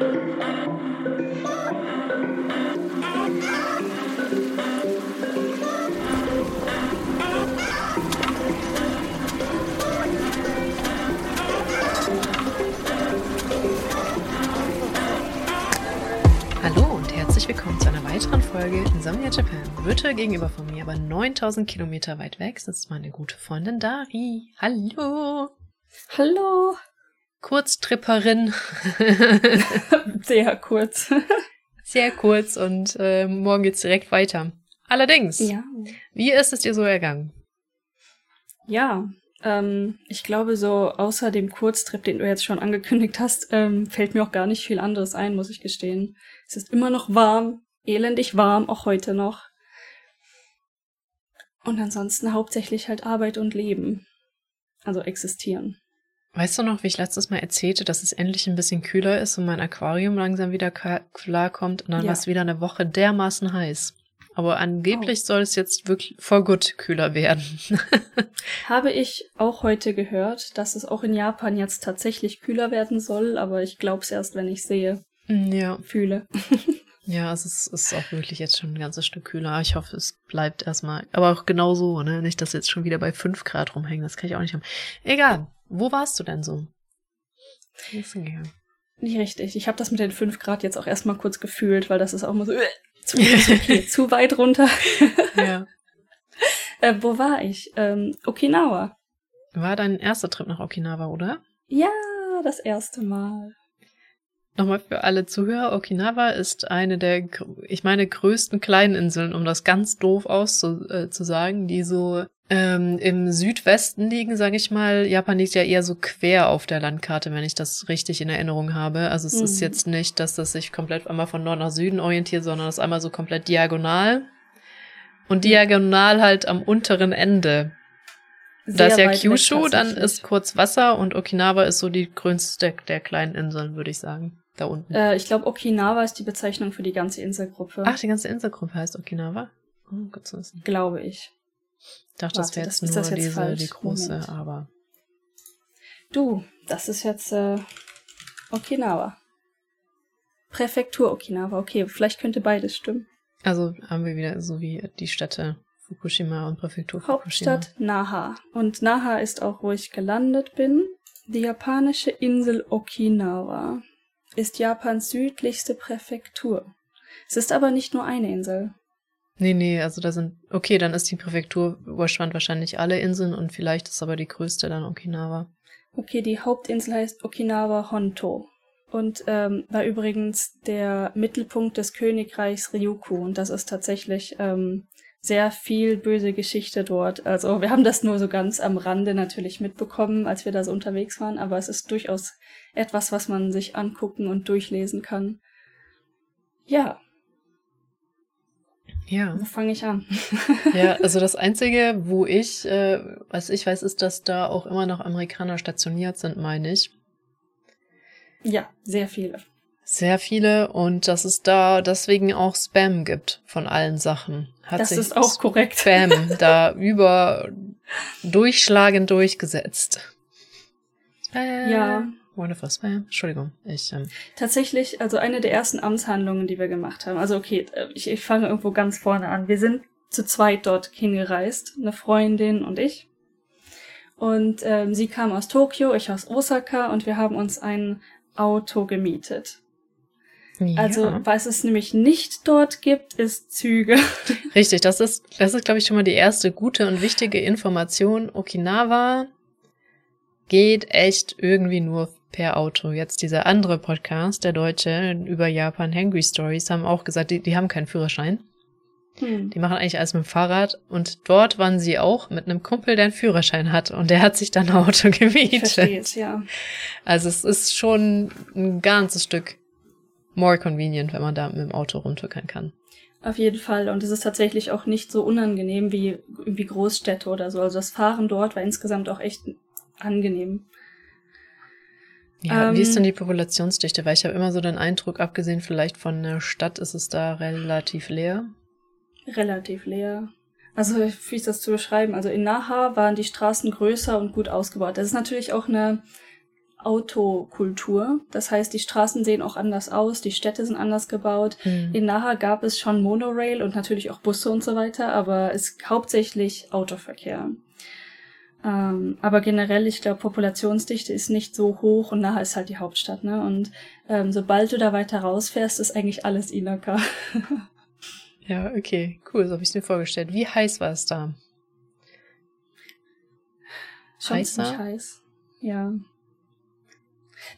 Hallo und herzlich willkommen zu einer weiteren Folge Insomnia Japan. Virtuell gegenüber von mir, aber 9000 Kilometer weit weg, sitzt meine gute Freundin Dari. Hallo! Hallo! Kurztripperin. Sehr kurz. Sehr kurz und äh, morgen geht's direkt weiter. Allerdings, Ja. wie ist es dir so ergangen? Ja, ähm, ich glaube, so außer dem Kurztrip, den du jetzt schon angekündigt hast, ähm, fällt mir auch gar nicht viel anderes ein, muss ich gestehen. Es ist immer noch warm, elendig warm, auch heute noch. Und ansonsten hauptsächlich halt Arbeit und Leben. Also existieren. Weißt du noch, wie ich letztes Mal erzählte, dass es endlich ein bisschen kühler ist und mein Aquarium langsam wieder klarkommt und dann Ja. war es wieder eine Woche dermaßen heiß. Aber angeblich soll es jetzt wirklich for good kühler werden. Habe ich auch heute gehört, dass es auch in Japan jetzt tatsächlich kühler werden soll, aber ich glaube es erst, wenn ich sehe, ja. fühle. Ja, es ist, ist auch wirklich jetzt schon ein ganzes Stück kühler. Ich hoffe, es bleibt erstmal. Aber auch genau so, ne? Nicht, dass jetzt schon wieder bei 5 Grad rumhängen. Das kann ich auch nicht haben. Egal. Wo warst du denn so? Du gegangen? Nicht richtig. Ich habe das mit den 5 Grad jetzt auch erstmal kurz gefühlt, weil das ist auch immer so äh, zu, okay, zu weit runter. Ja. Äh, wo war ich? Ähm, Okinawa. War dein erster Trip nach Okinawa, oder? Ja, das erste Mal. Nochmal für alle Zuhörer. Okinawa ist eine der, ich meine, größten Kleininseln, um das ganz doof auszusagen, äh, die so ähm, im Südwesten liegen, sage ich mal. Japan liegt ja eher so quer auf der Landkarte, wenn ich das richtig in Erinnerung habe. Also es ist Mhm. jetzt nicht, dass das sich komplett einmal von Nord nach Süden orientiert, sondern es ist einmal so komplett diagonal. Und diagonal halt am unteren Ende. Da ist ja weit weg Kyushu, dann ist kurz Wasser und Okinawa ist so die größte der kleinen Inseln, würde ich sagen. Da unten. Äh, ich glaube, Okinawa ist die Bezeichnung für die ganze Inselgruppe. Ach, die ganze Inselgruppe heißt Okinawa? Oh, zu wissen. Glaube ich. Ich dachte, das Warte, wäre das- jetzt ist nur das jetzt diese, falsch? die große, Moment. aber. Du, das ist jetzt äh, Okinawa. Präfektur Okinawa. Okay, vielleicht könnte beides stimmen. Also haben wir wieder so wie die Städte Fukushima und Präfektur Fukushima. Hauptstadt Naha. Und Naha ist auch, wo ich gelandet bin. Die japanische Insel Okinawa ist Japans südlichste Präfektur. Es ist aber nicht nur eine Insel. Nee, nee, also da sind. Okay, dann ist die Präfektur überspannt wahrscheinlich alle Inseln und vielleicht ist aber die größte dann Okinawa. Okay, die Hauptinsel heißt Okinawa Honto und ähm, war übrigens der Mittelpunkt des Königreichs Ryukyu und das ist tatsächlich ähm, sehr viel böse Geschichte dort. Also wir haben das nur so ganz am Rande natürlich mitbekommen, als wir da so unterwegs waren, aber es ist durchaus etwas, was man sich angucken und durchlesen kann. Ja, Ja. wo fange ich an? Ja, also das Einzige, wo ich, äh, was ich weiß, ist, dass da auch immer noch Amerikaner stationiert sind, meine ich. ja, sehr viele. Sehr viele und dass es da deswegen auch Spam gibt von allen Sachen. Hat das sich ist auch korrekt. Spam da über durchschlagend durchgesetzt. Spam. Ja. Wonderful Spam. Entschuldigung, ich ähm, Tatsächlich, also eine der ersten Amtshandlungen, die wir gemacht haben. Also okay, äh, ich, ich fange irgendwo ganz vorne an. Wir sind zu zweit dort hingereist, eine Freundin und ich. Und ähm, sie kam aus Tokio, ich aus Osaka und wir haben uns ein Auto gemietet. Also, ja. was es nämlich nicht dort gibt, ist Züge. Richtig, das ist, das ist, glaube ich, schon mal die erste gute und wichtige Information. Okinawa geht echt irgendwie nur per Auto. Jetzt dieser andere Podcast, der Deutsche, über Japan Hangry Stories, haben auch gesagt, die, die haben keinen Führerschein. Hm. Die machen eigentlich alles mit dem Fahrrad. Und dort waren sie auch mit einem Kumpel, der einen Führerschein hat. Und der hat sich dann ein Auto gemietet. es, ja. Also es ist schon ein ganzes Stück more convenient, wenn man da mit dem Auto rumtuckern kann. Auf jeden Fall. Und es ist tatsächlich auch nicht so unangenehm wie, wie Großstädte oder so. Also das Fahren dort war insgesamt auch echt angenehm. Ja, wie ist Ähm, denn die Populationsdichte? Weil ich habe immer so den Eindruck, abgesehen vielleicht von der Stadt, ist es da relativ leer. Relativ leer. Also, wie ist das zu beschreiben? Also in Naha waren die Straßen größer und gut ausgebaut. Das ist natürlich auch eine Autokultur. Das heißt, die Straßen sehen auch anders aus, die Städte sind anders gebaut. Mhm. In Naha gab es schon Monorail und natürlich auch Busse und so weiter, aber es ist hauptsächlich Autoverkehr. Ähm, aber generell, ich glaube, Populationsdichte ist nicht so hoch und Naha ist halt die Hauptstadt, ne? Und ähm, sobald du da weiter rausfährst, ist eigentlich alles Inaka. ja, okay, cool, so habe ich mir vorgestellt. Wie heiß war es da? Schon Heißer? heiß. Ja.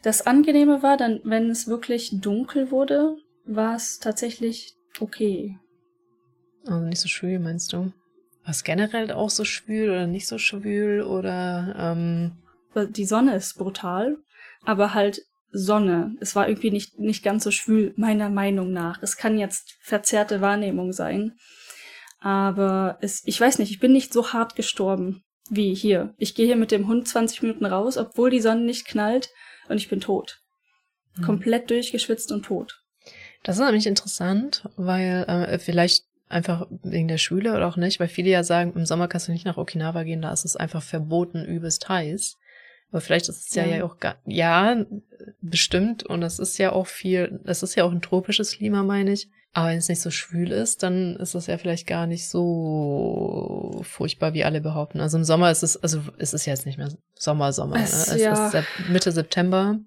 Das Angenehme war dann, wenn es wirklich dunkel wurde, war es tatsächlich okay. Also nicht so schwül, meinst du? War es generell auch so schwül oder nicht so schwül oder ähm Die Sonne ist brutal, aber halt Sonne. Es war irgendwie nicht, nicht ganz so schwül, meiner Meinung nach. Es kann jetzt verzerrte Wahrnehmung sein. Aber es, ich weiß nicht, ich bin nicht so hart gestorben wie hier. Ich gehe hier mit dem Hund 20 Minuten raus, obwohl die Sonne nicht knallt und ich bin tot. Mhm. Komplett durchgeschwitzt und tot. Das ist nämlich interessant, weil äh, vielleicht einfach wegen der Schule oder auch nicht, weil viele ja sagen, im Sommer kannst du nicht nach Okinawa gehen, da ist es einfach verboten, übelst heiß. Aber vielleicht ist es ja, ja, ja auch gar, ja, bestimmt. Und das ist ja auch viel, das ist ja auch ein tropisches Klima, meine ich. Aber wenn es nicht so schwül ist, dann ist es ja vielleicht gar nicht so furchtbar, wie alle behaupten. Also im Sommer ist es, also ist es jetzt nicht mehr Sommer, Sommer. Es, ne? es ja. ist Mitte September.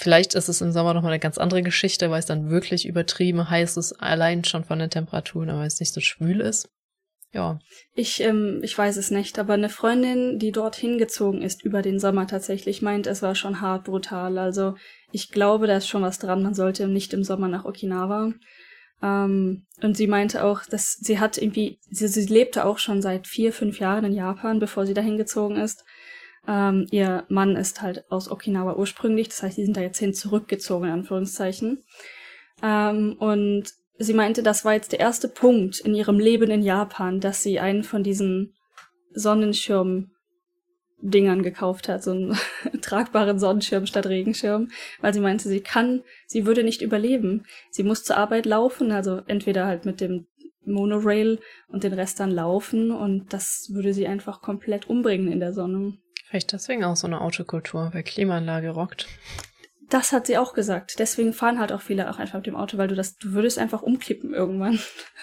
Vielleicht ist es im Sommer nochmal eine ganz andere Geschichte, weil es dann wirklich übertrieben heiß ist, allein schon von den Temperaturen, aber es nicht so schwül ist. Ja. Ich, ähm, ich weiß es nicht, aber eine Freundin, die dort hingezogen ist über den Sommer tatsächlich, meint, es war schon hart brutal. Also ich glaube, da ist schon was dran. Man sollte nicht im Sommer nach Okinawa. Ähm, und sie meinte auch, dass sie hat irgendwie, sie, sie lebte auch schon seit vier, fünf Jahren in Japan, bevor sie dahin gezogen ist. Ähm, ihr Mann ist halt aus Okinawa ursprünglich, das heißt, sie sind da jetzt hin zurückgezogen, in Anführungszeichen. Ähm, und sie meinte, das war jetzt der erste Punkt in ihrem Leben in Japan, dass sie einen von diesen Sonnenschirm Dingern gekauft hat, so einen tragbaren Sonnenschirm statt Regenschirm, weil sie meinte, sie kann, sie würde nicht überleben. Sie muss zur Arbeit laufen, also entweder halt mit dem Monorail und den Rest dann laufen und das würde sie einfach komplett umbringen in der Sonne. Vielleicht deswegen auch so eine Autokultur, weil Klimaanlage rockt. Das hat sie auch gesagt. Deswegen fahren halt auch viele auch einfach mit dem Auto, weil du das, du würdest einfach umkippen irgendwann.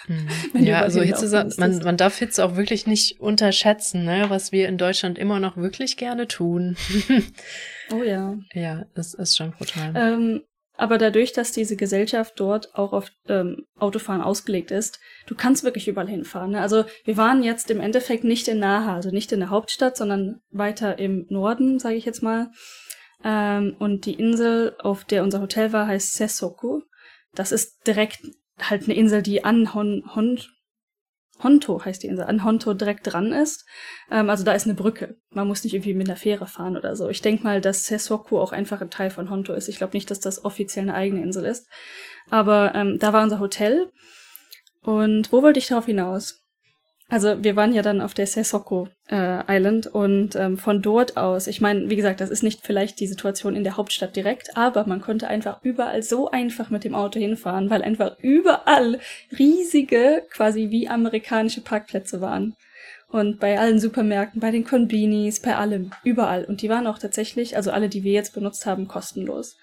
Mhm. ja, also Hitze, man, man darf Hitze auch wirklich nicht unterschätzen, ne, was wir in Deutschland immer noch wirklich gerne tun. oh ja. Ja, das ist schon brutal. Ähm, aber dadurch, dass diese Gesellschaft dort auch auf ähm, Autofahren ausgelegt ist, du kannst wirklich überall hinfahren. Ne? Also wir waren jetzt im Endeffekt nicht in Naha, also nicht in der Hauptstadt, sondern weiter im Norden, sage ich jetzt mal. Ähm, und die Insel, auf der unser Hotel war, heißt Sessoku. Das ist direkt halt eine Insel, die an Hon, Hon, Honto heißt die Insel, an Honto direkt dran ist. Ähm, also da ist eine Brücke. Man muss nicht irgendwie mit einer Fähre fahren oder so. Ich denke mal, dass Sessoku auch einfach ein Teil von Honto ist. Ich glaube nicht, dass das offiziell eine eigene Insel ist. Aber ähm, da war unser Hotel. Und wo wollte ich darauf hinaus? Also wir waren ja dann auf der Sesoko äh, Island und ähm, von dort aus, ich meine, wie gesagt, das ist nicht vielleicht die Situation in der Hauptstadt direkt, aber man konnte einfach überall so einfach mit dem Auto hinfahren, weil einfach überall riesige, quasi wie amerikanische Parkplätze waren. Und bei allen Supermärkten, bei den Conbinis, bei allem, überall. Und die waren auch tatsächlich, also alle, die wir jetzt benutzt haben, kostenlos.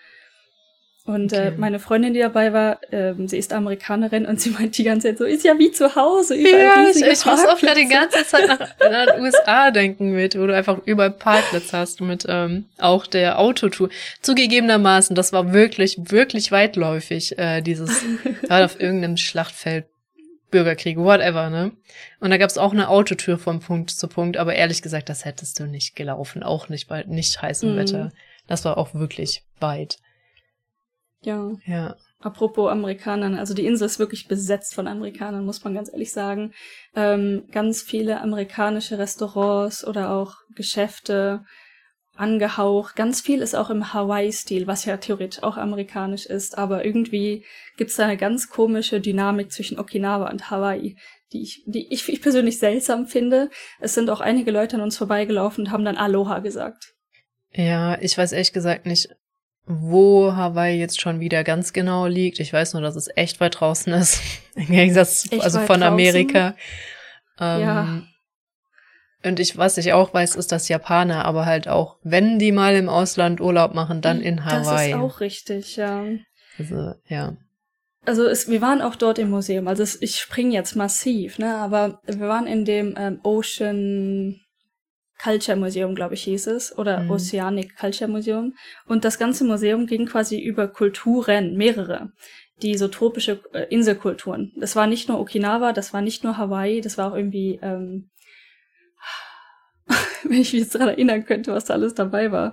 Und äh, okay. äh, meine Freundin, die dabei war, ähm, sie ist Amerikanerin und sie meint die ganze Zeit so, ist ja wie zu Hause. Überall ja, ich, ich muss auch gerade die ganze Zeit nach, nach USA denken mit, wo du einfach überall Parkplatz hast mit ähm, auch der Autotour. Zugegebenermaßen, das war wirklich, wirklich weitläufig, äh, dieses, gerade auf irgendeinem Schlachtfeld, Bürgerkrieg, whatever, ne? Und da gab's auch eine Autotür vom Punkt zu Punkt, aber ehrlich gesagt, das hättest du nicht gelaufen, auch nicht bei nicht heißem mm. Wetter. Das war auch wirklich weit. Ja. Ja. Apropos Amerikanern, also die Insel ist wirklich besetzt von Amerikanern, muss man ganz ehrlich sagen. Ähm, ganz viele amerikanische Restaurants oder auch Geschäfte angehaucht. Ganz viel ist auch im Hawaii-Stil, was ja theoretisch auch amerikanisch ist, aber irgendwie gibt's da eine ganz komische Dynamik zwischen Okinawa und Hawaii, die ich, die ich, ich persönlich seltsam finde. Es sind auch einige Leute an uns vorbeigelaufen und haben dann Aloha gesagt. Ja, ich weiß ehrlich gesagt nicht, wo Hawaii jetzt schon wieder ganz genau liegt. Ich weiß nur, dass es echt weit draußen ist. Im Gegensatz, echt also von Amerika. Ähm, ja. und ich, was ich auch weiß, ist, dass Japaner aber halt auch, wenn die mal im Ausland Urlaub machen, dann in Hawaii. Das ist auch richtig, ja. Also, ja. Also es, wir waren auch dort im Museum. Also es, ich springe jetzt massiv, ne? Aber wir waren in dem ähm, Ocean Culture Museum, glaube ich, hieß es, oder mhm. Oceanic Culture Museum. Und das ganze Museum ging quasi über Kulturen, mehrere, die so tropische äh, Inselkulturen. Das war nicht nur Okinawa, das war nicht nur Hawaii, das war auch irgendwie ähm, wenn ich mich jetzt daran erinnern könnte, was da alles dabei war.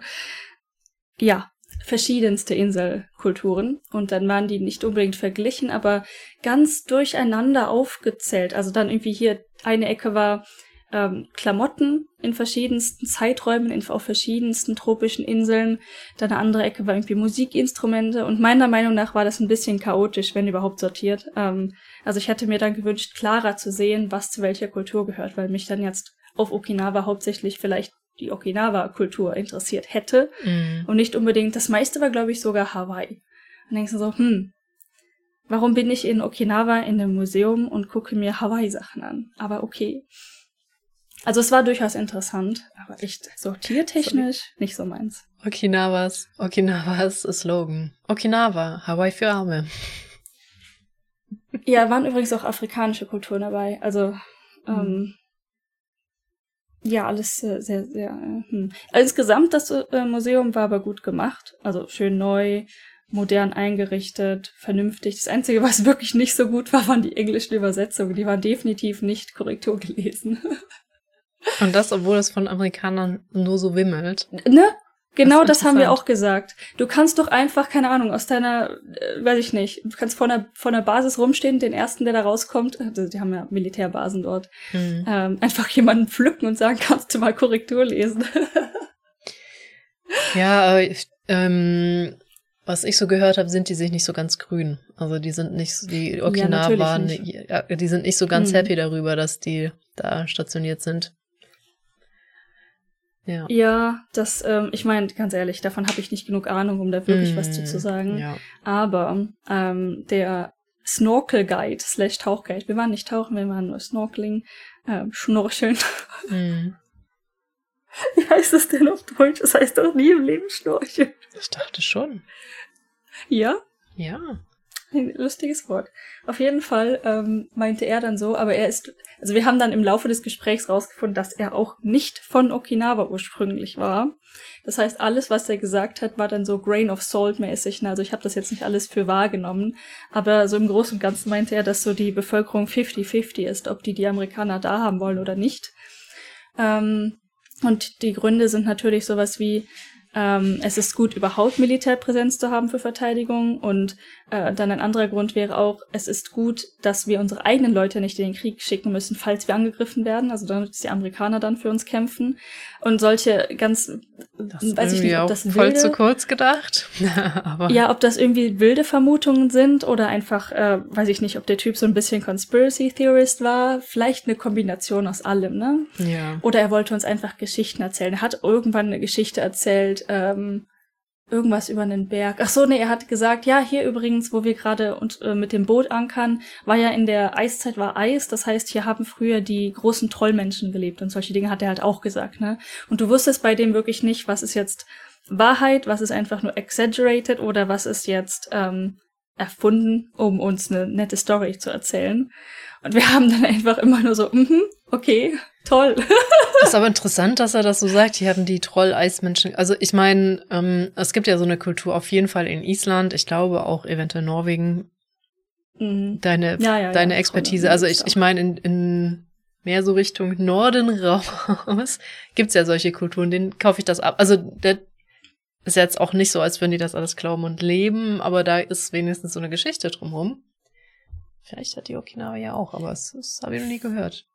Ja, verschiedenste Inselkulturen. Und dann waren die nicht unbedingt verglichen, aber ganz durcheinander aufgezählt. Also dann irgendwie hier eine Ecke war ähm, Klamotten in verschiedensten Zeiträumen, in, auf verschiedensten tropischen Inseln. Dann eine andere Ecke war irgendwie Musikinstrumente. Und meiner Meinung nach war das ein bisschen chaotisch, wenn überhaupt sortiert. Ähm, also ich hätte mir dann gewünscht, klarer zu sehen, was zu welcher Kultur gehört, weil mich dann jetzt auf Okinawa hauptsächlich vielleicht die Okinawa-Kultur interessiert hätte mm. und nicht unbedingt, das meiste war, glaube ich, sogar Hawaii. Und denkst du so, hm, warum bin ich in Okinawa in einem Museum und gucke mir Hawaii-Sachen an? Aber okay. Also es war durchaus interessant, aber echt sortiertechnisch nicht so meins. Okinawas, Okinawas Slogan. Okinawa, Hawaii für Arme. Ja, waren übrigens auch afrikanische Kulturen dabei. Also ähm, mhm. Ja, alles äh, sehr, sehr. Äh, hm. Insgesamt das äh, Museum war aber gut gemacht. Also schön neu, modern eingerichtet, vernünftig. Das Einzige, was wirklich nicht so gut war, waren die englischen Übersetzungen. Die waren definitiv nicht korrektur gelesen. Und das, obwohl es von Amerikanern nur so wimmelt. Ne? Genau das, das haben wir auch gesagt. Du kannst doch einfach, keine Ahnung, aus deiner, äh, weiß ich nicht, du kannst vor einer, vor einer Basis rumstehen, den ersten, der da rauskommt, also die haben ja Militärbasen dort, mhm. ähm, einfach jemanden pflücken und sagen, kannst du mal Korrektur lesen. ja, äh, ähm, was ich so gehört habe, sind die sich nicht so ganz grün. Also die sind nicht, die Okinawa, ja, die sind nicht so ganz mhm. happy darüber, dass die da stationiert sind. Ja, ja das, ähm, ich meine, ganz ehrlich, davon habe ich nicht genug Ahnung, um da wirklich mm, was zu, zu mm, sagen. Ja. Aber ähm, der Snorkel Guide slash Tauchguide, wir waren nicht tauchen, wir waren nur Snorkeling, ähm, Schnorcheln. Mm. Wie heißt das denn auf Deutsch? Das heißt doch nie im Leben Schnorcheln. Ich dachte schon. Ja? Ja. Ein lustiges Wort. Auf jeden Fall ähm, meinte er dann so, aber er ist, also wir haben dann im Laufe des Gesprächs rausgefunden, dass er auch nicht von Okinawa ursprünglich war. Das heißt, alles, was er gesagt hat, war dann so Grain of Salt mäßig. Also ich habe das jetzt nicht alles für wahrgenommen, aber so im Großen und Ganzen meinte er, dass so die Bevölkerung 50-50 ist, ob die die Amerikaner da haben wollen oder nicht. Ähm, und die Gründe sind natürlich sowas wie, ähm, es ist gut, überhaupt Militärpräsenz zu haben für Verteidigung. Und äh, dann ein anderer Grund wäre auch, es ist gut, dass wir unsere eigenen Leute nicht in den Krieg schicken müssen, falls wir angegriffen werden. Also damit die Amerikaner dann für uns kämpfen. Und solche ganz, das weiß ich nicht, ob das wilde, voll zu kurz gedacht. Ja, ob das irgendwie wilde Vermutungen sind oder einfach, äh, weiß ich nicht, ob der Typ so ein bisschen Conspiracy Theorist war. Vielleicht eine Kombination aus allem, ne? Ja. Oder er wollte uns einfach Geschichten erzählen. Er hat irgendwann eine Geschichte erzählt, ähm, irgendwas über einen Berg. Ach so, nee, er hat gesagt, ja, hier übrigens, wo wir gerade und äh, mit dem Boot ankern, war ja in der Eiszeit war Eis, das heißt, hier haben früher die großen Trollmenschen gelebt und solche Dinge hat er halt auch gesagt, ne? Und du wusstest bei dem wirklich nicht, was ist jetzt Wahrheit, was ist einfach nur exaggerated oder was ist jetzt ähm, erfunden, um uns eine nette Story zu erzählen. Und wir haben dann einfach immer nur so, mhm, okay, toll. ist aber interessant, dass er das so sagt. Hier hatten die Troll-Eismenschen. Also ich meine, ähm, es gibt ja so eine Kultur auf jeden Fall in Island. Ich glaube auch eventuell Norwegen. Mhm. Deine, ja, ja, deine ja, Expertise. Also ich, ich meine, in, in mehr so Richtung Norden raus gibt's ja solche Kulturen. Den kaufe ich das ab. Also der ist jetzt auch nicht so, als würden die das alles glauben und leben, aber da ist wenigstens so eine Geschichte drumherum. Vielleicht hat die Okinawa ja auch, aber das, das habe ich noch nie gehört.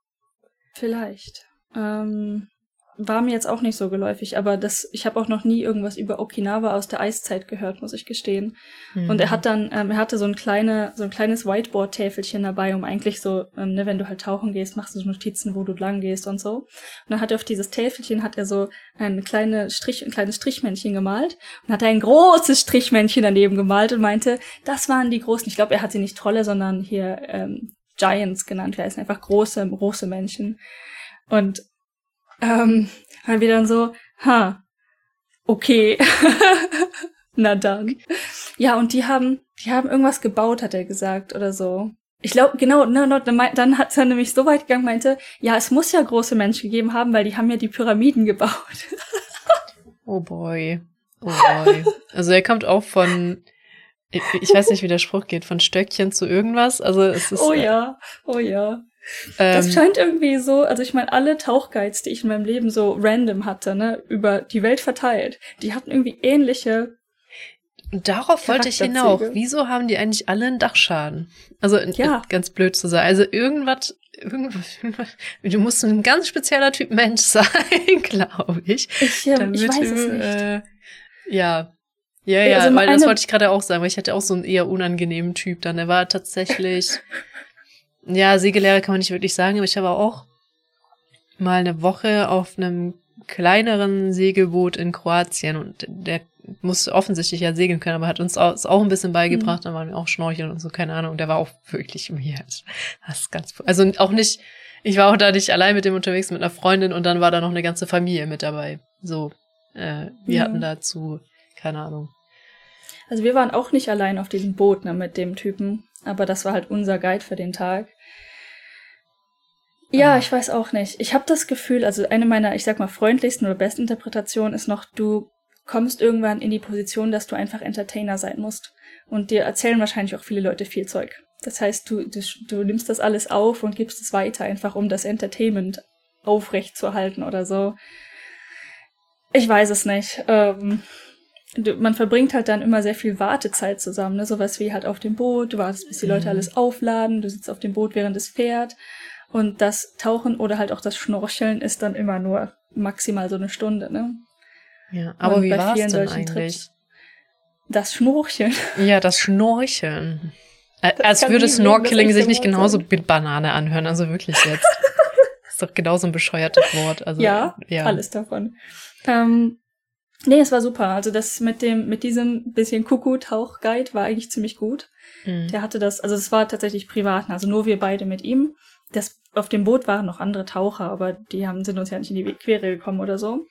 Vielleicht. Ähm, war mir jetzt auch nicht so geläufig, aber das, ich habe auch noch nie irgendwas über Okinawa aus der Eiszeit gehört, muss ich gestehen. Mhm. Und er hat dann, ähm, er hatte so ein kleine, so ein kleines Whiteboard-Täfelchen dabei, um eigentlich so, ähm, ne, wenn du halt tauchen gehst, machst du so Notizen, wo du lang gehst und so. Und dann hat er auf dieses Täfelchen hat er so ein kleine Strich, ein kleines Strichmännchen gemalt und hat er ein großes Strichmännchen daneben gemalt und meinte, das waren die großen. Ich glaube, er hat sie nicht Trolle, sondern hier ähm, Giants genannt. Wir heißen einfach große, große Menschen. Und ähm, waren wir dann so, ha, okay. Na dann. Ja, und die haben, die haben irgendwas gebaut, hat er gesagt, oder so. Ich glaube, genau, no, no, dann hat er nämlich so weit gegangen, meinte, ja, es muss ja große Menschen gegeben haben, weil die haben ja die Pyramiden gebaut. oh boy. Oh boy. Also er kommt auch von, ich, ich weiß nicht, wie der Spruch geht, von Stöckchen zu irgendwas. Also es ist. Oh äh, ja, oh ja. Das ähm, scheint irgendwie so, also ich meine, alle Tauchguides, die ich in meinem Leben so random hatte, ne, über die Welt verteilt, die hatten irgendwie ähnliche Darauf wollte ich hinaus. Wieso haben die eigentlich alle einen Dachschaden? Also ja. ganz blöd zu sagen. Also irgendwas, irgendwas, du musst ein ganz spezieller Typ Mensch sein, glaube ich. Ich, ähm, ich weiß du, es nicht. Äh, ja. Ja, ja, also weil das wollte ich gerade auch sagen, weil ich hatte auch so einen eher unangenehmen Typ dann. Der war tatsächlich, ja, Segellehrer kann man nicht wirklich sagen, aber ich habe auch mal eine Woche auf einem kleineren Segelboot in Kroatien und der muss offensichtlich ja segeln können, aber hat uns auch, auch ein bisschen beigebracht, mhm. dann waren wir auch schnorcheln und so, keine Ahnung. Der war auch wirklich mir. Das ist ganz, also auch nicht, ich war auch da nicht allein mit dem unterwegs, mit einer Freundin und dann war da noch eine ganze Familie mit dabei. So, äh, wir ja. hatten dazu, keine Ahnung. Also wir waren auch nicht allein auf diesem Boot ne, mit dem Typen, aber das war halt unser Guide für den Tag. Ja, ah. ich weiß auch nicht. Ich habe das Gefühl, also eine meiner, ich sag mal, freundlichsten oder besten Interpretationen ist noch, du kommst irgendwann in die Position, dass du einfach Entertainer sein musst. Und dir erzählen wahrscheinlich auch viele Leute viel Zeug. Das heißt, du, du, du nimmst das alles auf und gibst es weiter, einfach um das Entertainment aufrecht zu halten oder so. Ich weiß es nicht. Ähm, man verbringt halt dann immer sehr viel Wartezeit zusammen, ne? Sowas wie halt auf dem Boot, du wartest, bis die Leute mhm. alles aufladen, du sitzt auf dem Boot, während es fährt. Und das Tauchen oder halt auch das Schnorcheln ist dann immer nur maximal so eine Stunde, ne? Ja, aber Und wie war es denn eigentlich? Trips, das Schnorcheln. Ja, das Schnorcheln. Das Als würde Snorkeling sich nicht genauso mit Banane anhören, also wirklich jetzt. das ist doch genauso ein bescheuertes Wort. Also, ja, ja. alles davon. Ähm, nee, es war super. Also das mit dem, mit diesem bisschen Kuckuck-Tauchguide war eigentlich ziemlich gut. Mhm. Der hatte das, also es war tatsächlich privat, also nur wir beide mit ihm. Das, auf dem Boot waren noch andere Taucher, aber die haben, sind uns ja nicht in die Quere gekommen oder so.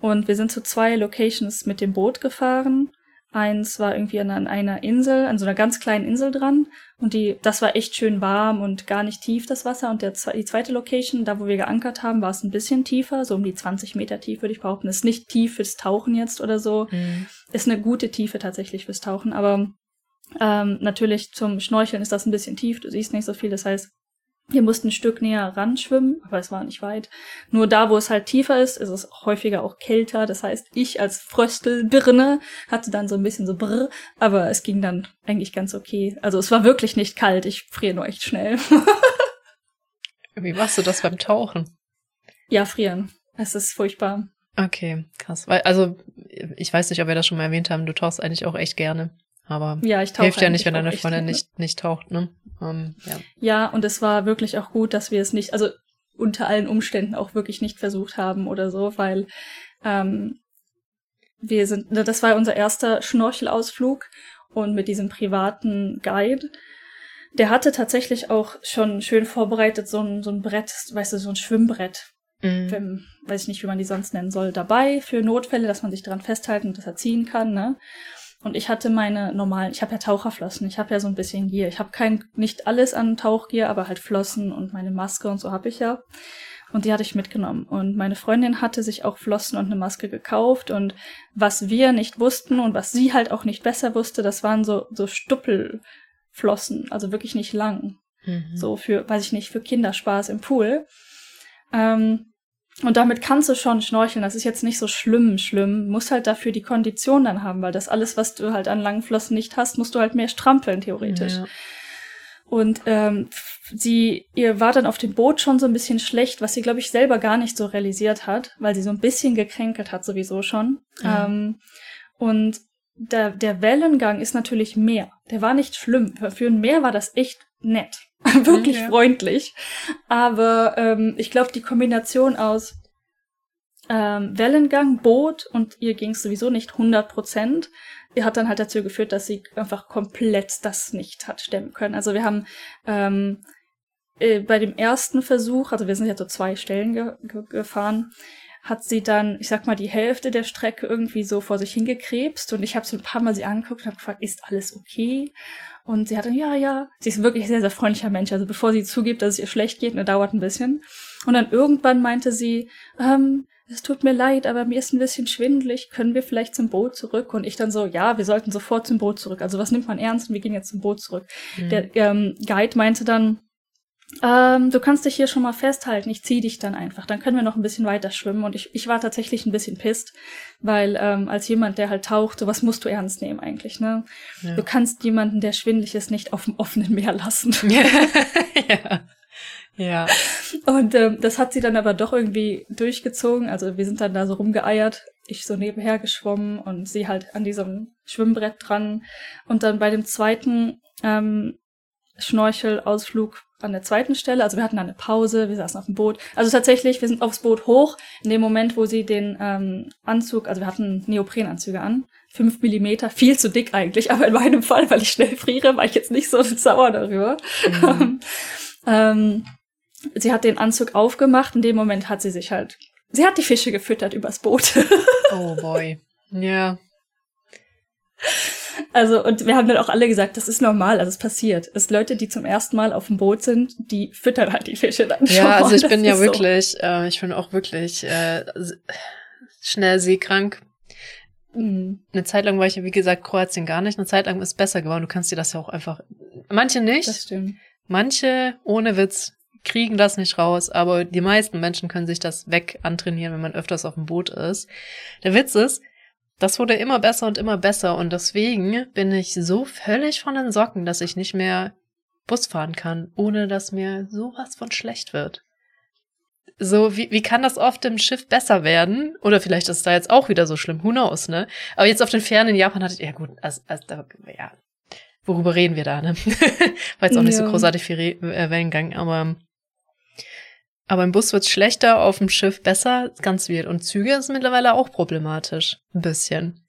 Und wir sind zu zwei Locations mit dem Boot gefahren. Eins war irgendwie an, einer Insel, an so einer ganz kleinen Insel dran. Und die, das war echt schön warm und gar nicht tief, das Wasser. Und der, die zweite Location, da wo wir geankert haben, war es ein bisschen tiefer, so um die 20 Meter tief, würde ich behaupten. Ist nicht tief fürs Tauchen jetzt oder so. Mhm. Ist eine gute Tiefe tatsächlich fürs Tauchen. Aber ähm, natürlich zum Schnorcheln ist das ein bisschen tief. Du siehst nicht so viel. Das heißt, wir mussten ein Stück näher ran schwimmen, aber es war nicht weit. Nur da, wo es halt tiefer ist, ist es häufiger auch kälter. Das heißt, ich als Fröstelbirne hatte dann so ein bisschen so brr, aber es ging dann eigentlich ganz okay. Also es war wirklich nicht kalt, ich friere nur echt schnell. Wie machst du das beim Tauchen? Ja, frieren. Es ist furchtbar. Okay, krass. Weil, also, ich weiß nicht, ob wir das schon mal erwähnt haben, du tauchst eigentlich auch echt gerne. Aber ja, ich hilft ja nicht, wenn deine Freundin nicht, nicht taucht, ne? Um, ähm, ja. ja, und es war wirklich auch gut, dass wir es nicht, also unter allen Umständen auch wirklich nicht versucht haben oder so, weil ähm, wir sind, das war unser erster Schnorchelausflug und mit diesem privaten Guide. Der hatte tatsächlich auch schon schön vorbereitet so ein, so ein Brett, weißt du, so ein Schwimmbrett. Mhm. Wenn, weiß ich nicht, wie man die sonst nennen soll, dabei für Notfälle, dass man sich daran festhalten und das erziehen kann, ne? Und ich hatte meine normalen, ich habe ja Taucherflossen, ich habe ja so ein bisschen Gier. Ich habe kein, nicht alles an Tauchgier, aber halt Flossen und meine Maske und so habe ich ja. Und die hatte ich mitgenommen. Und meine Freundin hatte sich auch Flossen und eine Maske gekauft. Und was wir nicht wussten und was sie halt auch nicht besser wusste, das waren so, so Stuppelflossen, also wirklich nicht lang. Mhm. So für, weiß ich nicht, für Kinderspaß im Pool. Ähm, und damit kannst du schon schnorcheln. Das ist jetzt nicht so schlimm, schlimm. Musst halt dafür die Kondition dann haben, weil das alles, was du halt an langen Flossen nicht hast, musst du halt mehr strampeln, theoretisch. Ja. Und ähm, sie, ihr war dann auf dem Boot schon so ein bisschen schlecht, was sie, glaube ich, selber gar nicht so realisiert hat, weil sie so ein bisschen gekränkelt hat, sowieso schon. Mhm. Ähm, und der, der Wellengang ist natürlich mehr. Der war nicht schlimm. Für ein Meer war das echt nett. Wirklich okay. freundlich. Aber ähm, ich glaube, die Kombination aus ähm, Wellengang, Boot und ihr ging es sowieso nicht 100 Prozent, hat dann halt dazu geführt, dass sie einfach komplett das nicht hat stemmen können. Also wir haben ähm, äh, bei dem ersten Versuch, also wir sind ja so zwei Stellen ge ge gefahren, hat sie dann, ich sag mal, die Hälfte der Strecke irgendwie so vor sich hingekrebst und ich habe so ein paar Mal sie angeguckt und habe gefragt, ist alles okay? Und sie hat dann, ja, ja, sie ist wirklich ein sehr, sehr freundlicher Mensch. Also bevor sie zugibt, dass es ihr schlecht geht, ne, dauert ein bisschen. Und dann irgendwann meinte sie, ähm, es tut mir leid, aber mir ist ein bisschen schwindelig, können wir vielleicht zum Boot zurück? Und ich dann so, ja, wir sollten sofort zum Boot zurück. Also was nimmt man ernst und wir gehen jetzt zum Boot zurück. Mhm. Der ähm, Guide meinte dann, ähm, du kannst dich hier schon mal festhalten, ich zieh dich dann einfach. Dann können wir noch ein bisschen weiter schwimmen. Und ich, ich war tatsächlich ein bisschen pisst, weil ähm, als jemand, der halt taucht, sowas musst du ernst nehmen eigentlich, ne? Ja. Du kannst jemanden, der schwindelig ist, nicht auf dem offenen Meer lassen. ja. Ja. Und ähm, das hat sie dann aber doch irgendwie durchgezogen. Also wir sind dann da so rumgeeiert, ich so nebenher geschwommen und sie halt an diesem Schwimmbrett dran. Und dann bei dem zweiten ähm, Schnorchelausflug an der zweiten Stelle. Also wir hatten eine Pause, wir saßen auf dem Boot. Also tatsächlich, wir sind aufs Boot hoch. In dem Moment, wo sie den ähm, Anzug, also wir hatten Neoprenanzüge an, fünf Millimeter, viel zu dick eigentlich, aber in meinem Fall, weil ich schnell friere, war ich jetzt nicht so sauer darüber. Mhm. ähm, sie hat den Anzug aufgemacht. In dem Moment hat sie sich halt, sie hat die Fische gefüttert übers Boot. oh boy. Ja. Also, und wir haben dann auch alle gesagt, das ist normal, also es passiert. Es Leute, die zum ersten Mal auf dem Boot sind, die füttern halt die Fische dann schon. Ja, also ich bin ja wirklich, so. äh, ich bin auch wirklich äh, schnell seekrank. Mhm. Eine Zeit lang war ich ja, wie gesagt, Kroatien gar nicht. Eine Zeit lang ist es besser geworden. Du kannst dir das ja auch einfach. Manche nicht. Das stimmt. Manche, ohne Witz, kriegen das nicht raus, aber die meisten Menschen können sich das weg antrainieren, wenn man öfters auf dem Boot ist. Der Witz ist, das wurde immer besser und immer besser und deswegen bin ich so völlig von den Socken, dass ich nicht mehr Bus fahren kann, ohne dass mir sowas von schlecht wird. So, wie, wie kann das oft im Schiff besser werden? Oder vielleicht ist es da jetzt auch wieder so schlimm, who knows, ne? Aber jetzt auf den Fernen in Japan hatte ich, ja gut, also, also ja, worüber reden wir da, ne? War jetzt auch nicht ja. so großartig viel Re äh, Wellengang, aber aber im Bus wird's schlechter, auf dem Schiff besser, ganz weird. Und Züge ist mittlerweile auch problematisch. Ein bisschen.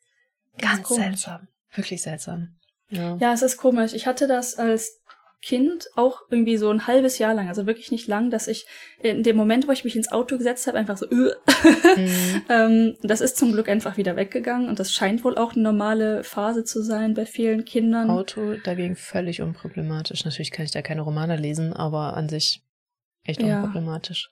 Ganz seltsam. Wirklich seltsam. Ja. ja, es ist komisch. Ich hatte das als Kind auch irgendwie so ein halbes Jahr lang, also wirklich nicht lang, dass ich in dem Moment, wo ich mich ins Auto gesetzt habe, einfach so, äh. mhm. ähm, das ist zum Glück einfach wieder weggegangen und das scheint wohl auch eine normale Phase zu sein bei vielen Kindern. Auto dagegen völlig unproblematisch. Natürlich kann ich da keine Romane lesen, aber an sich echt ja. unproblematisch.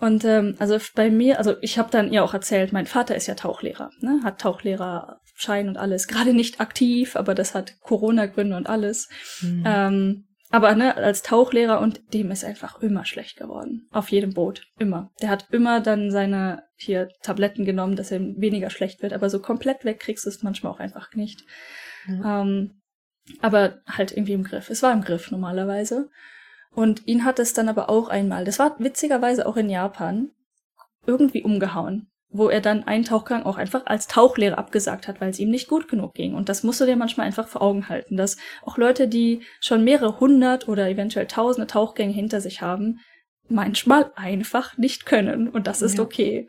Und ähm, also bei mir, also ich habe dann ihr auch erzählt, mein Vater ist ja Tauchlehrer, ne? hat Tauchlehrerschein und alles. Gerade nicht aktiv, aber das hat Corona-Gründe und alles. Mhm. Ähm, aber ne, als Tauchlehrer und dem ist einfach immer schlecht geworden. Auf jedem Boot. Immer. Der hat immer dann seine hier Tabletten genommen, dass er weniger schlecht wird. Aber so komplett wegkriegst du es manchmal auch einfach nicht. Mhm. Ähm, aber halt irgendwie im Griff. Es war im Griff normalerweise. Und ihn hat es dann aber auch einmal, das war witzigerweise auch in Japan, irgendwie umgehauen, wo er dann einen Tauchgang auch einfach als Tauchlehrer abgesagt hat, weil es ihm nicht gut genug ging. Und das musst du dir manchmal einfach vor Augen halten, dass auch Leute, die schon mehrere hundert oder eventuell tausende Tauchgänge hinter sich haben, manchmal einfach nicht können. Und das ist ja. okay.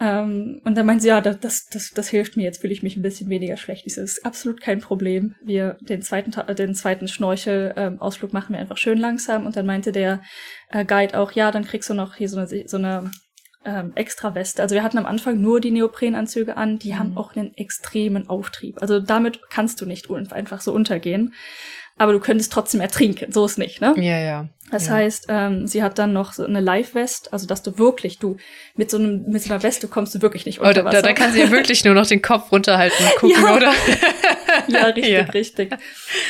Ähm, und dann meint sie, ja, das, das, das hilft mir, jetzt fühle ich mich ein bisschen weniger schlecht. Ich so, das ist absolut kein Problem. Wir den zweiten, den zweiten Schnorchel-Ausflug ähm, machen wir einfach schön langsam. Und dann meinte der äh, Guide auch, ja, dann kriegst du noch hier so eine, so eine ähm, extra Weste. Also wir hatten am Anfang nur die Neoprenanzüge an, die mhm. haben auch einen extremen Auftrieb. Also damit kannst du nicht einfach so untergehen aber du könntest trotzdem ertrinken. So ist nicht, ne? Ja, ja. Das ja. heißt, ähm, sie hat dann noch so eine Live-West, also dass du wirklich, du mit so einem mit so einer Weste kommst du wirklich nicht unter Wasser. Oh, da, da kann sie ja wirklich nur noch den Kopf runterhalten und gucken, ja. oder? ja, richtig, ja. richtig.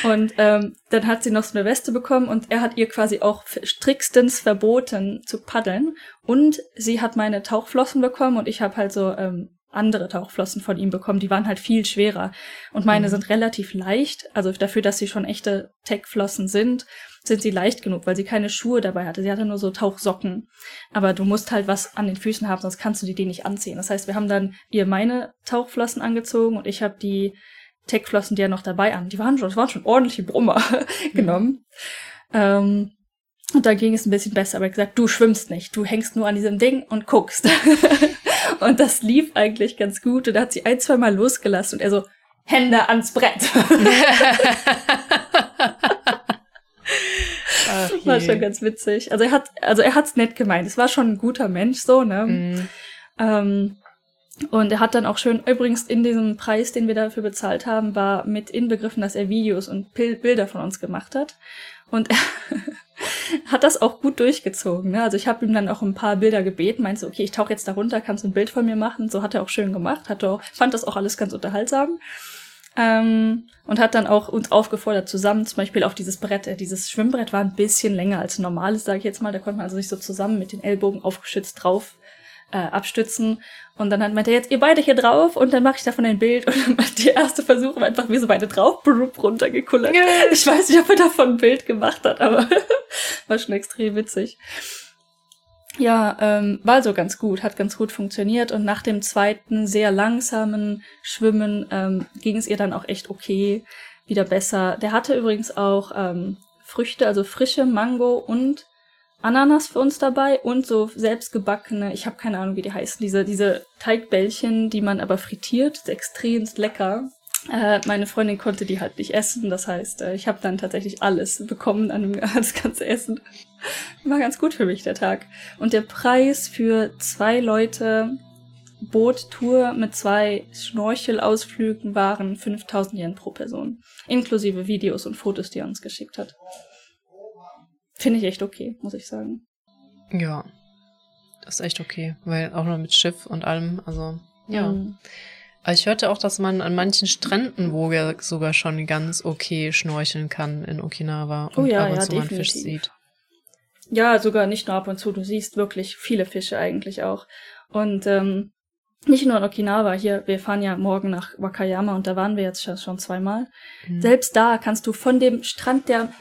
Und ähm, dann hat sie noch so eine Weste bekommen und er hat ihr quasi auch strickstens verboten zu paddeln. Und sie hat meine Tauchflossen bekommen und ich habe halt so ähm, andere Tauchflossen von ihm bekommen, die waren halt viel schwerer. Und meine mhm. sind relativ leicht, also dafür, dass sie schon echte Tech-Flossen sind, sind sie leicht genug, weil sie keine Schuhe dabei hatte. Sie hatte nur so Tauchsocken. Aber du musst halt was an den Füßen haben, sonst kannst du die, die nicht anziehen. Das heißt, wir haben dann ihr meine Tauchflossen angezogen und ich habe die Tech-Flossen, die ja noch dabei an. Die waren schon, das waren schon ordentliche Brummer mhm. genommen. Ähm, und da ging es ein bisschen besser, aber gesagt, du schwimmst nicht, du hängst nur an diesem Ding und guckst. und das lief eigentlich ganz gut. Und da hat sie ein, zwei Mal losgelassen und er so, Hände ans Brett. Ach Okay. War schon ganz witzig. Also er hat, also er hat's nett gemeint. Es war schon ein guter Mensch, so, ne? Mhm. Ähm, und er hat dann auch schön, übrigens in diesem Preis, den wir dafür bezahlt haben, war mit inbegriffen, dass er Videos und Pil Bilder von uns gemacht hat. Und er hat das auch gut durchgezogen. Ne? Also ich habe ihm dann auch ein paar Bilder gebeten, meinte okay, ich tauche jetzt da runter, kannst du ein Bild von mir machen? So hat er auch schön gemacht, hat auch, fand das auch alles ganz unterhaltsam. Ähm, und hat dann auch uns aufgefordert, zusammen zum Beispiel auf dieses Brett, äh, dieses Schwimmbrett war ein bisschen länger als normales, sage ich jetzt mal. Da konnte man also sich so zusammen mit den Ellbogen aufgeschützt drauf äh, abstützen. Und dann hat meinte er jetzt, ihr beide hier drauf und dann mache ich davon ein Bild. Und dann die erste Versuch war einfach, wir so beide drauf, runtergekullert. Ich weiß nicht, ob er davon ein Bild gemacht hat, aber war schon extrem witzig. Ja, ähm, war so ganz gut, hat ganz gut funktioniert und nach dem zweiten sehr langsamen Schwimmen ähm, ging es ihr dann auch echt okay, wieder besser. Der hatte übrigens auch ähm, Früchte, also frische Mango und Ananas für uns dabei und so selbstgebackene, ich habe keine Ahnung, wie die heißen, diese, diese Teigbällchen, die man aber frittiert, ist extremst lecker. Äh, meine Freundin konnte die halt nicht essen, das heißt, äh, ich habe dann tatsächlich alles bekommen an dem, das ganze Essen. War ganz gut für mich der Tag. Und der Preis für zwei Leute Boottour mit zwei Schnorchelausflügen waren 5000 Yen pro Person. Inklusive Videos und Fotos, die er uns geschickt hat. Finde ich echt okay, muss ich sagen. Ja, das ist echt okay, weil auch noch mit Schiff und allem, also ja. Mhm. Aber ich hörte auch, dass man an manchen Stränden wo ja sogar schon ganz okay schnorcheln kann in Okinawa und Oh ja, ab und ja, zu mal einen Fisch definitiv. sieht. Ja, sogar nicht nur ab und zu. Du siehst wirklich viele Fische eigentlich auch. Und ähm, nicht nur in Okinawa, hier, wir fahren ja morgen nach Wakayama und da waren wir jetzt schon, zweimal. Mhm. Selbst da kannst du von dem Strand, der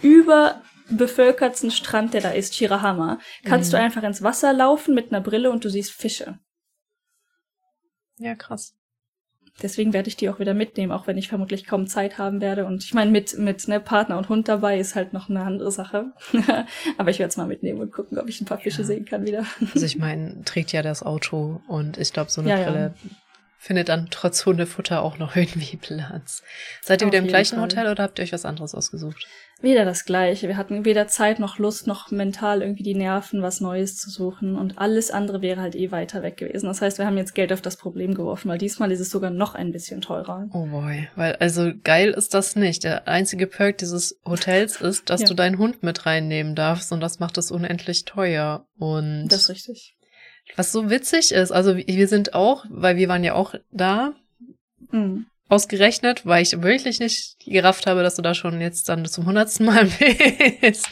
überbevölkertsten Strand, der da ist, Shirahama, kannst Mhm. du einfach ins Wasser laufen mit einer Brille und du siehst Fische. Ja, krass. Deswegen werde ich die auch wieder mitnehmen, auch wenn ich vermutlich kaum Zeit haben werde. Und ich meine, mit, mit ne, Partner und Hund dabei ist halt noch eine andere Sache. Aber ich werde es mal mitnehmen und gucken, ob ich ein paar Fische Ja. sehen kann wieder. Also ich meine, trägt ja das Auto und ich glaube, so eine Ja, ja. Brille findet dann trotz Hundefutter auch noch irgendwie Platz. Seid ihr Auf wieder im gleichen Fall. Hotel oder habt ihr euch was anderes ausgesucht? Wieder das Gleiche. Wir hatten weder Zeit noch Lust noch mental irgendwie die Nerven, was Neues zu suchen. Und alles andere wäre halt eh weiter weg gewesen. Das heißt, wir haben jetzt Geld auf das Problem geworfen, weil diesmal ist es sogar noch ein bisschen teurer. Oh boy, weil also geil ist das nicht. Der einzige Perk dieses Hotels ist, dass Ja. du deinen Hund mit reinnehmen darfst und das macht es unendlich teuer. Und Das ist richtig. was so witzig ist, also wir sind auch, weil wir waren ja auch da, Mhm. Ausgerechnet, weil ich wirklich nicht gerafft habe, dass du da schon jetzt dann zum hundertsten Mal bist.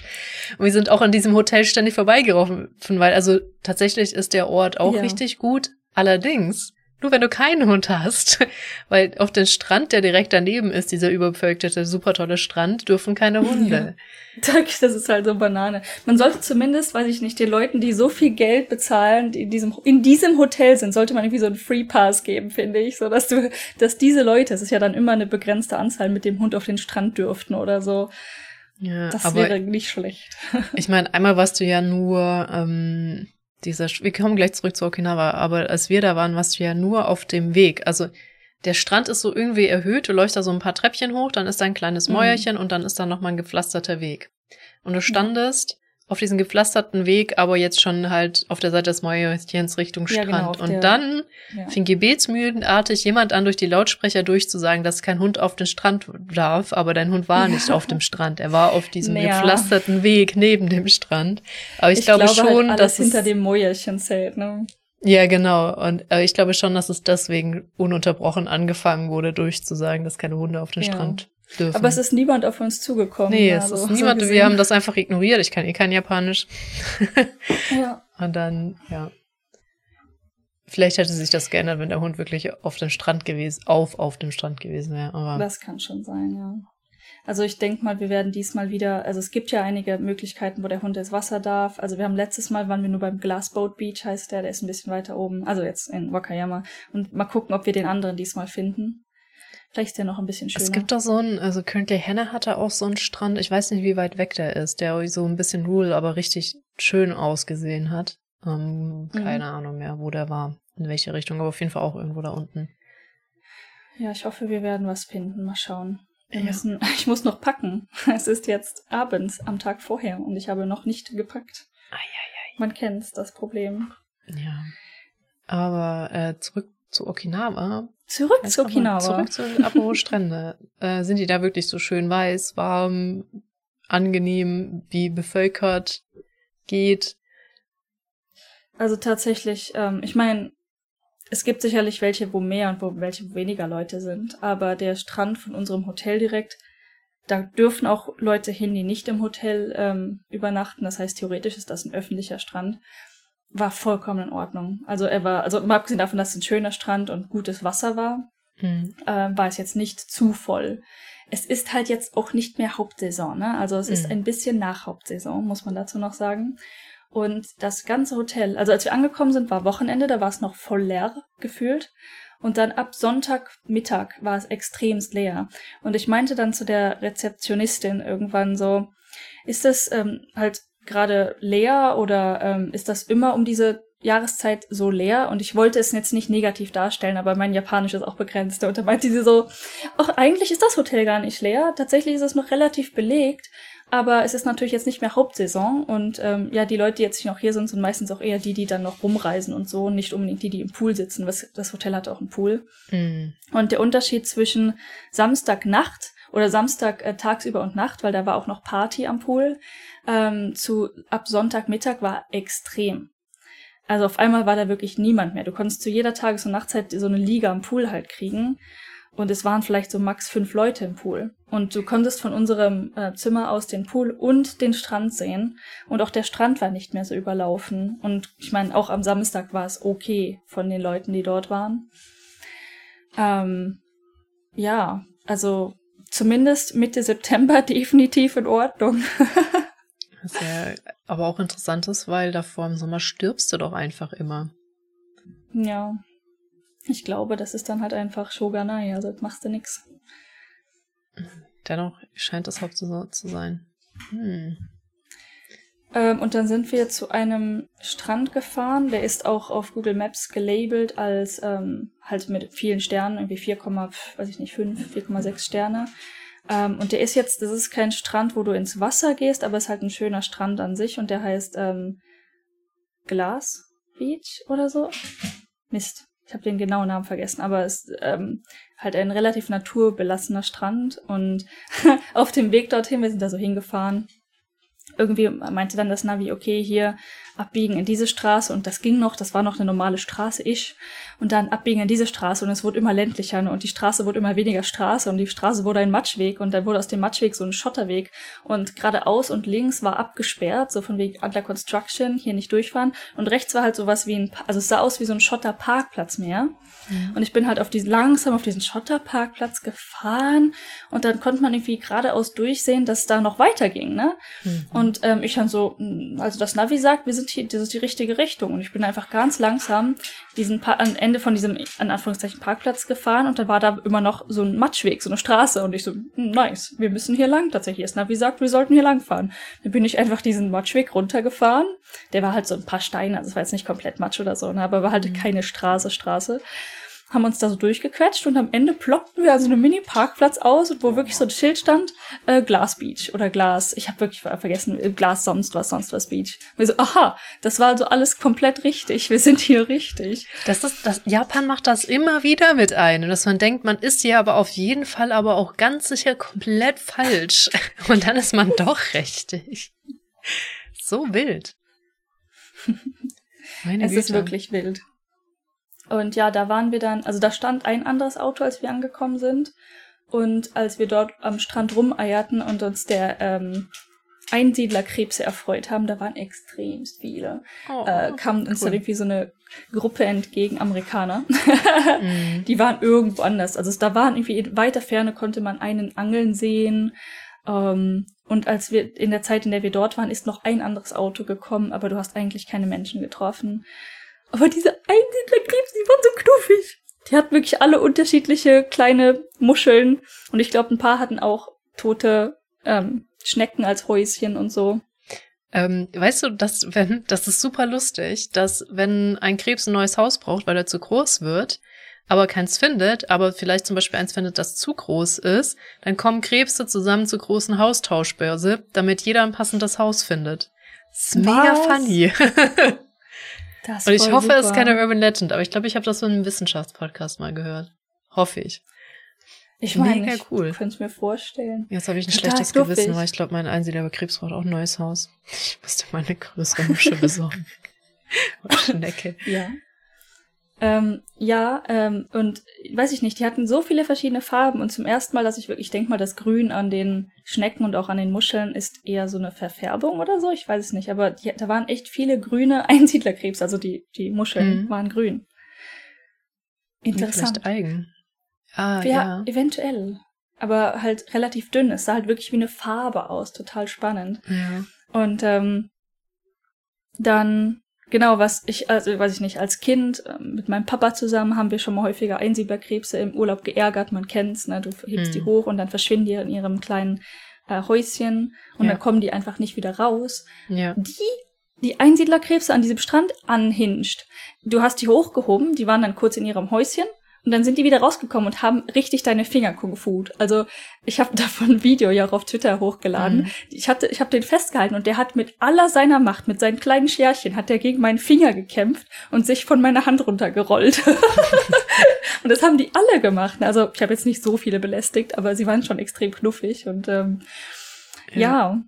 Und wir sind auch an diesem Hotel ständig vorbeigelaufen, weil also tatsächlich ist der Ort auch Ja. richtig gut. Allerdings, nur wenn du keinen Hund hast, weil auf den Strand, der direkt daneben ist, dieser überbevölkerte, super tolle Strand, dürfen keine Hunde. Das ist halt so Banane. Man sollte zumindest, weiß ich nicht, den Leuten, die so viel Geld bezahlen, die in diesem, in diesem Hotel sind, sollte man irgendwie so einen Free Pass geben, finde ich. So, dass du, dass diese Leute, es ist ja dann immer eine begrenzte Anzahl, mit dem Hund auf den Strand dürften oder so. Ja, Das wäre nicht schlecht. Ich meine, einmal warst du ja nur ähm, dieser, wir kommen gleich zurück zu Okinawa, aber als wir da waren, warst du ja nur auf dem Weg. Also der Strand ist so irgendwie erhöht, du läufst da so ein paar Treppchen hoch, dann ist da ein kleines Mhm. Mäuerchen und dann ist da nochmal ein gepflasterter Weg. Und du standest auf diesem gepflasterten Weg, aber jetzt schon halt auf der Seite des Mäuerchens Richtung Ja, Strand. genau, auf und der- dann Ja. fing gebetsmühlenartig jemand an, durch die Lautsprecher durchzusagen, dass kein Hund auf den Strand darf, aber dein Hund war nicht auf dem Strand. Er war auf diesem Ja. gepflasterten Weg neben dem Strand. Aber ich, Ich glaube, glaube schon, halt dass hinter es, dem Mäuerchen zählt, ne? ja genau. Und äh, ich glaube schon, dass es deswegen ununterbrochen angefangen wurde, durchzusagen, dass keine Hunde auf den Ja. Strand dürfen. Aber es ist niemand auf uns zugekommen. nee, es also, ist so niemand. gesehen. wir haben das einfach ignoriert. Ich kann eh kein Japanisch. Ja. Und dann, ja. Vielleicht hätte sich das geändert, wenn der Hund wirklich auf dem Strand gewesen, auf auf dem Strand gewesen wäre. Aber Das kann schon sein, ja. Also ich denke mal, wir werden diesmal wieder, also es gibt ja einige Möglichkeiten, wo der Hund ins Wasser darf. Also wir haben letztes Mal waren wir nur beim Glassboat Beach, heißt der, der ist ein bisschen weiter oben, also jetzt in Wakayama. Und mal gucken, ob wir den anderen diesmal finden. Vielleicht ist der noch ein bisschen schöner. Es gibt doch so einen, also Currently Henne hatte auch so einen Strand, ich weiß nicht, wie weit weg der ist, der so ein bisschen rural, aber richtig schön ausgesehen hat. Ähm, Mhm. keine Ahnung mehr, wo der war, in welche Richtung, aber auf jeden Fall auch irgendwo da unten. ja, ich hoffe, wir werden was finden. Mal schauen. Wir müssen, ich muss noch packen. Es ist jetzt abends am Tag vorher und ich habe noch nicht gepackt. Eieiei. Man kennt das Problem. Ja. Aber äh, zurück zu Okinawa. Zurück zu Okinawa. Zurück zu den apropos Strände. Äh, sind die da wirklich so schön weiß, warm, angenehm, wie bevölkert geht? Also tatsächlich, ähm, ich meine, es gibt sicherlich welche, wo mehr und wo welche wo weniger Leute sind, aber der Strand von unserem Hotel direkt, da dürfen auch Leute hin, die nicht im Hotel ähm, übernachten. Das heißt, theoretisch ist das ein öffentlicher Strand. War vollkommen in Ordnung. Also er war, also mal abgesehen davon, dass es ein schöner Strand und gutes Wasser war, Hm. äh, war es jetzt nicht zu voll. Es ist halt jetzt auch nicht mehr Hauptsaison, ne? Also es ist Mhm. ein bisschen nach Hauptsaison, muss man dazu noch sagen. Und das ganze Hotel, also als wir angekommen sind, war Wochenende, da war es noch voll leer gefühlt. Und dann ab Sonntagmittag war es extremst leer. Und ich meinte dann zu der Rezeptionistin irgendwann so, ist das ähm, halt gerade leer oder ähm, ist das immer um diese Jahreszeit so leer? Und ich wollte es jetzt nicht negativ darstellen, aber mein Japanisch ist auch begrenzt. Und da meinte sie so, ach, eigentlich ist das Hotel gar nicht leer. Tatsächlich ist es noch relativ belegt. Aber es ist natürlich jetzt nicht mehr Hauptsaison und ähm, ja, die Leute, die jetzt noch hier sind, sind meistens auch eher die, die dann noch rumreisen und so, nicht unbedingt die, die im Pool sitzen. Was, das Hotel hat auch einen Pool. Hm. Und der Unterschied zwischen Samstagnacht oder Samstag äh, tagsüber und Nacht, weil da war auch noch Party am Pool, ähm, zu ab Sonntagmittag war extrem. Also auf einmal war da wirklich niemand mehr. Du konntest zu jeder Tages- und Nachtzeit so eine Liga am Pool halt kriegen. Und es waren vielleicht so max fünf Leute im Pool. Und du konntest von unserem äh, Zimmer aus den Pool und den Strand sehen. Und auch der Strand war nicht mehr so überlaufen. Und ich meine, auch am Samstag war es okay von den Leuten, die dort waren. Ähm, ja, also zumindest Mitte September definitiv in Ordnung. Was ja aber auch interessant ist, weil davor im Sommer stirbst du doch einfach immer. ja. Ich glaube, das ist dann halt einfach Shogunai, also das machst du nix. Dennoch scheint das Hauptsaison zu sein. Hm. Ähm, und dann sind wir zu einem Strand gefahren, der ist auch auf Google Maps gelabelt als ähm, halt mit vielen Sternen, irgendwie 4, weiß ich nicht, 5, 4,6 Sterne. Ähm, und der ist jetzt, das ist kein Strand, wo du ins Wasser gehst, aber es ist halt ein schöner Strand an sich und der heißt ähm, Glass Beach oder so. Mist, ich habe den genauen Namen vergessen, aber es ist ähm, halt ein relativ naturbelassener Strand und auf dem Weg dorthin, wir sind da so hingefahren, irgendwie meinte dann das Navi, okay, hier abbiegen in diese Straße und das ging noch, das war noch eine normale Straße, ich. Und dann abbiegen in diese Straße und es wurde immer ländlicher und die Straße wurde immer weniger Straße und die Straße wurde ein Matschweg und dann wurde aus dem Matschweg so ein Schotterweg und geradeaus und links war abgesperrt, so von wegen under construction, hier nicht durchfahren und rechts war halt sowas wie ein, also es sah aus wie so ein Schotterparkplatz mehr. Und ich bin halt auf diesen, langsam auf diesen Schotterparkplatz gefahren und dann konnte man irgendwie geradeaus durchsehen, dass da noch weiterging, ne? Und ähm, ich dann so, mh, also das Navi sagt, wir sind hier, das ist die richtige Richtung. Und ich bin einfach ganz langsam diesen pa am Ende von diesem, an Anführungszeichen, Parkplatz gefahren und dann war da immer noch so ein Matschweg, so eine Straße. Und ich so, hm, nice, wir müssen hier lang tatsächlich. Das Navi sagt, wir sollten hier lang fahren. Dann bin ich einfach diesen Matschweg runtergefahren. Der war halt so ein paar Steine, also es war jetzt nicht komplett Matsch oder so, ne, aber war halt keine Straße, Straße haben uns da so durchgequetscht und am Ende ploppten wir also einen Mini-Parkplatz aus, und wo wirklich so ein Schild stand, äh, Glas Beach oder Glas, ich habe wirklich ver- vergessen, äh, Glas sonst was, sonst was Beach. Und wir so, aha, das war also alles komplett richtig, wir sind hier richtig. Das ist, das, Japan macht das immer wieder mit ein, dass man denkt, man ist hier aber auf jeden Fall aber auch ganz sicher komplett falsch. Und dann ist man doch richtig. So wild. Meine es Güte. ist wirklich wild. Und ja, da waren wir dann, also da stand ein anderes Auto, als wir angekommen sind. Und als wir dort am Strand rumeierten und uns der ähm, Einsiedlerkrebse erfreut haben, da waren extremst viele. oh, äh, kam uns dann cool. irgendwie so eine Gruppe entgegen, Amerikaner. Mhm. Die waren irgendwo anders. Also da waren irgendwie in weiter Ferne konnte man einen angeln sehen. Ähm, und als wir in der Zeit, in der wir dort waren, ist noch ein anderes Auto gekommen, aber du hast eigentlich keine Menschen getroffen. Aber diese Einsiedlerkrebs, die waren so knuffig. Die hatten wirklich alle unterschiedliche kleine Muscheln. Und ich glaube, ein paar hatten auch tote ähm, Schnecken als Häuschen und so. Ähm, weißt du, dass wenn, das ist super lustig, dass wenn ein Krebs ein neues Haus braucht, weil er zu groß wird, aber keins findet, aber vielleicht zum Beispiel eins findet, das zu groß ist, dann kommen Krebse zusammen zur großen Haustauschbörse, damit jeder ein passendes Haus findet. Das ist mega funny. Das Und ich hoffe, es ist super. keine Urban Legend, aber ich glaube, ich habe das so in einem Wissenschaftspodcast mal gehört. Hoffe ich. Ich meine, mega ich cool. könnte es mir vorstellen. Jetzt habe ich ein Total schlechtes knuffig. Gewissen, weil ich glaube, mein Einsiedler bei Krebs braucht auch ein neues Haus. Ich musste mal eine größere Muschel besorgen. Schnecke. Ja. Ähm, ja, ähm, und weiß ich nicht, die hatten so viele verschiedene Farben und zum ersten Mal, dass ich wirklich, ich denke mal, das Grün an den Schnecken und auch an den Muscheln ist eher so eine Verfärbung oder so, ich weiß es nicht, aber die, da waren echt viele grüne Einsiedlerkrebs, also die, die Muscheln Mhm. waren grün. Interessant. Vielleicht Eigen. Ah, ja, ja. eventuell. Aber halt relativ dünn. Es sah halt wirklich wie eine Farbe aus. Total spannend. Ja. Und ähm, dann, genau, was ich, also weiß ich nicht, als Kind ähm, mit meinem Papa zusammen haben wir schon mal häufiger Einsiedlerkrebse im Urlaub geärgert. Man kennt's, ne? Du hebst Hm. die hoch und dann verschwinden die in ihrem kleinen äh, Häuschen und Ja. dann kommen die einfach nicht wieder raus Ja. die die Einsiedlerkrebse an diesem Strand anhinscht. Du hast die hochgehoben, die waren dann kurz in ihrem Häuschen und dann sind die wieder rausgekommen und haben richtig deine Finger kung-fu't. Also ich habe davon ein Video ja auch auf Twitter hochgeladen. Mhm. Ich hatte, ich habe den festgehalten und der hat mit aller seiner Macht, mit seinen kleinen Scherchen, hat der gegen meinen Finger gekämpft und sich von meiner Hand runtergerollt. und das haben die alle gemacht. Also ich habe jetzt nicht so viele belästigt, aber sie waren schon extrem knuffig und ähm, ja.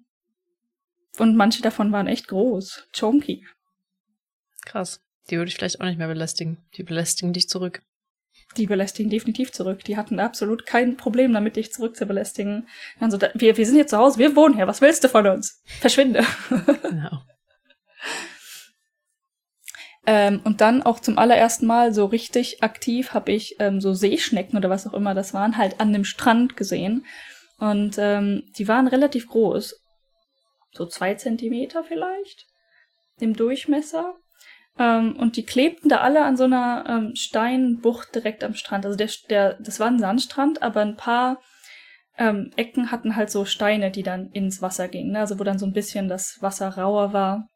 Und manche davon waren echt groß. Chonky. Krass. Die würde ich vielleicht auch nicht mehr belästigen. Die belästigen dich zurück. Die belästigen definitiv zurück. Die hatten absolut kein Problem damit, dich zurück zu belästigen. Also, da, wir, wir sind hier zu Hause, wir wohnen hier, was willst du von uns? Verschwinde. Genau. ähm, und dann auch zum allerersten Mal so richtig aktiv habe ich ähm, so Seeschnecken oder was auch immer das waren, halt an dem Strand gesehen. Und ähm, die waren relativ groß. So zwei Zentimeter vielleicht im Durchmesser. Ähm, und die klebten da alle an so einer ähm, Steinbucht direkt am Strand. Also der, der, das war ein Sandstrand, aber ein paar ähm, Ecken hatten halt so Steine, die dann ins Wasser gingen. Ne? Also wo dann so ein bisschen das Wasser rauer war.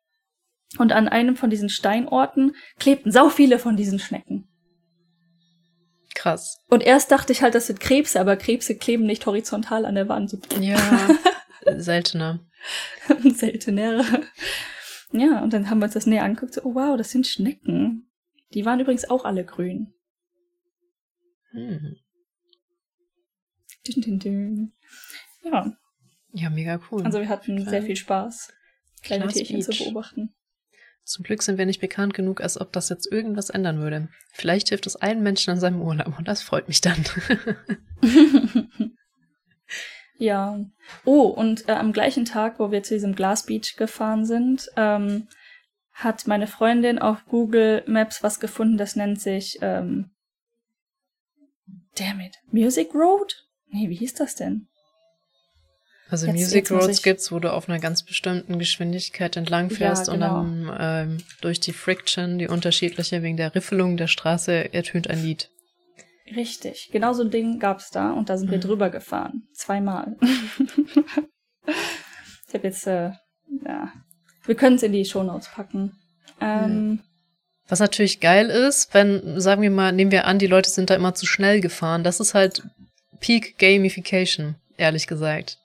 Und an einem von diesen Steinorten klebten sau viele von diesen Schnecken. Krass. Und erst dachte ich halt, das sind Krebse, aber Krebse kleben nicht horizontal an der Wand. Ja. Seltener. seltenere. Ja, und dann haben wir uns das näher angeguckt. So, oh wow, das sind Schnecken. Die waren übrigens auch alle grün. Hm. Dün, dün, dün. Ja, Ja, mega cool. also wir hatten Klar. sehr viel Spaß, kleine Klaas Tierchen zu Beach. beobachten. Zum Glück sind wir nicht bekannt genug, als ob das jetzt irgendwas ändern würde. Vielleicht hilft es allen Menschen an seinem Urlaub und das freut mich dann. ja. Oh, und äh, am gleichen Tag, wo wir zu diesem Glass Beach gefahren sind, ähm, hat meine Freundin auf Google Maps was gefunden, das nennt sich, ähm, damn it, Music Road? Nee, wie hieß das denn? Also Jetzt- Music jetzt Roads ich- gibt's, wo du auf einer ganz bestimmten Geschwindigkeit entlang Ja, fährst genau. und dann ähm, durch die Friction, die unterschiedliche wegen der Riffelung der Straße, ertönt ein Lied. Richtig, genau so ein Ding gab's da und da sind wir Mhm. drüber gefahren. Zweimal. ich habe jetzt, äh, ja, wir können es in die Shownotes packen. Ähm, Was natürlich geil ist, wenn, sagen wir mal, nehmen wir an, die Leute sind da immer zu schnell gefahren. Das ist halt Peak Gamification, ehrlich gesagt.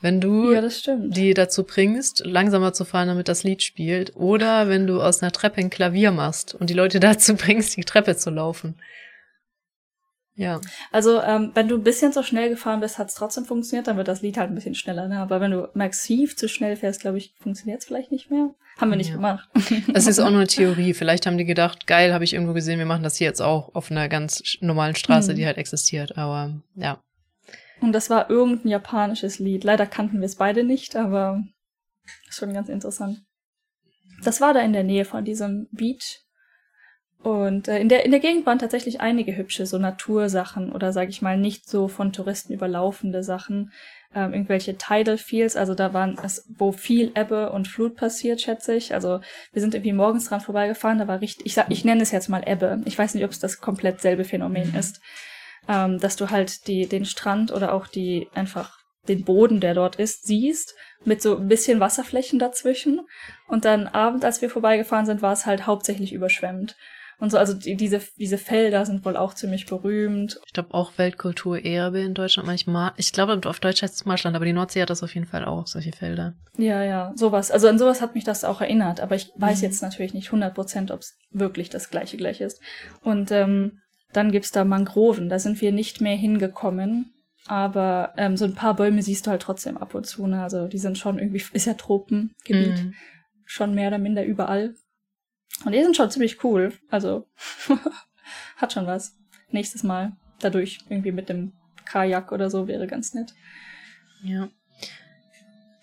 Wenn du ja, die dazu bringst, langsamer zu fahren, damit das Lied spielt, oder wenn du aus einer Treppe ein Klavier machst und die Leute dazu bringst, die Treppe zu laufen. Ja, Also, ähm, wenn du ein bisschen zu schnell gefahren bist, hat's trotzdem funktioniert, dann wird das Lied halt ein bisschen schneller. Ne? Aber wenn du massiv zu schnell fährst, glaube ich, funktioniert's vielleicht nicht mehr. Haben wir nicht Ja. gemacht. das ist auch nur eine Theorie. Vielleicht haben die gedacht, geil, habe ich irgendwo gesehen, wir machen das hier jetzt auch auf einer ganz normalen Straße, Mhm. die halt existiert. Aber ja, Und das war irgendein japanisches Lied. Leider kannten wir es beide nicht, aber ist schon ganz interessant. Das war da in der Nähe von diesem Beach. Und äh, in, der, in der Gegend waren tatsächlich einige hübsche so Natursachen oder sage ich mal nicht so von Touristen überlaufende Sachen. Ähm, irgendwelche Tidal Fields, also da waren es, wo viel Ebbe und Flut passiert, schätze ich. Also wir sind irgendwie morgens dran vorbeigefahren, da war richtig, ich, sag, ich nenne es jetzt mal Ebbe. Ich weiß nicht, ob es das komplett selbe Phänomen Mhm. ist ähm, dass du halt die, den Strand oder auch die einfach den Boden, der dort ist, siehst, mit so ein bisschen Wasserflächen dazwischen. Und dann abends, als wir vorbeigefahren sind, war es halt hauptsächlich überschwemmt. Und so. Also die, diese, diese Felder sind wohl auch ziemlich berühmt. Ich glaube auch Weltkulturerbe in Deutschland manchmal. Ich glaube, auf Deutsch heißt es Marschland, aber die Nordsee hat das auf jeden Fall auch, solche Felder. Ja, ja, sowas. Also an sowas hat mich das auch erinnert, aber ich weiß mhm. jetzt natürlich nicht 100 Prozent, ob es wirklich das gleiche gleich ist. Und ähm, dann gibt's da Mangroven, da sind wir nicht mehr hingekommen. Aber ähm, so ein paar Bäume siehst du halt trotzdem ab und zu. Ne? Also die sind schon irgendwie, ist ja Tropengebiet. Mhm. Schon mehr oder minder überall. Und die sind schon ziemlich cool. Also hat schon was. Nächstes Mal dadurch irgendwie mit dem Kajak oder so wäre ganz nett. Ja.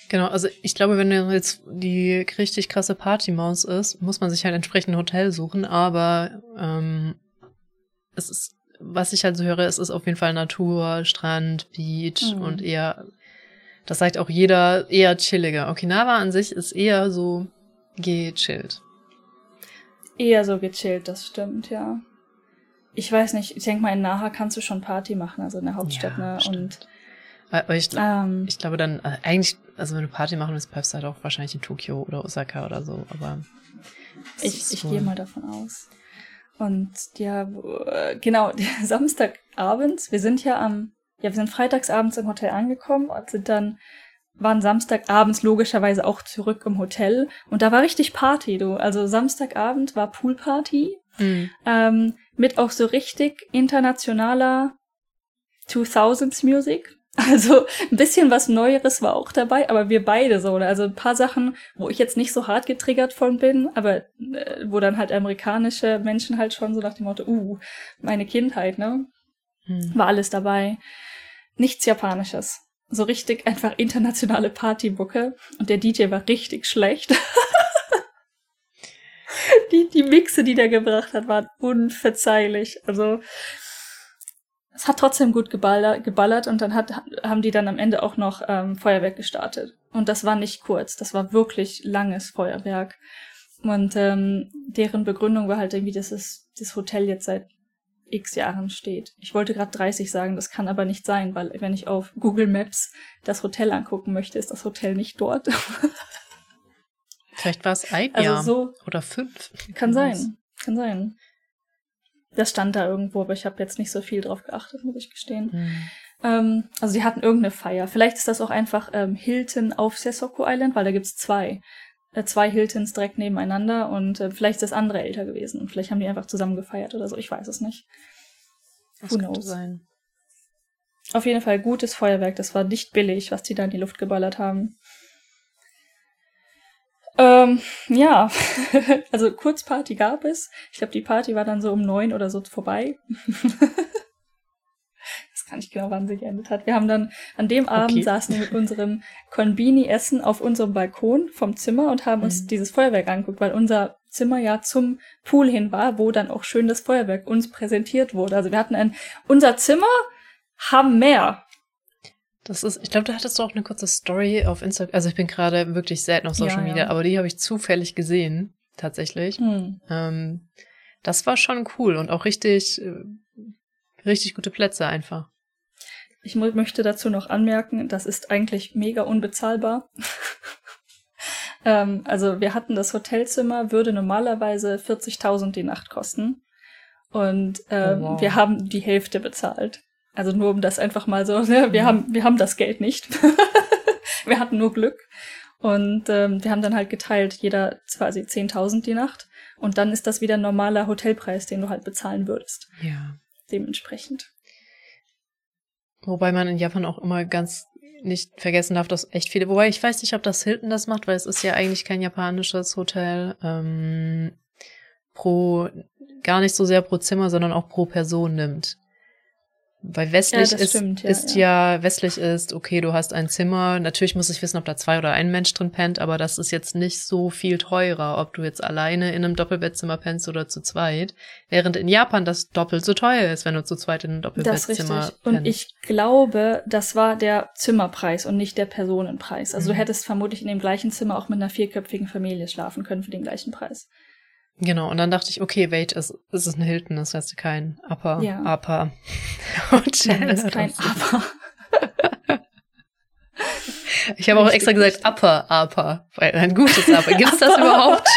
Genau, also ich glaube, wenn jetzt die richtig krasse Partymaus ist, muss man sich halt entsprechend ein Hotel suchen, aber ähm, es ist, was ich halt so höre, es ist auf jeden Fall Natur, Strand, Beach mhm. und eher, das sagt auch jeder, eher chilliger. Okinawa an sich ist eher so gechillt. Eher so gechillt, das stimmt, ja. Ich weiß nicht, ich denke mal, in Naha kannst du schon Party machen, also in der Hauptstadt, ja, ne? Stimmt. Und aber ich, ähm, ich glaube dann, äh, eigentlich, also wenn du Party machen willst, bleibst du halt auch wahrscheinlich in Tokio oder Osaka oder so, aber. Ich, ich gehe mal davon aus. Und ja, genau, Samstagabends, wir sind ja am, ja, wir sind freitagsabends im Hotel angekommen und sind dann, waren Samstagabends logischerweise auch zurück im Hotel. Und da war richtig Party, du. Also Samstagabend war Poolparty. Mhm. Ähm, mit auch so richtig internationaler 2000s Music. Also ein bisschen was Neueres war auch dabei, aber wir beide so. Ne? Also ein paar Sachen, wo ich jetzt nicht so hart getriggert von bin, aber äh, wo dann halt amerikanische Menschen halt schon so nach dem Motto, uh, meine Kindheit, ne? Hm. War alles dabei. Nichts Japanisches. So richtig einfach internationale Partybucke. Und der DJ war richtig schlecht. die, die Mixe, die der gebracht hat, waren unverzeihlich. Also es hat trotzdem gut geballert, geballert und dann hat, haben die dann am Ende auch noch ähm, Feuerwerk gestartet. Und das war nicht kurz, das war wirklich langes Feuerwerk. Und ähm, deren Begründung war halt irgendwie, dass es das Hotel jetzt seit x Jahren steht. Ich wollte gerade 30 sagen, das kann aber nicht sein, weil wenn ich auf Google Maps das Hotel angucken möchte, ist das Hotel nicht dort. Vielleicht war es ein also Jahr so, oder fünf. Kann sein, kann sein. Das stand da irgendwo, aber ich habe jetzt nicht so viel drauf geachtet, muss ich gestehen. Mhm. Ähm, also sie hatten irgendeine Feier. Vielleicht ist das auch einfach ähm, Hilton auf Sesoko Island, weil da gibt's zwei. Äh, zwei Hiltons direkt nebeneinander und äh, vielleicht ist das andere älter gewesen und vielleicht haben die einfach zusammen gefeiert oder so. Ich weiß es nicht. Das Who knows? Sein. Auf jeden Fall gutes Feuerwerk. Das war nicht billig, was die da in die Luft geballert haben. Ähm, ja, also Kurzparty gab es. Ich glaube, die Party war dann so um neun oder so vorbei. kann ich genau, wann sie geendet hat. Wir haben dann an dem Abend okay. saßen wir mit unserem Konbini-Essen auf unserem Balkon vom Zimmer und haben uns mhm. dieses Feuerwerk angeguckt, weil unser Zimmer ja zum Pool hin war, wo dann auch schön das Feuerwerk uns präsentiert wurde. Also wir hatten ein, unser Zimmer haben mehr. Das ist, ich glaube, da hattest du auch eine kurze Story auf Instagram. Also ich bin gerade wirklich selten auf Social ja, Media, ja. aber die habe ich zufällig gesehen, tatsächlich. Hm. Ähm, das war schon cool und auch richtig, äh, richtig gute Plätze einfach. Ich möchte dazu noch anmerken, das ist eigentlich mega unbezahlbar. ähm, also wir hatten das Hotelzimmer, würde normalerweise 40.000 die Nacht kosten. Und ähm, oh, wow. wir haben die Hälfte bezahlt. Also nur um das einfach mal so, ne? wir, mhm. haben, wir haben das Geld nicht. wir hatten nur Glück. Und ähm, wir haben dann halt geteilt, jeder quasi 10.000 die Nacht. Und dann ist das wieder ein normaler Hotelpreis, den du halt bezahlen würdest. Ja. Dementsprechend. Wobei man in Japan auch immer ganz nicht vergessen darf, dass echt viele, wobei ich weiß nicht, ob das Hilton das macht, weil es ist ja eigentlich kein japanisches Hotel, ähm, pro, gar nicht so sehr pro Zimmer, sondern auch pro Person nimmt. Weil westlich ja, ist, stimmt, ja, ist ja. ja, westlich ist, okay, du hast ein Zimmer. Natürlich muss ich wissen, ob da zwei oder ein Mensch drin pennt, aber das ist jetzt nicht so viel teurer, ob du jetzt alleine in einem Doppelbettzimmer pennst oder zu zweit. Während in Japan das doppelt so teuer ist, wenn du zu zweit in einem Doppelbettzimmer das ist pennst. Und ich glaube, das war der Zimmerpreis und nicht der Personenpreis. Also mhm. du hättest vermutlich in dem gleichen Zimmer auch mit einer vierköpfigen Familie schlafen können für den gleichen Preis. Genau, und dann dachte ich, okay, wait, es, es ist ein Hilton, das heißt kein Upper, ja. Upper Hotel. Nein, das ist kein Upper. Ich habe auch extra gesagt Upper Upper, weil ein gutes Upper. Gibt es das überhaupt?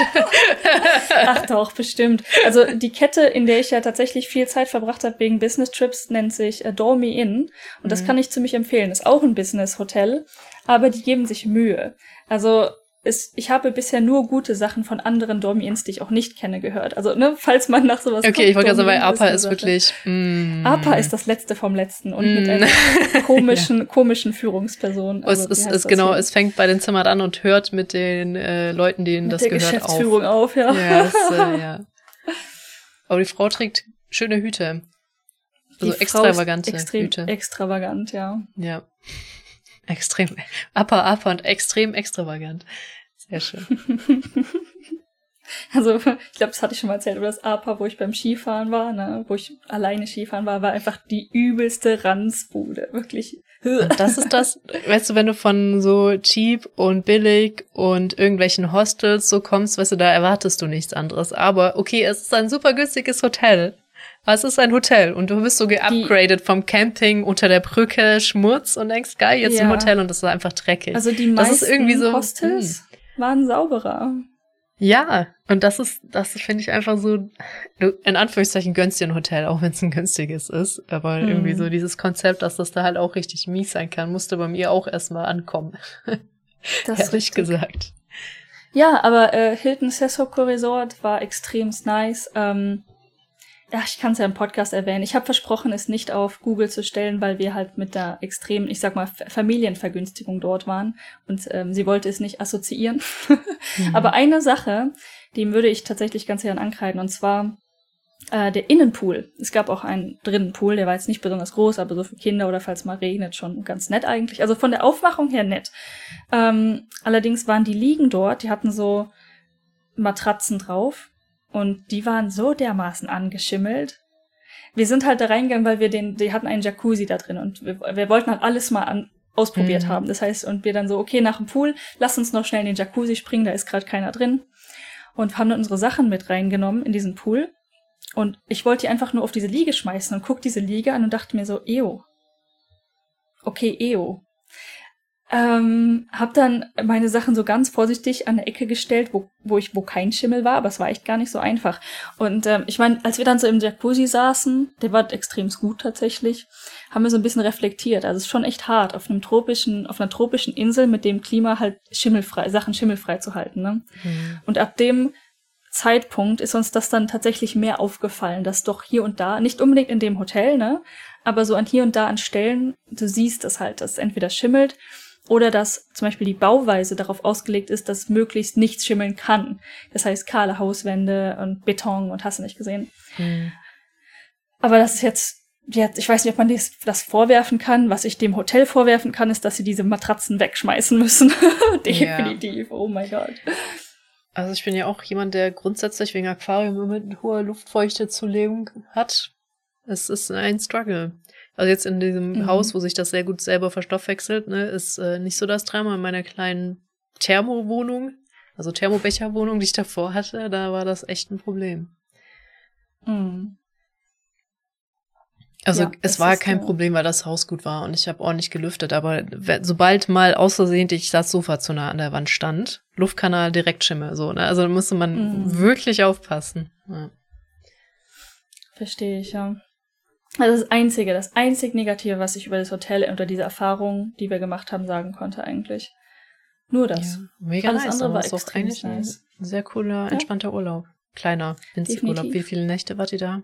Ach doch, bestimmt. Also die Kette, in der ich ja tatsächlich viel Zeit verbracht habe wegen Business Trips, nennt sich äh, Dormy Inn. Und das mhm. kann ich ziemlich empfehlen. Ist auch ein Business Hotel, aber die geben sich Mühe. Also es, ich habe bisher nur gute Sachen von anderen Dormi-Ins, die ich auch nicht kenne, gehört. Also, ne, falls man nach sowas Okay, guckt, ich wollte gerade sagen, weil APA ist, ist wirklich. Mm. APA ist das letzte vom letzten und mm. mit einer komischen, ja. komischen Führungsperson. Also, es, ist, ist genau, hier? es fängt bei den Zimmern an und hört mit den äh, Leuten, denen mit das der gehört, Geschäftsführung auf. auf ja. Ja, äh, ja. Aber die Frau trägt schöne Hüte. Also die extravagante extrem Hüte. Extravagant, ja. Ja. Extrem. Upper, upper und extrem extravagant. Sehr schön. Also, ich glaube, das hatte ich schon mal erzählt, über das APA, wo ich beim Skifahren war, ne, wo ich alleine Skifahren war, war einfach die übelste Ranzbude. Wirklich. Und das ist das, weißt du, wenn du von so cheap und billig und irgendwelchen Hostels so kommst, weißt du, da erwartest du nichts anderes. Aber okay, es ist ein super günstiges Hotel. Aber es ist ein Hotel und du bist so geupgradet die, vom Camping unter der Brücke, Schmutz und denkst, geil, jetzt ja. im Hotel und das ist einfach dreckig. Also die meisten das ist irgendwie so, Hostels mh. Hm. waren sauberer. Ja, und das ist, das finde ich einfach so, du, in Anführungszeichen gönnst dir ein Hotel, auch wenn es ein günstiges ist. Aber hm. irgendwie so dieses Konzept, dass das da halt auch richtig mies sein kann, musste bei mir auch erstmal ankommen. Das Ehrlich gesagt. Ja, aber äh, Hilton Sessoko Resort war extrem nice. Ähm, ja, ich kann es ja im Podcast erwähnen. Ich habe versprochen, es nicht auf Google zu stellen, weil wir halt mit der extremen, ich sag mal, Familienvergünstigung dort waren und ähm, sie wollte es nicht assoziieren. mhm. Aber eine Sache, dem würde ich tatsächlich ganz gern ankreiden, und zwar äh, der Innenpool. Es gab auch einen Drinnenpool, der war jetzt nicht besonders groß, aber so für Kinder oder falls mal regnet schon ganz nett eigentlich. Also von der Aufmachung her nett. Ähm, allerdings waren die Liegen dort, die hatten so Matratzen drauf und die waren so dermaßen angeschimmelt. Wir sind halt da reingegangen, weil wir den, die hatten einen Jacuzzi da drin und wir, wir wollten halt alles mal an, ausprobiert mhm. haben. Das heißt, und wir dann so, okay, nach dem Pool, lass uns noch schnell in den Jacuzzi springen, da ist gerade keiner drin. Und haben dann unsere Sachen mit reingenommen in diesen Pool. Und ich wollte die einfach nur auf diese Liege schmeißen und guck diese Liege an und dachte mir so, Eo. Okay, Eo. Ähm, hab dann meine Sachen so ganz vorsichtig an der Ecke gestellt, wo, wo ich, wo kein Schimmel war, aber es war echt gar nicht so einfach. Und ähm, ich meine, als wir dann so im Jacuzzi saßen, der war extrem gut tatsächlich, haben wir so ein bisschen reflektiert. Also es ist schon echt hart, auf einem tropischen, auf einer tropischen Insel mit dem Klima halt schimmelfrei, Sachen schimmelfrei zu halten. Ne? Mhm. Und ab dem Zeitpunkt ist uns das dann tatsächlich mehr aufgefallen, dass doch hier und da, nicht unbedingt in dem Hotel, ne, aber so an hier und da an Stellen, du siehst es halt, dass es entweder schimmelt oder dass zum Beispiel die Bauweise darauf ausgelegt ist, dass möglichst nichts schimmeln kann. Das heißt kahle Hauswände und Beton und hast du nicht gesehen. Mhm. Aber das ist jetzt, jetzt, ich weiß nicht, ob man das, das vorwerfen kann. Was ich dem Hotel vorwerfen kann, ist, dass sie diese Matratzen wegschmeißen müssen. Definitiv. Ja. Oh mein Gott. Also ich bin ja auch jemand, der grundsätzlich wegen Aquarium immer mit hoher Luftfeuchte zu leben hat. Es ist ein Struggle. Also jetzt in diesem mhm. Haus, wo sich das sehr gut selber verstoffwechselt, ne, ist äh, nicht so das Drama. In meiner kleinen Thermowohnung, also Thermobecherwohnung, die ich davor hatte, da war das echt ein Problem. Mhm. Also ja, es war kein so. Problem, weil das Haus gut war und ich habe ordentlich gelüftet, aber sobald mal außersehentlich das Sofa zu nah an der Wand stand, Luftkanal direkt Schimmel, so, ne? Also da musste man mhm. wirklich aufpassen. Ja. Verstehe ich, ja. Also das Einzige, das einzig Negative, was ich über das Hotel oder diese Erfahrung, die wir gemacht haben, sagen konnte eigentlich. Nur das. Ja, mega Alles nice, andere war extrem nice. ein sehr cooler, entspannter ja. Urlaub. Kleiner Winzig-Urlaub. Wie viele Nächte wart ihr da?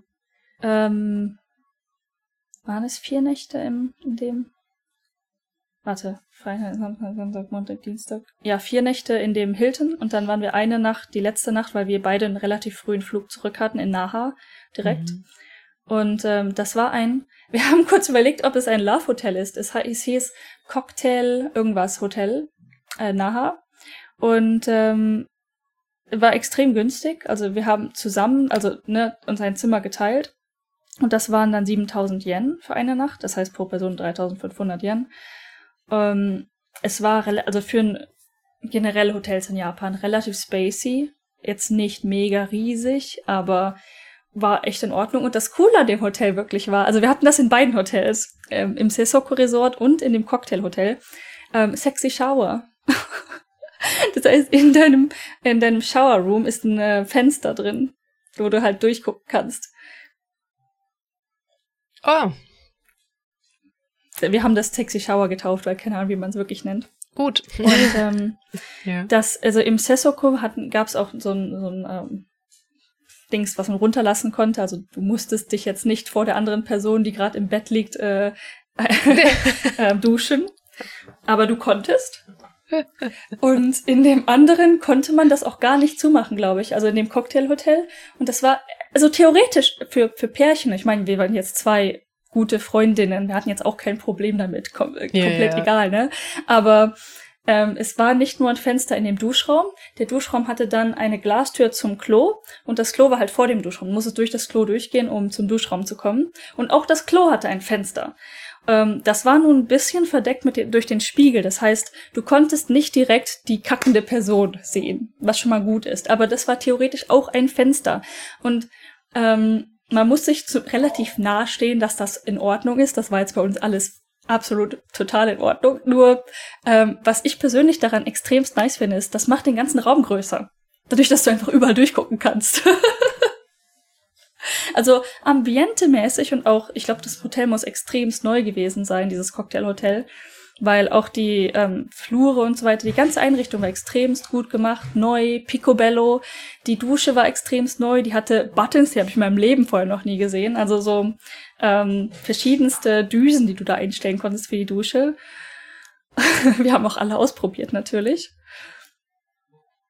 Ähm, waren es vier Nächte im, in dem? Warte, Freitag, Samstag, Sonntag, Montag, Dienstag. Ja, vier Nächte in dem Hilton und dann waren wir eine Nacht, die letzte Nacht, weil wir beide einen relativ frühen Flug zurück hatten in Naha direkt. Mhm. Und ähm, das war ein, wir haben kurz überlegt, ob es ein Love Hotel ist. Es, es hieß Cocktail irgendwas Hotel, äh, Naha. Und ähm, war extrem günstig. Also wir haben zusammen, also ne, uns ein Zimmer geteilt. Und das waren dann 7000 Yen für eine Nacht. Das heißt pro Person 3500 Yen. Ähm, es war, also für ein generell Hotels in Japan relativ spacey. Jetzt nicht mega riesig, aber war echt in Ordnung. Und das Coole an dem Hotel wirklich war, also wir hatten das in beiden Hotels, ähm, im Sesoko Resort und in dem Cocktail Hotel. ähm, Sexy Shower. das heißt, in deinem, in deinem Shower Room ist ein äh, Fenster drin, wo du halt durchgucken kannst. Oh. Wir haben das Sexy Shower getauft, weil keine Ahnung, wie man es wirklich nennt. Gut. Und ähm, ja. das, also im Sessoko gab es auch so ein, so ein ähm, Dings, was man runterlassen konnte. Also du musstest dich jetzt nicht vor der anderen Person, die gerade im Bett liegt, äh, äh, duschen. Aber du konntest. Und in dem anderen konnte man das auch gar nicht zumachen, glaube ich. Also in dem Cocktailhotel. Und das war, also theoretisch für, für Pärchen. Ich meine, wir waren jetzt zwei gute Freundinnen. Wir hatten jetzt auch kein Problem damit. Kom yeah, komplett yeah. egal, ne? Aber ähm, es war nicht nur ein Fenster in dem Duschraum. Der Duschraum hatte dann eine Glastür zum Klo und das Klo war halt vor dem Duschraum. Du musstest durch das Klo durchgehen, um zum Duschraum zu kommen. Und auch das Klo hatte ein Fenster. Ähm, das war nun ein bisschen verdeckt den, durch den Spiegel. Das heißt, du konntest nicht direkt die kackende Person sehen, was schon mal gut ist. Aber das war theoretisch auch ein Fenster. Und ähm, man muss sich zu, relativ nahe stehen, dass das in Ordnung ist. Das war jetzt bei uns alles absolut total in Ordnung. Nur, ähm, was ich persönlich daran extremst nice finde, ist, das macht den ganzen Raum größer. Dadurch, dass du einfach überall durchgucken kannst. also ambientemäßig und auch, ich glaube, das Hotel muss extremst neu gewesen sein, dieses Cocktailhotel weil auch die ähm, Flure und so weiter, die ganze Einrichtung war extremst gut gemacht, neu, picobello, die Dusche war extremst neu, die hatte Buttons, die habe ich in meinem Leben vorher noch nie gesehen, also so ähm, verschiedenste Düsen, die du da einstellen konntest für die Dusche. Wir haben auch alle ausprobiert natürlich.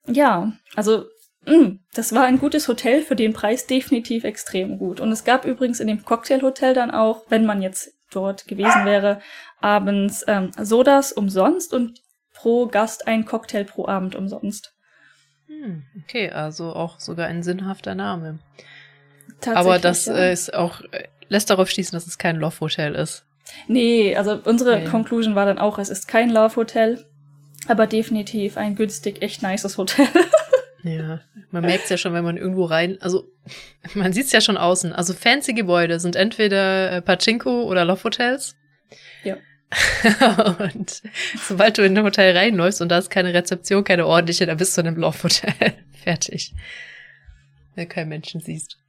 Ja, also mh, mm, das war ein gutes Hotel für den Preis definitiv extrem gut. Und es gab übrigens in dem Cocktailhotel dann auch, wenn man jetzt dort gewesen wäre, abends ähm, Sodas umsonst und pro Gast ein Cocktail pro Abend umsonst. Hm, okay, also auch sogar ein sinnhafter Name. Aber das ja. äh, ist auch, äh, lässt darauf schließen, dass es kein Love Hotel ist. Nee, also unsere nee. Conclusion war dann auch, es ist kein Love Hotel, aber definitiv ein günstig, echt nices Hotel. ja, man merkt es ja schon, wenn man irgendwo rein, also man sieht es ja schon außen. Also fancy Gebäude sind entweder äh, Pachinko oder Love Hotels. Ja. und sobald du in ein Hotel reinläufst und da ist keine Rezeption, keine ordentliche, dann bist du in einem Laufhotel. Fertig. Wenn du keinen Menschen siehst.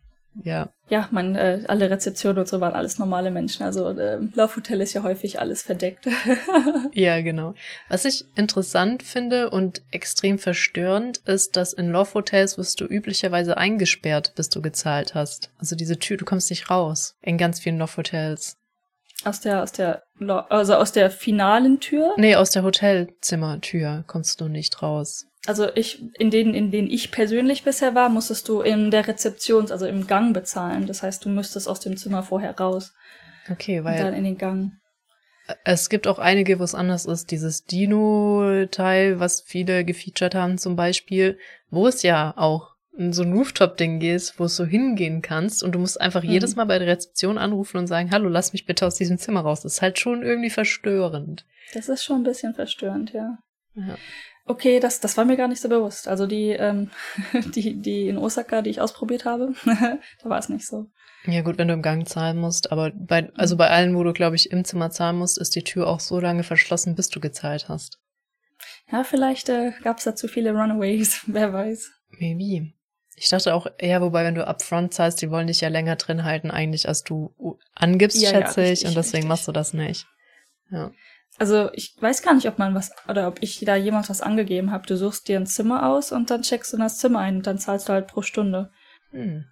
Ja. Ja, man, äh, alle Rezeptionen und so waren alles normale Menschen. Also äh, Laufhotel ist ja häufig alles verdeckt. ja, genau. Was ich interessant finde und extrem verstörend ist, dass in Laufhotels wirst du üblicherweise eingesperrt, bis du gezahlt hast. Also diese Tür, du kommst nicht raus. In ganz vielen Laufhotels. Aus der, aus der, also aus der finalen Tür? Nee, aus der Hotelzimmertür kommst du nicht raus. Also ich, in denen, in denen ich persönlich bisher war, musstest du in der Rezeptions-, also im Gang bezahlen. Das heißt, du müsstest aus dem Zimmer vorher raus. Okay, weil. Und dann in den Gang. Es gibt auch einige, wo es anders ist. Dieses Dino-Teil, was viele gefeatured haben zum Beispiel, wo es ja auch in so ein Rooftop-Ding gehst, wo es so hingehen kannst und du musst einfach mhm. jedes Mal bei der Rezeption anrufen und sagen, hallo, lass mich bitte aus diesem Zimmer raus. Das ist halt schon irgendwie verstörend. Das ist schon ein bisschen verstörend, ja. ja. Okay, das, das war mir gar nicht so bewusst. Also die, ähm, die, die in Osaka, die ich ausprobiert habe, da war es nicht so. Ja gut, wenn du im Gang zahlen musst, aber bei, also bei allen, wo du, glaube ich, im Zimmer zahlen musst, ist die Tür auch so lange verschlossen, bis du gezahlt hast. Ja, vielleicht äh, gab es da zu viele Runaways, wer weiß. Maybe. Ich dachte auch eher, wobei, wenn du upfront zahlst, die wollen dich ja länger drin halten, eigentlich, als du angibst, ja, schätze ja, ich, und deswegen richtig. machst du das nicht. Ja. Also ich weiß gar nicht, ob man was oder ob ich da jemand was angegeben habe. Du suchst dir ein Zimmer aus und dann checkst du in das Zimmer ein und dann zahlst du halt pro Stunde. Hm.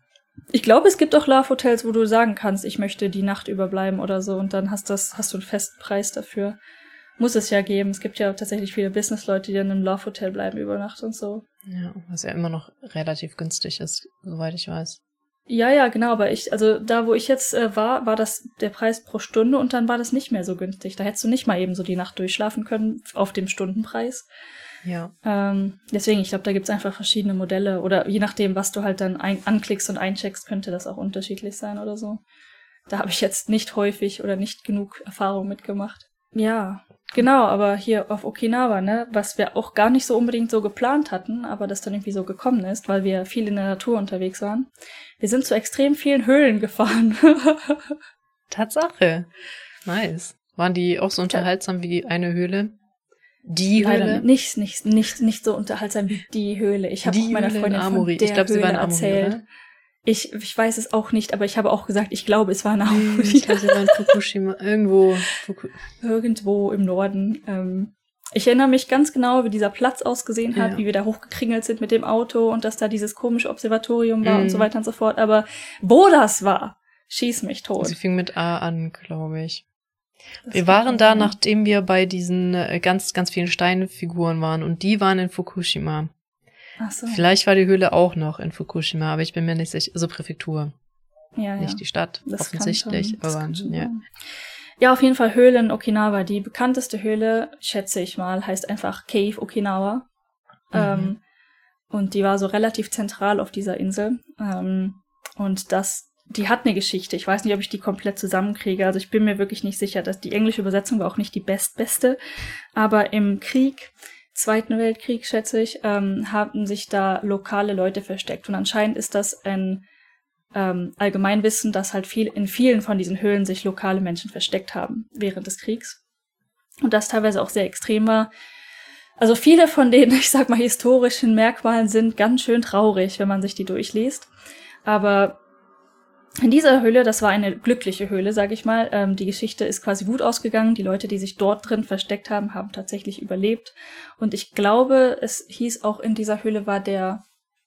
Ich glaube, es gibt auch Love-Hotels, wo du sagen kannst, ich möchte die Nacht überbleiben oder so und dann hast das, hast du einen festen Preis dafür. Muss es ja geben. Es gibt ja tatsächlich viele Business-Leute, die in einem Love-Hotel bleiben über Nacht und so. Ja, was ja immer noch relativ günstig ist, soweit ich weiß. Ja, ja, genau, aber ich, also da, wo ich jetzt äh, war, war das der Preis pro Stunde und dann war das nicht mehr so günstig. Da hättest du nicht mal eben so die Nacht durchschlafen können auf dem Stundenpreis. Ja. Ähm, deswegen, ich glaube, da gibt's einfach verschiedene Modelle oder je nachdem, was du halt dann ein anklickst und eincheckst, könnte das auch unterschiedlich sein oder so. Da habe ich jetzt nicht häufig oder nicht genug Erfahrung mitgemacht. Ja, Genau, aber hier auf Okinawa, ne, was wir auch gar nicht so unbedingt so geplant hatten, aber das dann irgendwie so gekommen ist, weil wir viel in der Natur unterwegs waren. Wir sind zu extrem vielen Höhlen gefahren. Tatsache. Nice. Waren die auch so unterhaltsam ja. wie eine Höhle? Die Leider Höhle? nicht, nicht, nicht, nicht so unterhaltsam wie die Höhle. Ich habe meiner Höhle in Freundin Amori. von der Ich glaube, sie Höhle war in Amori, erzählt. oder? Ich, ich weiß es auch nicht, aber ich habe auch gesagt, ich glaube, es war Amori. ich glaube, sie war in Fukushima. Irgendwo. Fuku Irgendwo im Norden. Ähm, ich erinnere mich ganz genau, wie dieser Platz ausgesehen hat, Ja. wie wir da hochgekringelt sind mit dem Auto und dass da dieses komische Observatorium war Mhm. und so weiter und so fort. Aber wo das war, schieß mich tot. Sie fing mit A an, glaube ich. Das Wir war waren da, nachdem wir bei diesen äh, ganz, ganz vielen Steinfiguren waren und die waren in Fukushima. Ach so. Vielleicht war die Höhle auch noch in Fukushima, aber ich bin mir nicht sicher. Also Präfektur, ja, ja. nicht die Stadt, Das offensichtlich. Schon, aber ja. ja, auf jeden Fall Höhle in Okinawa. Die bekannteste Höhle, schätze ich mal, heißt einfach Cave Okinawa. Mhm. Ähm, und die war so relativ zentral auf dieser Insel. Ähm, und das, die hat eine Geschichte. Ich weiß nicht, ob ich die komplett zusammenkriege. Also ich bin mir wirklich nicht sicher, dass die englische Übersetzung war auch nicht die bestbeste. Aber im Krieg, Zweiten Weltkrieg, schätze ich, ähm, haben sich da lokale Leute versteckt. Und anscheinend ist das ein ähm, Allgemeinwissen, dass halt viel in vielen von diesen Höhlen sich lokale Menschen versteckt haben während des Kriegs. Und das teilweise auch sehr extrem war. Also viele von den, ich sag mal, historischen Merkmalen sind ganz schön traurig, wenn man sich die durchliest. Aber in dieser Höhle, das war eine glückliche Höhle, sag ich mal. Ähm, die Geschichte ist quasi gut ausgegangen. Die Leute, die sich dort drin versteckt haben, haben tatsächlich überlebt. Und ich glaube, es hieß auch in dieser Höhle war der,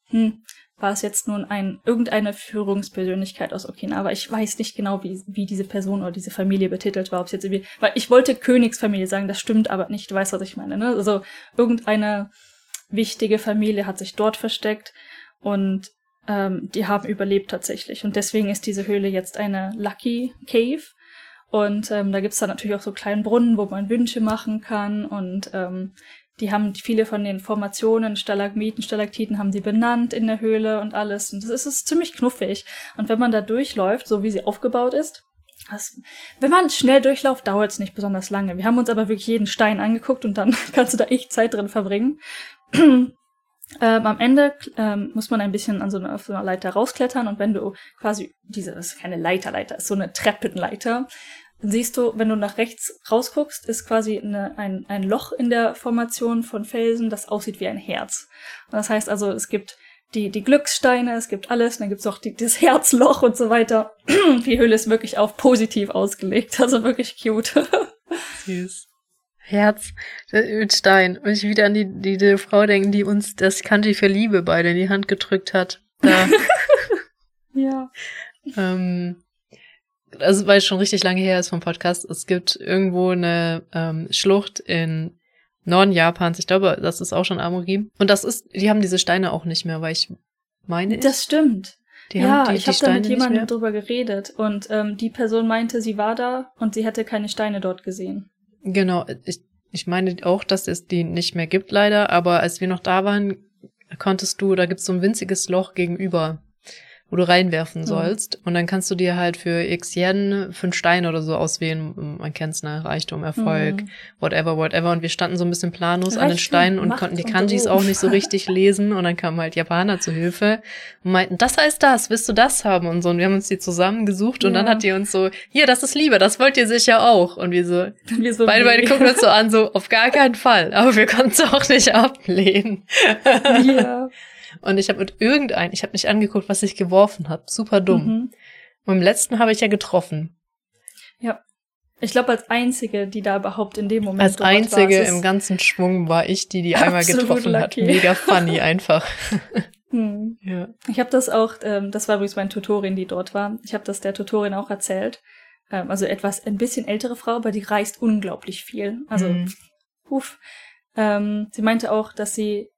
hm, war es jetzt nun ein irgendeine Führungspersönlichkeit aus Okinawa. Ich weiß nicht genau, wie, wie diese Person oder diese Familie betitelt war, ob es jetzt irgendwie, weil ich wollte Königsfamilie sagen, das stimmt aber nicht, du weißt, was ich meine, ne? Also irgendeine wichtige Familie hat sich dort versteckt und ähm, die haben überlebt tatsächlich. Und deswegen ist diese Höhle jetzt eine Lucky Cave. Und ähm, da gibt's dann natürlich auch so kleinen Brunnen, wo man Wünsche machen kann. Und ähm, die haben viele von den Formationen, Stalagmiten, Stalaktiten haben sie benannt in der Höhle und alles. Und das ist, ist ziemlich knuffig. Und wenn man da durchläuft, so wie sie aufgebaut ist, das, wenn man schnell durchläuft, dauert es nicht besonders lange. Wir haben uns aber wirklich jeden Stein angeguckt und dann kannst du da echt Zeit drin verbringen. Ähm, am Ende ähm, muss man ein bisschen an so einer, so einer Leiter rausklettern und wenn du quasi diese, das ist keine Leiterleiter, ist so eine Treppenleiter, dann siehst du, wenn du nach rechts rausguckst, ist quasi eine, ein, ein Loch in der Formation von Felsen, das aussieht wie ein Herz. Und das heißt also, es gibt die, die Glückssteine, es gibt alles, dann gibt's auch die, das Herzloch und so weiter. die Höhle ist wirklich auf positiv ausgelegt, also wirklich cute. Süß. Herz äh, mit Stein. Und ich wieder an die, die, die Frau denken, die uns das Kanji für Liebe beide in die Hand gedrückt hat. Da, ja. ähm, also weil es schon richtig lange her ist vom Podcast. Es gibt irgendwo eine ähm, Schlucht in Norden Japans. Ich glaube, das ist auch schon Amori. Und das ist, die haben diese Steine auch nicht mehr, weil ich meine, Das stimmt. die ja, haben die, ich die habe da mit jemandem drüber geredet und ähm, die Person meinte, sie war da und sie hätte keine Steine dort gesehen. Genau, ich, ich meine auch, dass es die nicht mehr gibt leider, aber als wir noch da waren, konntest du, da gibt's so ein winziges Loch gegenüber, wo du reinwerfen Mhm. sollst. Und dann kannst du dir halt für x Yen fünf Steine oder so auswählen. Man kennt's, ne? Reichtum, Erfolg, Mhm. whatever, whatever. Und wir standen so ein bisschen planlos an den Reichtum, Steinen und Macht konnten die und Kanjis auch nicht so richtig lesen. Und dann kamen halt Japaner zu Hilfe und meinten, das heißt das, willst du das haben? Und so. Und wir haben uns die zusammengesucht und Ja. dann hat die uns so, hier, das ist Liebe, das wollt ihr sicher auch. Und wir so, Wir so Beide, beide gucken uns so an, so auf gar keinen Fall. Aber wir konnten es auch nicht ablehnen. ja. Und ich habe mit irgendeinem, ich habe nicht angeguckt, was ich geworfen habe. Super dumm. Mhm. Und im letzten habe ich ja getroffen. Ich glaube, als einzige, die da überhaupt in dem Moment Als einzige war, im ganzen Schwung war ich, die die einmal getroffen hat. lucky. Mega funny einfach. Hm. Ja. Ich habe das auch, ähm, das war übrigens meine Tutorin, die dort war. Ich habe das der Tutorin auch erzählt. Ähm, also etwas, ein bisschen ältere Frau, aber die reist unglaublich viel. Also, Mhm. uff. Ähm, sie meinte auch, dass sie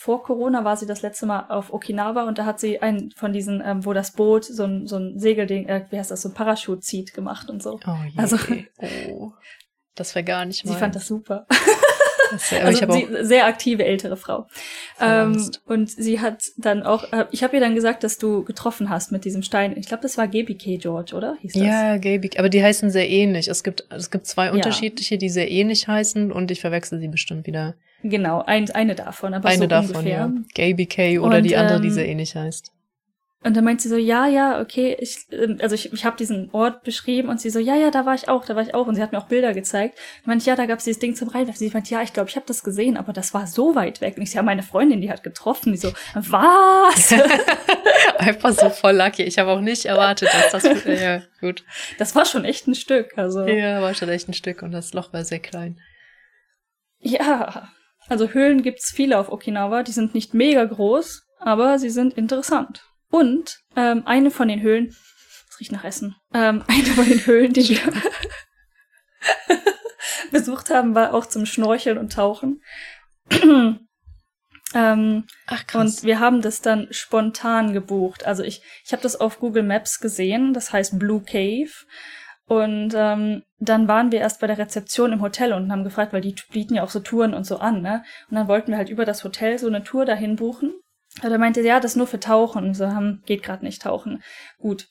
vor Corona war sie das letzte Mal auf Okinawa und da hat sie einen von diesen, ähm, wo das Boot so ein, so ein Segelding, äh, wie heißt das, so ein Parachute zieht gemacht und so. Oh je. Also- oh. Das wäre gar nicht Sie mal. fand das super. das wär, also habe sie, sehr aktive ältere Frau. Ähm, und sie hat dann auch, äh, ich habe ihr dann gesagt, dass du getroffen hast mit diesem Stein. Ich glaube, das war GBK George, oder? Hieß das? Ja, Gaby. Aber die heißen sehr ähnlich. Es gibt, es gibt zwei Ja. unterschiedliche, die sehr ähnlich heißen und ich verwechsel sie bestimmt wieder. Genau, ein, eine davon, aber Eine so davon, ungefähr. ja. Gaby K oder Und, die andere, die ähm, sehr ähnlich heißt. Und dann meint sie so, ja, ja, okay, ich, ähm, also ich, ich habe diesen Ort beschrieben und sie so, ja, ja, da war ich auch, da war ich auch. Und sie hat mir auch Bilder gezeigt. Ich meinte, ja, da gab's dieses Ding zum Reinwerfen. Sie meint, ja, ich glaube, ich habe das gesehen, aber das war so weit weg. Und ich so, ja, meine Freundin, die hat getroffen. Die so, was? Einfach so voll lucky. Ich habe auch nicht erwartet, dass das, ja, gut. Das war schon echt ein Stück, also. Ja, war schon echt ein Stück und das Loch war sehr klein. Ja, also Höhlen gibt's viele auf Okinawa. Die sind nicht mega groß, aber sie sind interessant. Und ähm, eine von den Höhlen, es riecht nach Essen, ähm, eine von den Höhlen, die wir besucht haben, war auch zum Schnorcheln und Tauchen. ähm, Ach krass. und wir haben das dann spontan gebucht. Also ich, ich habe das auf Google Maps gesehen, das heißt Blue Cave. Und ähm, dann waren wir erst bei der Rezeption im Hotel und haben gefragt, weil die bieten ja auch so Touren und so an, ne? Und dann wollten wir halt über das Hotel so eine Tour dahin buchen. Und er meinte, ja, das ist nur für Tauchen. Und so haben, geht gerade nicht tauchen. Gut.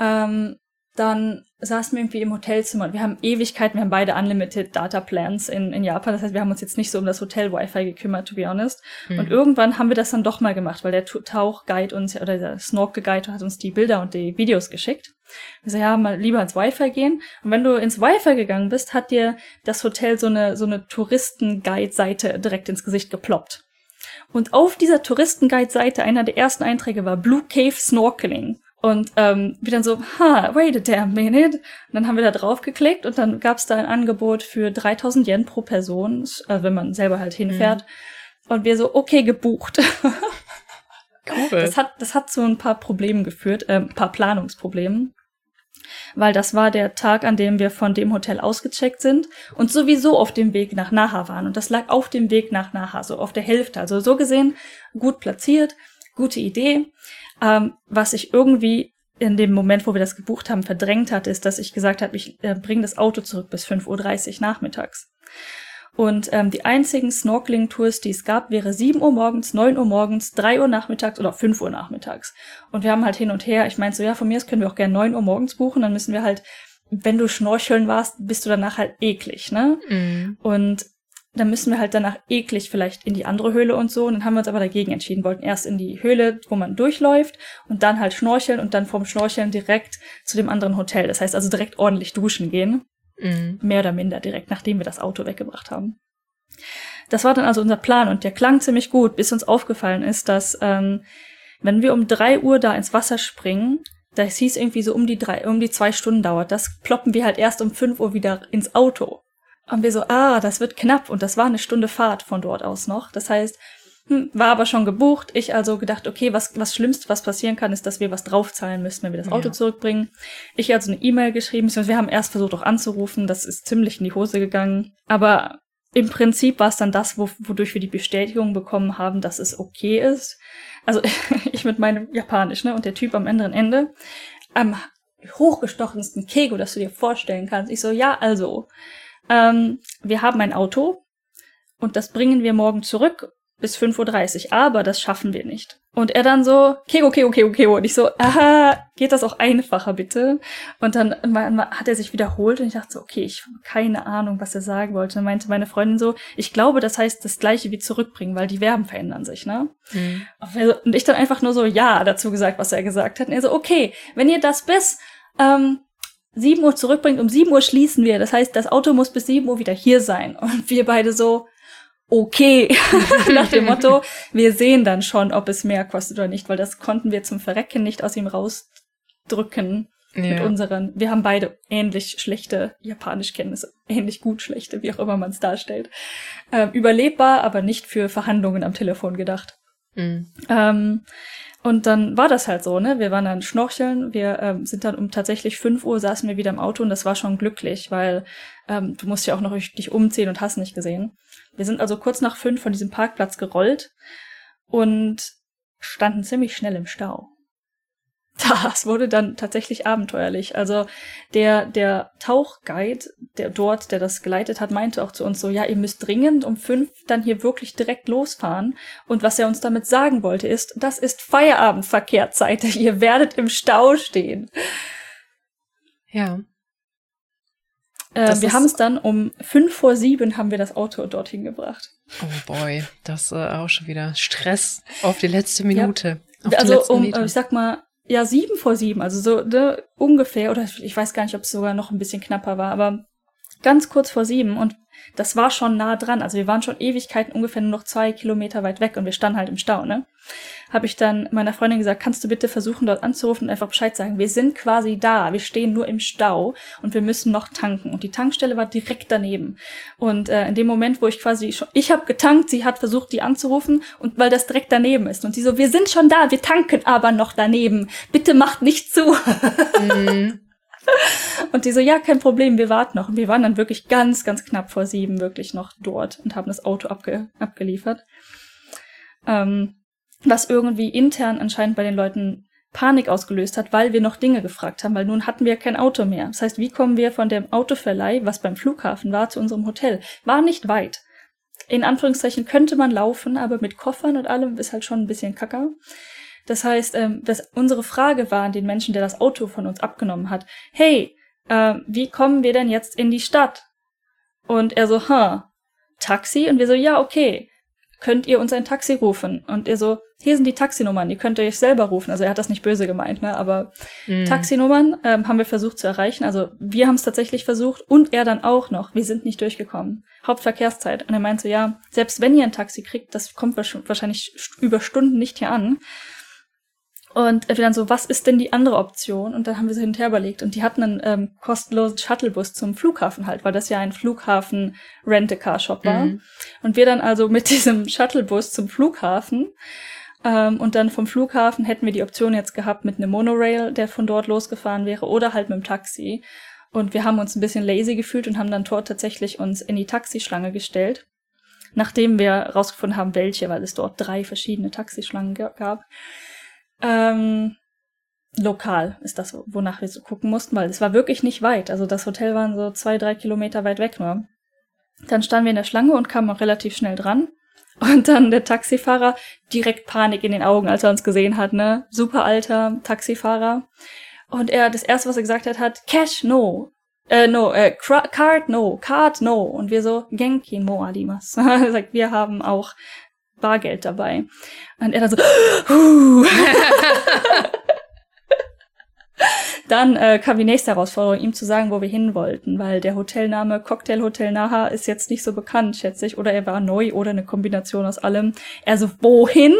Ähm, dann saßen wir irgendwie im Hotelzimmer und wir haben Ewigkeiten, wir haben beide Unlimited Data Plans in, in Japan. Das heißt, wir haben uns jetzt nicht so um das Hotel-Wi-Fi gekümmert, to be honest. Mhm. Und irgendwann haben wir das dann doch mal gemacht, weil der Tauchguide uns, oder der Snorkel-Guide hat uns die Bilder und die Videos geschickt. Wir so, ja, mal lieber ins Wi-Fi gehen. Und wenn du ins Wi-Fi gegangen bist, hat dir das Hotel so eine, so eine Touristen-Guide-Seite direkt ins Gesicht geploppt. Und auf dieser Touristenguide-Seite, einer der ersten Einträge war Blue Cave Snorkeling. Und ähm, wir dann so, ha, wait a damn minute. Und dann haben wir da drauf geklickt und dann gab es da ein Angebot für 3000 Yen pro Person, äh, wenn man selber halt hinfährt. Und wir so, okay, gebucht. Cool. Das hat, das hat zu ein paar Problemen geführt, äh, ein paar Planungsproblemen. Weil das war der Tag, an dem wir von dem Hotel ausgecheckt sind und sowieso auf dem Weg nach Naha waren. Und das lag auf dem Weg nach Naha, so auf der Hälfte. Also so gesehen gut platziert, gute Idee. Ähm, was ich irgendwie in dem Moment, wo wir das gebucht haben, verdrängt hatte, ist, dass ich gesagt habe, ich äh, bringe das Auto zurück bis 5.30 Uhr nachmittags. Und ähm, die einzigen Snorkeling-Tours, die es gab, wäre 7 Uhr morgens, 9 Uhr morgens, 3 Uhr nachmittags oder 5 Uhr nachmittags. Und wir haben halt hin und her, ich meinte so, ja, von mir aus können wir auch gerne 9 Uhr morgens buchen, dann müssen wir halt, wenn du schnorcheln warst, bist du danach halt eklig, ne? Mhm. Und dann müssen wir halt danach eklig vielleicht in die andere Höhle und so. Und dann haben wir uns aber dagegen entschieden, wollten erst in die Höhle, wo man durchläuft und dann halt schnorcheln und dann vom Schnorcheln direkt zu dem anderen Hotel. Das heißt also direkt ordentlich duschen gehen. Mhm. Mehr oder minder direkt, nachdem wir das Auto weggebracht haben. Das war dann also unser Plan und der klang ziemlich gut, bis uns aufgefallen ist, dass ähm, wenn wir um drei Uhr da ins Wasser springen, das hieß irgendwie so um die drei, um die zwei Stunden dauert, das ploppen wir halt erst um fünf Uhr wieder ins Auto. Und wir so, ah, das wird knapp und das war eine Stunde Fahrt von dort aus noch. Das heißt, hm, war aber schon gebucht. Ich also gedacht, okay, was, was Schlimmste, was passieren kann, ist, dass wir was draufzahlen müssen, wenn wir das Auto Ja. zurückbringen. Ich also eine E-Mail geschrieben, wir haben erst versucht auch anzurufen, das ist ziemlich in die Hose gegangen. Aber im Prinzip war es dann das, wo, wodurch wir die Bestätigung bekommen haben, dass es okay ist. Also ich mit meinem Japanisch, ne, und der Typ am anderen Ende, am hochgestochensten Kego, das du dir vorstellen kannst. Ich so, ja, also, ähm, wir haben ein Auto und das bringen wir morgen zurück bis 5.30 Uhr, aber das schaffen wir nicht. Und er dann so, Kego, Kego, Kego, Kego. Und ich so, aha, geht das auch einfacher bitte? Und dann hat er sich wiederholt und ich dachte so, okay, ich habe keine Ahnung, was er sagen wollte. Dann meinte meine Freundin so, ich glaube, das heißt das gleiche wie zurückbringen, weil die Verben verändern sich, ne? Mhm. Und ich dann einfach nur so ja dazu gesagt, was er gesagt hat. Und er so, okay, wenn ihr das bis ähm, 7 Uhr zurückbringt, um 7 Uhr schließen wir. Das heißt, das Auto muss bis 7 Uhr wieder hier sein. Und wir beide so, okay, nach dem Motto, wir sehen dann schon, ob es mehr kostet oder nicht, weil das konnten wir zum Verrecken nicht aus ihm rausdrücken mit Ja. unseren. Wir haben beide ähnlich schlechte Japanischkenntnisse, ähnlich gut schlechte, wie auch immer man es darstellt. Ähm, überlebbar, aber nicht für Verhandlungen am Telefon gedacht. Mhm. Ähm, und dann war das halt so, ne? Wir waren dann schnorcheln, wir ähm, sind dann um tatsächlich 5 Uhr saßen wir wieder im Auto und das war schon glücklich, weil ähm, du musst ja auch noch dich umziehen und hast nicht gesehen. Wir sind also kurz nach fünf von diesem Parkplatz gerollt und standen ziemlich schnell im Stau. Das wurde dann tatsächlich abenteuerlich. Also der, der Tauchguide, der dort, der das geleitet hat, meinte auch zu uns so, ja, ihr müsst dringend um fünf dann hier wirklich direkt losfahren. Und was er uns damit sagen wollte, ist, das ist Feierabendverkehrzeit. Ihr werdet im Stau stehen. Ja. Äh, wir haben es dann um fünf vor sieben haben wir das Auto dorthin gebracht. Oh boy, das äh, auch schon wieder Stress auf die letzte Minute. also um, Meter. ich sag mal, ja, sieben vor sieben, also so ne, ungefähr, oder ich weiß gar nicht, ob es sogar noch ein bisschen knapper war, aber ganz kurz vor sieben. Und das war schon nah dran. Also wir waren schon Ewigkeiten ungefähr nur noch zwei Kilometer weit weg und wir standen halt im Stau, ne? Habe ich dann meiner Freundin gesagt, kannst du bitte versuchen, dort anzurufen und einfach Bescheid sagen. Wir sind quasi da, wir stehen nur im Stau und wir müssen noch tanken. Und die Tankstelle war direkt daneben. Und äh, in dem Moment, wo ich quasi schon, ich habe getankt, sie hat versucht, die anzurufen und weil das direkt daneben ist. Und sie so, wir sind schon da, wir tanken aber noch daneben. Bitte macht nicht zu. Mhm. Und die so, ja, kein Problem, wir warten noch. Und wir waren dann wirklich ganz, ganz knapp vor sieben wirklich noch dort und haben das Auto abge abgeliefert. Ähm, was irgendwie intern anscheinend bei den Leuten Panik ausgelöst hat, weil wir noch Dinge gefragt haben, weil nun hatten wir kein Auto mehr. Das heißt, wie kommen wir von dem Autoverleih, was beim Flughafen war, zu unserem Hotel? War nicht weit. In Anführungszeichen könnte man laufen, aber mit Koffern und allem ist halt schon ein bisschen kacker. Das heißt, ähm, dass unsere Frage war an den Menschen, der das Auto von uns abgenommen hat, hey, äh, wie kommen wir denn jetzt in die Stadt? Und er so, ha, Taxi? Und wir so, ja, okay. Könnt ihr uns ein Taxi rufen? Und er so, hier sind die Taxinummern, ihr könnt euch selber rufen. Also er hat das nicht böse gemeint, ne? Aber mm. Taxinummern ähm, haben wir versucht zu erreichen. Also wir haben es tatsächlich versucht und er dann auch noch. Wir sind nicht durchgekommen. Hauptverkehrszeit. Und er meinte so, ja, selbst wenn ihr ein Taxi kriegt, das kommt wahrscheinlich über Stunden nicht hier an. Und wir dann so, was ist denn die andere Option? Und dann haben wir so hinterher überlegt. Und die hatten einen ähm, kostenlosen Shuttlebus zum Flughafen halt, weil das ja ein flughafen car shop war. Mhm. Und wir dann also mit diesem Shuttlebus zum Flughafen ähm, und dann vom Flughafen hätten wir die Option jetzt gehabt mit einem Monorail, der von dort losgefahren wäre, oder halt mit dem Taxi. Und wir haben uns ein bisschen lazy gefühlt und haben dann dort tatsächlich uns in die Taxischlange gestellt. Nachdem wir rausgefunden haben, welche, weil es dort drei verschiedene Taxischlangen gab. Ähm, lokal ist das, wonach wir so gucken mussten, weil es war wirklich nicht weit. Also das Hotel waren so zwei, drei Kilometer weit weg nur. Dann standen wir in der Schlange und kamen auch relativ schnell dran. Und dann der Taxifahrer, direkt Panik in den Augen, als er uns gesehen hat, ne? Super alter Taxifahrer. Und er, das erste, was er gesagt hat, hat, Cash, no. Äh, no, äh, Card, no. Card, no. Und wir so, Genki, mo adimas. er sagt, wir haben auch Bargeld dabei. Und er dann so, huh. Dann äh, kam die nächste Herausforderung, ihm zu sagen, wo wir hin wollten, weil der Hotelname Cocktail Hotel Naha ist jetzt nicht so bekannt, schätze ich, oder er war neu oder eine Kombination aus allem. Er so, wohin?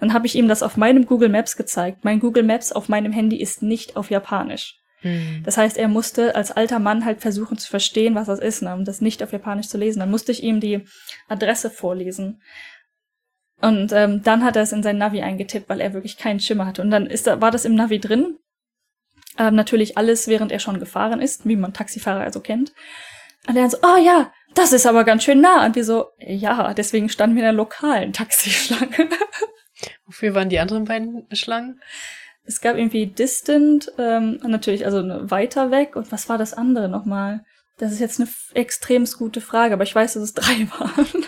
Dann habe ich ihm das auf meinem Google Maps gezeigt. Mein Google Maps auf meinem Handy ist nicht auf Japanisch. Hm. Das heißt, er musste als alter Mann halt versuchen zu verstehen, was das ist, ne, um das nicht auf Japanisch zu lesen. Dann musste ich ihm die Adresse vorlesen. Und ähm, dann hat er es in sein Navi eingetippt, weil er wirklich keinen Schimmer hatte. Und dann ist da, war das im Navi drin. Ähm, natürlich alles, während er schon gefahren ist, wie man Taxifahrer also kennt. Und er so, oh ja, das ist aber ganz schön nah. Und wir so, ja, deswegen standen wir in der lokalen Taxischlange. Wofür waren die anderen beiden Schlangen? Es gab irgendwie Distant, ähm, natürlich, also weiter weg. Und was war das andere nochmal? Das ist jetzt eine extremst gute Frage, aber ich weiß, dass es drei waren.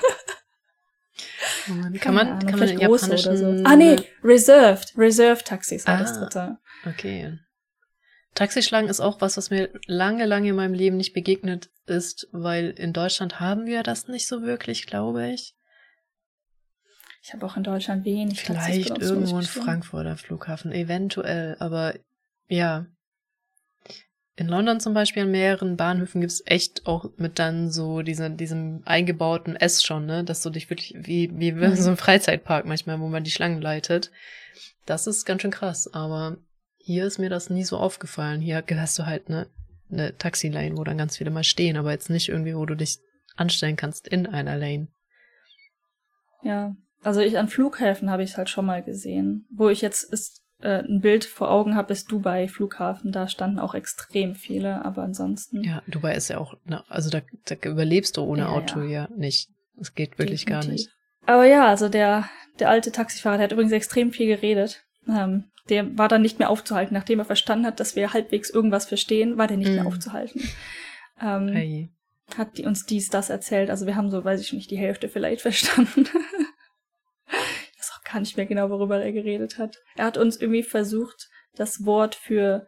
Kann man, Ahnung, kann man in japanischen... So. Ah, nee, Reserved. Reserved Taxis war ah, das dritte. Okay. Taxischlangen ist auch was, was mir lange, lange in meinem Leben nicht begegnet ist, weil in Deutschland haben wir das nicht so wirklich, glaube ich. Ich habe auch in Deutschland wenig Vielleicht irgendwo in Frankfurter Flughafen, eventuell, aber ja, in London zum Beispiel an mehreren Bahnhöfen gibt's echt auch mit dann so diese, diesem eingebauten S schon, ne, dass du dich wirklich wie, wie mhm. so ein Freizeitpark manchmal, wo man die Schlangen leitet. Das ist ganz schön krass, aber hier ist mir das nie so aufgefallen. Hier hast du halt ne, eine Taxi-Lane, wo dann ganz viele mal stehen, aber jetzt nicht irgendwie, wo du dich anstellen kannst in einer Lane. Ja, also ich an Flughäfen habe ich halt schon mal gesehen, wo ich jetzt ist äh, ein Bild vor Augen habe, ist Dubai Flughafen. Da standen auch extrem viele, aber ansonsten. Ja, Dubai ist ja auch, na, also da, da überlebst du ohne ja, Auto ja. ja nicht. Das geht wirklich Definitiv. gar nicht. Aber ja, also der, der alte Taxifahrer, der hat übrigens extrem viel geredet. Ähm, der war dann nicht mehr aufzuhalten. Nachdem er verstanden hat, dass wir halbwegs irgendwas verstehen, war der nicht mm. mehr mhm. aufzuhalten. Ähm, hey. Hat die uns dies, das erzählt. Also wir haben so, weiß ich nicht, die Hälfte vielleicht verstanden gar nicht mehr genau, worüber er geredet hat. Er hat uns irgendwie versucht, das Wort für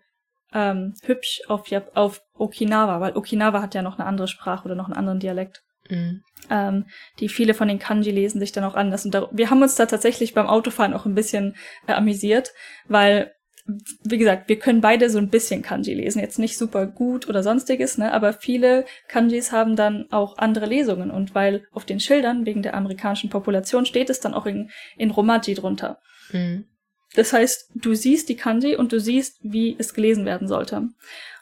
ähm, hübsch auf, auf Okinawa, weil Okinawa hat ja noch eine andere Sprache oder noch einen anderen Dialekt. Mhm. Ähm, die viele von den Kanji lesen sich dann auch anders. Und da, wir haben uns da tatsächlich beim Autofahren auch ein bisschen äh, amüsiert, weil wie gesagt, wir können beide so ein bisschen Kanji lesen. Jetzt nicht super gut oder sonstiges, ne? Aber viele Kanjis haben dann auch andere Lesungen. Und weil auf den Schildern wegen der amerikanischen Population steht es dann auch in, in Romaji drunter. Mhm. Das heißt, du siehst die Kanji und du siehst, wie es gelesen werden sollte.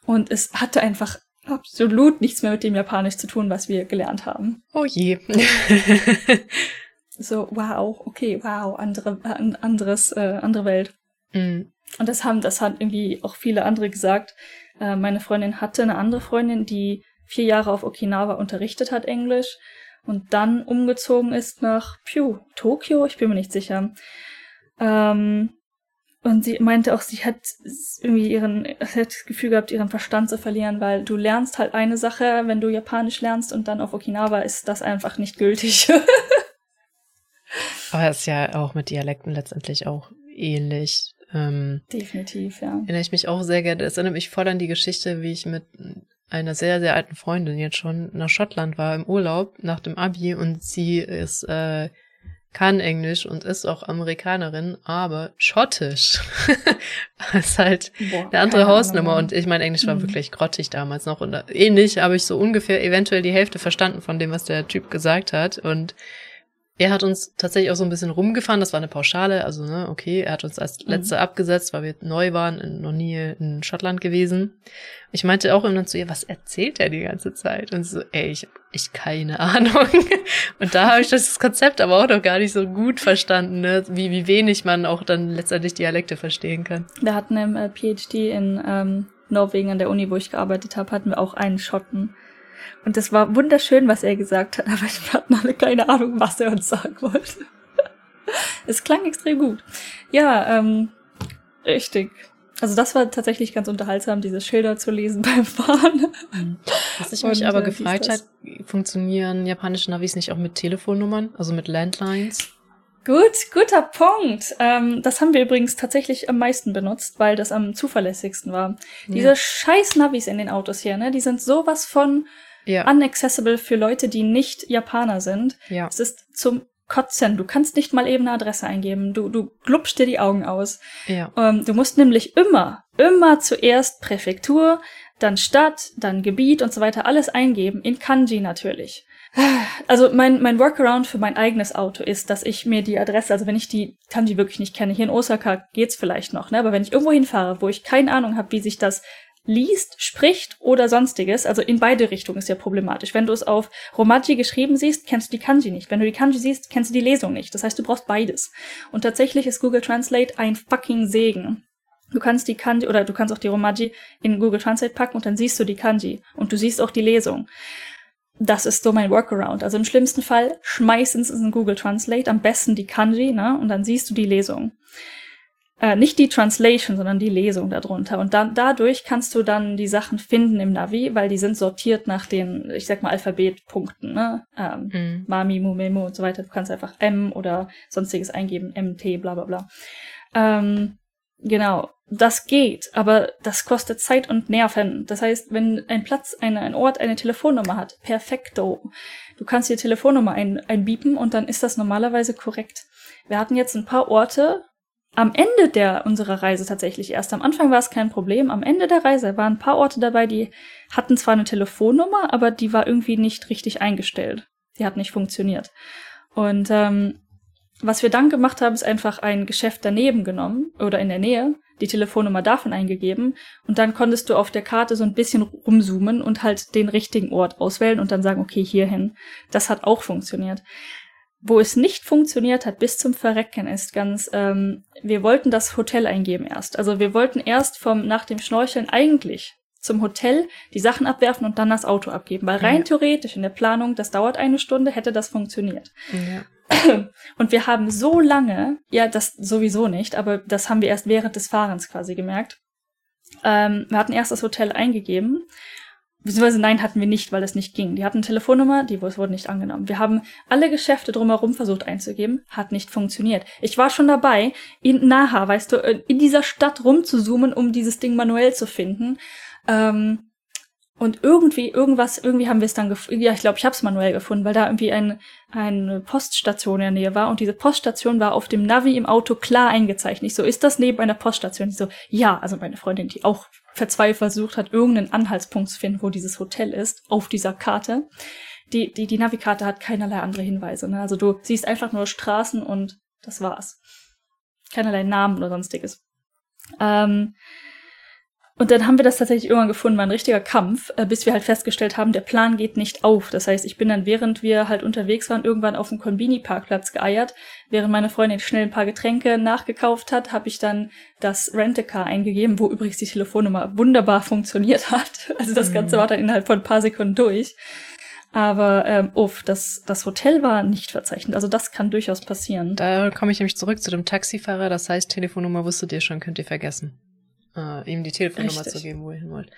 Und es hatte einfach absolut nichts mehr mit dem Japanisch zu tun, was wir gelernt haben. Oh je. so, wow, okay, wow, andere, anderes, äh, andere Welt. Mhm. Und das haben, das haben irgendwie auch viele andere gesagt. Äh, meine Freundin hatte eine andere Freundin, die vier Jahre auf Okinawa unterrichtet hat Englisch und dann umgezogen ist nach Pyu, Tokio, ich bin mir nicht sicher. Ähm, und sie meinte auch, sie hat irgendwie ihren, sie hat das Gefühl gehabt, ihren Verstand zu verlieren, weil du lernst halt eine Sache, wenn du Japanisch lernst und dann auf Okinawa ist das einfach nicht gültig. Aber es ist ja auch mit Dialekten letztendlich auch ähnlich. Ähm, Definitiv, ja. Erinnere ich mich auch sehr gerne. Es erinnert mich voll an die Geschichte, wie ich mit einer sehr, sehr alten Freundin jetzt schon nach Schottland war im Urlaub nach dem Abi und sie ist, äh, kann Englisch und ist auch Amerikanerin, aber schottisch. ist halt Boah, eine andere Hausnummer. Ahnung. Und ich mein Englisch war mhm. wirklich grottig damals noch. Und ähnlich habe ich so ungefähr eventuell die Hälfte verstanden von dem, was der Typ gesagt hat. Und er hat uns tatsächlich auch so ein bisschen rumgefahren. Das war eine Pauschale, also ne, okay, er hat uns als mhm. letzte mhm. abgesetzt, weil wir neu waren, noch nie in Schottland gewesen. Ich meinte auch immer zu ihr, was erzählt er die ganze Zeit? Und so, ey, ich, ich keine Ahnung. Und da habe ich das Konzept aber auch noch gar nicht so gut verstanden, ne? wie, wie wenig man auch dann letztendlich Dialekte verstehen kann. Wir hatten im äh, PhD in ähm, Norwegen an der Uni, wo ich gearbeitet habe, hatten wir auch einen Schotten. Und das war wunderschön, was er gesagt hat, aber wir hatten alle keine Ahnung, was er uns sagen wollte. es klang extrem gut. Ja, ähm, richtig. Also das war tatsächlich ganz unterhaltsam, diese Schilder zu lesen beim Fahren. Mhm. Was ich mich Und, aber äh, gefragt hat, funktionieren japanische Navis nicht auch mit Telefonnummern, also mit Landlines? Gut, guter Punkt. Ähm, das haben wir übrigens tatsächlich am meisten benutzt, weil das am zuverlässigsten war. Ja. Diese scheiß Navis in den Autos hier, ne, die sind sowas von ja. unaccessible für Leute, die nicht Japaner sind. Ja. Es ist zum Kotzen. Du kannst nicht mal eben eine Adresse eingeben. Du, du glubst dir die Augen aus. Ja. Ähm, du musst nämlich immer, immer zuerst Präfektur, dann Stadt, dann Gebiet und so weiter alles eingeben. In Kanji natürlich. Also mein, mein Workaround für mein eigenes Auto ist, dass ich mir die Adresse, also wenn ich die Kanji wirklich nicht kenne, hier in Osaka geht's vielleicht noch, ne? Aber wenn ich irgendwo hinfahre, wo ich keine Ahnung habe, wie sich das liest, spricht oder sonstiges, also in beide Richtungen ist ja problematisch. Wenn du es auf Romaji geschrieben siehst, kennst du die Kanji nicht. Wenn du die Kanji siehst, kennst du die Lesung nicht. Das heißt, du brauchst beides. Und tatsächlich ist Google Translate ein fucking Segen. Du kannst die Kanji oder du kannst auch die Romaji in Google Translate packen und dann siehst du die Kanji und du siehst auch die Lesung. Das ist so mein Workaround. Also im schlimmsten Fall schmeiß ins Google Translate am besten die Kanji, ne? Und dann siehst du die Lesung. Äh, nicht die Translation, sondern die Lesung darunter. Und dann, dadurch kannst du dann die Sachen finden im Navi, weil die sind sortiert nach den, ich sag mal, Alphabetpunkten, ne? Ähm, mhm. Mami, Mumemo und so weiter. Du kannst einfach M oder sonstiges eingeben, MT, bla bla bla. Ähm, genau, das geht, aber das kostet Zeit und Nerven. Das heißt, wenn ein Platz, eine, ein Ort eine Telefonnummer hat, perfekto. Du kannst die Telefonnummer ein, einbiepen und dann ist das normalerweise korrekt. Wir hatten jetzt ein paar Orte, am Ende der unserer Reise tatsächlich erst. Am Anfang war es kein Problem. Am Ende der Reise waren ein paar Orte dabei, die hatten zwar eine Telefonnummer, aber die war irgendwie nicht richtig eingestellt. Die hat nicht funktioniert. Und ähm, was wir dann gemacht haben, ist einfach ein Geschäft daneben genommen oder in der Nähe, die Telefonnummer davon eingegeben und dann konntest du auf der Karte so ein bisschen rumzoomen und halt den richtigen Ort auswählen und dann sagen, okay, hierhin. Das hat auch funktioniert. Wo es nicht funktioniert hat bis zum Verrecken ist ganz, ähm, wir wollten das Hotel eingeben erst. Also wir wollten erst vom nach dem Schnorcheln eigentlich zum Hotel die Sachen abwerfen und dann das Auto abgeben. Weil rein ja. theoretisch in der Planung, das dauert eine Stunde, hätte das funktioniert. Ja. Und wir haben so lange, ja, das sowieso nicht, aber das haben wir erst während des Fahrens quasi gemerkt. Ähm, wir hatten erst das Hotel eingegeben Beziehungsweise nein, hatten wir nicht, weil es nicht ging. Die hatten eine Telefonnummer, die wurde nicht angenommen. Wir haben alle Geschäfte drumherum versucht einzugeben, hat nicht funktioniert. Ich war schon dabei, in Naha, weißt du, in dieser Stadt rumzuzoomen, um dieses Ding manuell zu finden. Ähm, Und irgendwie, irgendwas, irgendwie haben wir es dann gefunden. Ja, ich glaube, ich habe es manuell gefunden, weil da irgendwie ein, eine Poststation in der Nähe war. Und diese Poststation war auf dem Navi im Auto klar eingezeichnet. Ich so, ist das neben einer Poststation? Ich so, ja. Also meine Freundin, die auch verzweifelt versucht hat, irgendeinen Anhaltspunkt zu finden, wo dieses Hotel ist, auf dieser Karte. Die, die, die Navikarte hat keinerlei andere Hinweise. Ne? Also du siehst einfach nur Straßen und das war's. Keinerlei Namen oder sonstiges. Ähm, und dann haben wir das tatsächlich irgendwann gefunden, war ein richtiger Kampf, äh, bis wir halt festgestellt haben, der Plan geht nicht auf. Das heißt, ich bin dann, während wir halt unterwegs waren, irgendwann auf dem Konbini-Parkplatz geeiert. Während meine Freundin schnell ein paar Getränke nachgekauft hat, habe ich dann das Rent-A-Car eingegeben, wo übrigens die Telefonnummer wunderbar funktioniert hat. Also das Ganze mhm. war dann innerhalb von ein paar Sekunden durch. Aber ähm, uff, das, das Hotel war nicht verzeichnet. Also das kann durchaus passieren. Da komme ich nämlich zurück zu dem Taxifahrer. Das heißt, Telefonnummer wusstet ihr schon, könnt ihr vergessen äh, ihm die Telefonnummer Richtig. zu geben, wo ihr hin wollt.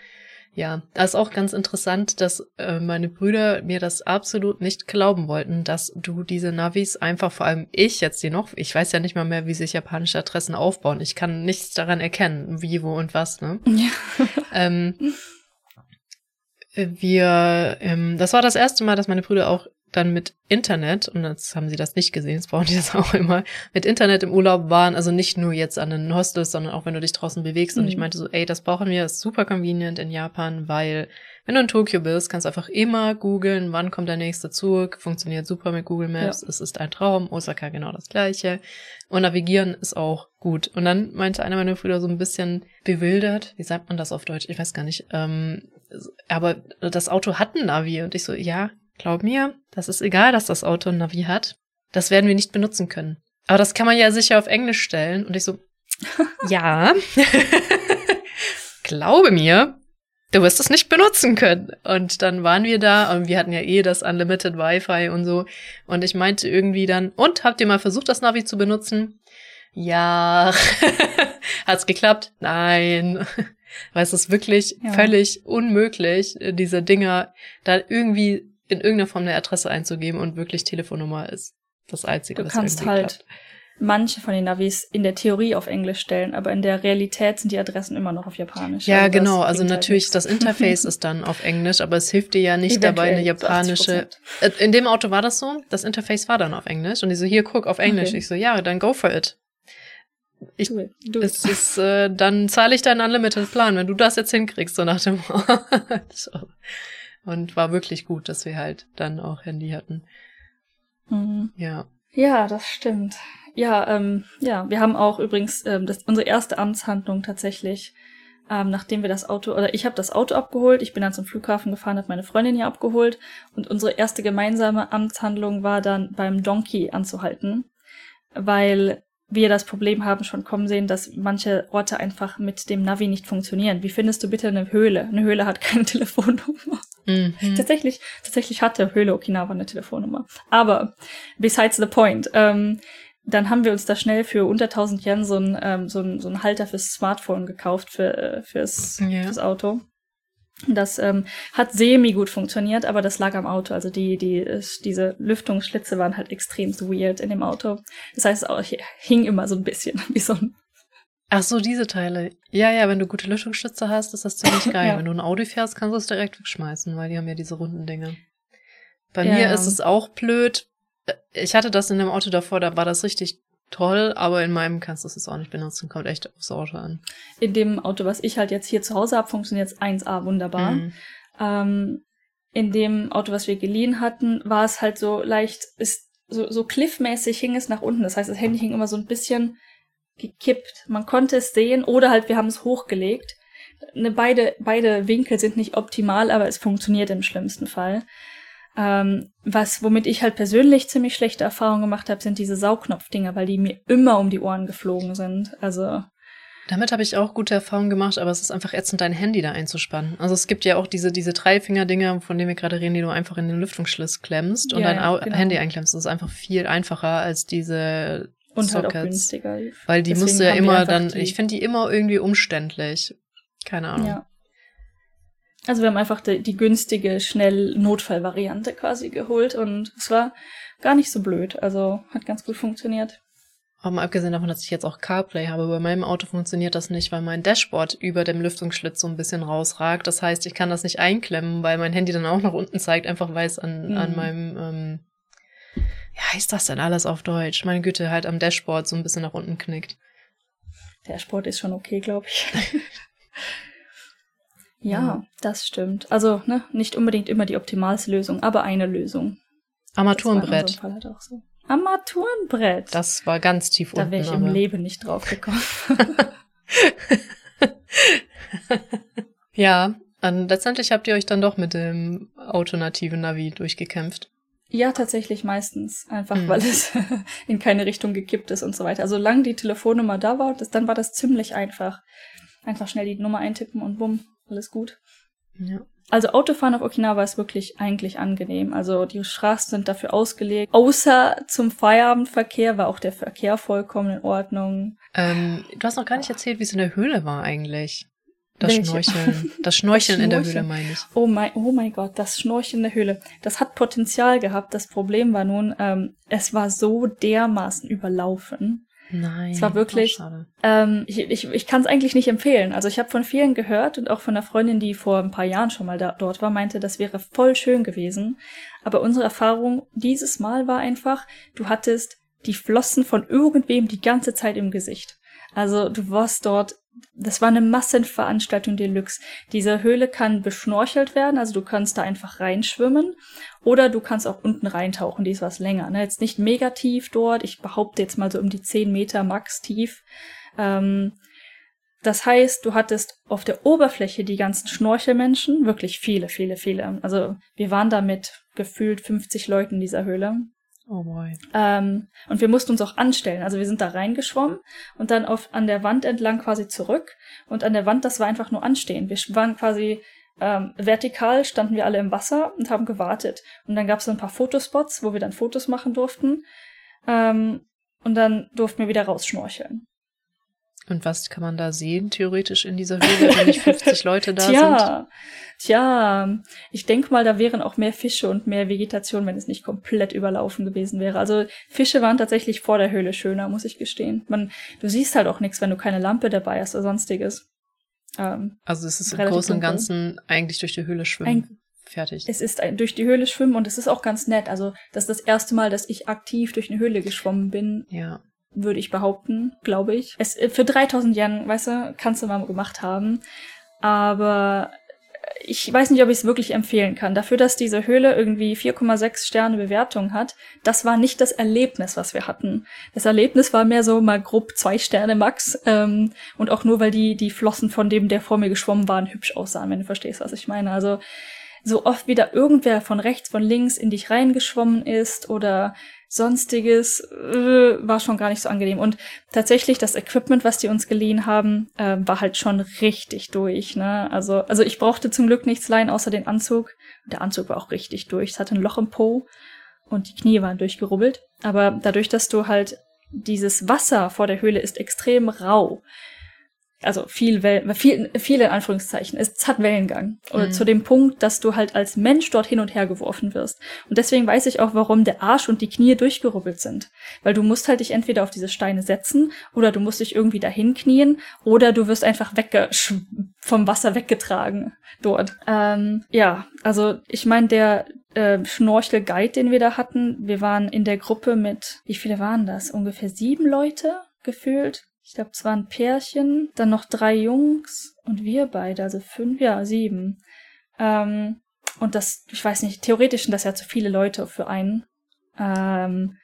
Ja, das ist auch ganz interessant, dass äh, meine Brüder mir das absolut nicht glauben wollten, dass du diese Navis einfach, vor allem ich jetzt die noch, ich weiß ja nicht mal mehr, wie sich japanische Adressen aufbauen. Ich kann nichts daran erkennen, wie, wo und was, ne? Ja. ähm, wir, ähm, das war das erste Mal, dass meine Brüder auch dann mit Internet, und jetzt haben sie das nicht gesehen, jetzt brauchen die das auch immer, mit Internet im Urlaub waren, also nicht nur jetzt an den Hostels, sondern auch wenn du dich draußen bewegst. Mhm. Und ich mhm. meinte so, ey, das brauchen wir, ist super convenient in Japan, weil wenn du in Tokio bist, kannst du einfach immer googeln, wann kommt der nächste Zug, funktioniert super mit Google Maps, ja. es ist ein Traum, Osaka genau das gleiche. Und navigieren ist auch gut. Und dann meinte einer meiner Brüder so ein bisschen bewildert, wie sagt man das auf Deutsch? Ich weiß gar nicht. Ähm, aber das Auto hat ein Navi und ich so, ja, Glaub mir, das ist egal, dass das Auto ein Navi hat. Das werden wir nicht benutzen können. Aber das kann man ja sicher auf Englisch stellen. Und ich so, ja, glaube mir, du wirst es nicht benutzen können. Und dann waren wir da und wir hatten ja eh das Unlimited Wi-Fi und so. Und ich meinte irgendwie dann, und habt ihr mal versucht, das Navi zu benutzen? Ja. Hat's geklappt? Nein. Weil es ist wirklich ja. völlig unmöglich, diese Dinger da irgendwie in irgendeiner Form eine Adresse einzugeben und wirklich Telefonnummer ist das Einzige, du was kannst halt klappt. manche von den Navis in der Theorie auf Englisch stellen, aber in der Realität sind die Adressen immer noch auf Japanisch. Ja, also genau. Also halt natürlich, halt das Interface ist dann auf Englisch, aber es hilft dir ja nicht Eventuell dabei, eine japanische. Äh, in dem Auto war das so. Das Interface war dann auf Englisch und die so, hier, guck, auf Englisch. Okay. Ich so, ja, dann go for it. Ich, do it, do it. es ist, äh, dann zahle ich deinen Unlimited Plan, wenn du das jetzt hinkriegst, so nach dem. so. Und war wirklich gut, dass wir halt dann auch Handy hatten. Mhm. Ja. Ja, das stimmt. Ja, ähm, ja, wir haben auch übrigens ähm, das, unsere erste Amtshandlung tatsächlich, ähm, nachdem wir das Auto, oder ich habe das Auto abgeholt, ich bin dann zum Flughafen gefahren, hat meine Freundin hier abgeholt und unsere erste gemeinsame Amtshandlung war dann beim Donkey anzuhalten, weil wir das Problem haben schon kommen sehen, dass manche Orte einfach mit dem Navi nicht funktionieren. Wie findest du bitte eine Höhle? Eine Höhle hat keine Telefonnummer. Mhm. Tatsächlich, tatsächlich hatte Höhle Okinawa eine Telefonnummer. Aber besides the point. Ähm, dann haben wir uns da schnell für unter 1000 Yen so ein, ähm, so ein, so ein Halter fürs Smartphone gekauft für, äh, fürs, yeah. fürs Auto. Das ähm, hat semi gut funktioniert, aber das lag am Auto. Also die, die, diese Lüftungsschlitze waren halt extrem weird in dem Auto. Das heißt, es hing immer so ein bisschen wie so ein. Ach so, diese Teile. Ja, ja, wenn du gute Lüftungsschlitze hast, ist das ziemlich geil. ja. Wenn du ein Audi fährst, kannst du es direkt wegschmeißen, weil die haben ja diese runden Dinge. Bei ja. mir ist es auch blöd. Ich hatte das in dem Auto davor, da war das richtig toll, aber in meinem kannst du es auch nicht benutzen, kommt echt aufs Auto an. In dem Auto, was ich halt jetzt hier zu Hause habe, funktioniert es 1A wunderbar. Mhm. Ähm, in dem Auto, was wir geliehen hatten, war es halt so leicht, ist so, so cliffmäßig hing es nach unten. Das heißt, das Handy hing immer so ein bisschen gekippt. Man konnte es sehen oder halt wir haben es hochgelegt. Ne, beide, beide Winkel sind nicht optimal, aber es funktioniert im schlimmsten Fall. Ähm, was, womit ich halt persönlich ziemlich schlechte Erfahrungen gemacht habe, sind diese Saugnopfdinger, weil die mir immer um die Ohren geflogen sind. Also. Damit habe ich auch gute Erfahrungen gemacht, aber es ist einfach ätzend, dein Handy da einzuspannen. Also es gibt ja auch diese, diese Dreifinger-Dinger, von denen wir gerade reden, die du einfach in den Lüftungsschliss klemmst und ja, dein ja, genau. Handy einklemmst. Das ist einfach viel einfacher als diese und Sockets. Halt auch günstiger. Weil die musst du ja immer dann, ich finde die immer irgendwie umständlich. Keine Ahnung. Ja. Also wir haben einfach die, die günstige, schnell Notfallvariante quasi geholt und es war gar nicht so blöd. Also hat ganz gut funktioniert. Aber mal abgesehen davon, dass ich jetzt auch CarPlay habe, bei meinem Auto funktioniert das nicht, weil mein Dashboard über dem Lüftungsschlitz so ein bisschen rausragt. Das heißt, ich kann das nicht einklemmen, weil mein Handy dann auch nach unten zeigt, einfach weil es an, mhm. an meinem, ähm, ja, heißt das denn alles auf Deutsch? Meine Güte, halt am Dashboard so ein bisschen nach unten knickt. Dashboard ist schon okay, glaube ich. ja, ja, das stimmt. Also, ne, nicht unbedingt immer die optimalste Lösung, aber eine Lösung. Armaturenbrett. Halt so. Armaturenbrett. Das war ganz tief da unten. Da wäre ich aber. im Leben nicht drauf gekommen. ja, und letztendlich habt ihr euch dann doch mit dem alternativen Navi durchgekämpft. Ja, tatsächlich meistens. Einfach mhm. weil es in keine Richtung gekippt ist und so weiter. Also solange die Telefonnummer da war, das, dann war das ziemlich einfach. Einfach schnell die Nummer eintippen und bumm, alles gut. Ja. Also Autofahren auf Okinawa ist wirklich eigentlich angenehm. Also die Straßen sind dafür ausgelegt. Außer zum Feierabendverkehr war auch der Verkehr vollkommen in Ordnung. Ähm, du hast noch gar nicht erzählt, wie es in der Höhle war eigentlich. Das Welche? Schnorcheln. Das Schnorcheln in der Höhle, meine ich. Oh mein, oh mein Gott, das Schnorcheln in der Höhle. Das hat Potenzial gehabt. Das Problem war nun, ähm, es war so dermaßen überlaufen. Nein. Es war wirklich, ähm, ich, ich, ich kann es eigentlich nicht empfehlen. Also ich habe von vielen gehört und auch von einer Freundin, die vor ein paar Jahren schon mal da, dort war, meinte, das wäre voll schön gewesen. Aber unsere Erfahrung dieses Mal war einfach, du hattest die Flossen von irgendwem die ganze Zeit im Gesicht. Also du warst dort das war eine Massenveranstaltung Deluxe. Diese Höhle kann beschnorchelt werden, also du kannst da einfach reinschwimmen oder du kannst auch unten reintauchen, die ist was länger. Ne? Jetzt nicht mega tief dort, ich behaupte jetzt mal so um die 10 Meter max tief. Ähm, das heißt, du hattest auf der Oberfläche die ganzen Schnorchelmenschen, wirklich viele, viele, viele. Also wir waren da mit gefühlt 50 Leuten in dieser Höhle. Oh boy. Ähm, und wir mussten uns auch anstellen. Also wir sind da reingeschwommen und dann auf, an der Wand entlang quasi zurück. Und an der Wand, das war einfach nur anstehen. Wir waren quasi ähm, vertikal, standen wir alle im Wasser und haben gewartet. Und dann gab es ein paar Fotospots, wo wir dann Fotos machen durften. Ähm, und dann durften wir wieder rausschnorcheln. Und was kann man da sehen, theoretisch in dieser Höhle, wenn nicht 50 Leute da tja, sind? Tja, ich denke mal, da wären auch mehr Fische und mehr Vegetation, wenn es nicht komplett überlaufen gewesen wäre. Also Fische waren tatsächlich vor der Höhle schöner, muss ich gestehen. Man, du siehst halt auch nichts, wenn du keine Lampe dabei hast oder sonstiges. Ähm, also es ist im Großen und Ganzen eigentlich durch die Höhle schwimmen. Ein fertig. Es ist ein, durch die Höhle schwimmen und es ist auch ganz nett. Also das ist das erste Mal, dass ich aktiv durch eine Höhle geschwommen bin. Ja würde ich behaupten, glaube ich. Es, äh, für 3000 Yen, weißt du, kannst du mal gemacht haben. Aber ich weiß nicht, ob ich es wirklich empfehlen kann. Dafür, dass diese Höhle irgendwie 4,6 Sterne Bewertung hat, das war nicht das Erlebnis, was wir hatten. Das Erlebnis war mehr so mal grob zwei Sterne max. Ähm, und auch nur, weil die, die Flossen von dem, der vor mir geschwommen waren, hübsch aussahen, wenn du verstehst, was ich meine. Also so oft wieder irgendwer von rechts, von links in dich reingeschwommen ist oder sonstiges äh, war schon gar nicht so angenehm. Und tatsächlich das Equipment, was die uns geliehen haben, äh, war halt schon richtig durch. Ne? Also, also ich brauchte zum Glück nichts leihen, außer den Anzug. Der Anzug war auch richtig durch. Es hatte ein Loch im Po und die Knie waren durchgerubbelt. Aber dadurch, dass du halt dieses Wasser vor der Höhle ist extrem rau also viel, Wellen, viel, viele Anführungszeichen. Es hat Wellengang. Oder mhm. zu dem Punkt, dass du halt als Mensch dort hin und her geworfen wirst. Und deswegen weiß ich auch, warum der Arsch und die Knie durchgerubbelt sind. Weil du musst halt dich entweder auf diese Steine setzen oder du musst dich irgendwie dahin knien oder du wirst einfach wegge vom Wasser weggetragen dort. Ähm, ja, also ich meine, der äh, Schnorchel-Guide, den wir da hatten, wir waren in der Gruppe mit, wie viele waren das? Ungefähr sieben Leute gefühlt. Ich glaube, es waren Pärchen, dann noch drei Jungs und wir beide, also fünf, ja, sieben. Ähm, und das, ich weiß nicht, theoretisch sind das ja zu viele Leute für einen. Ähm,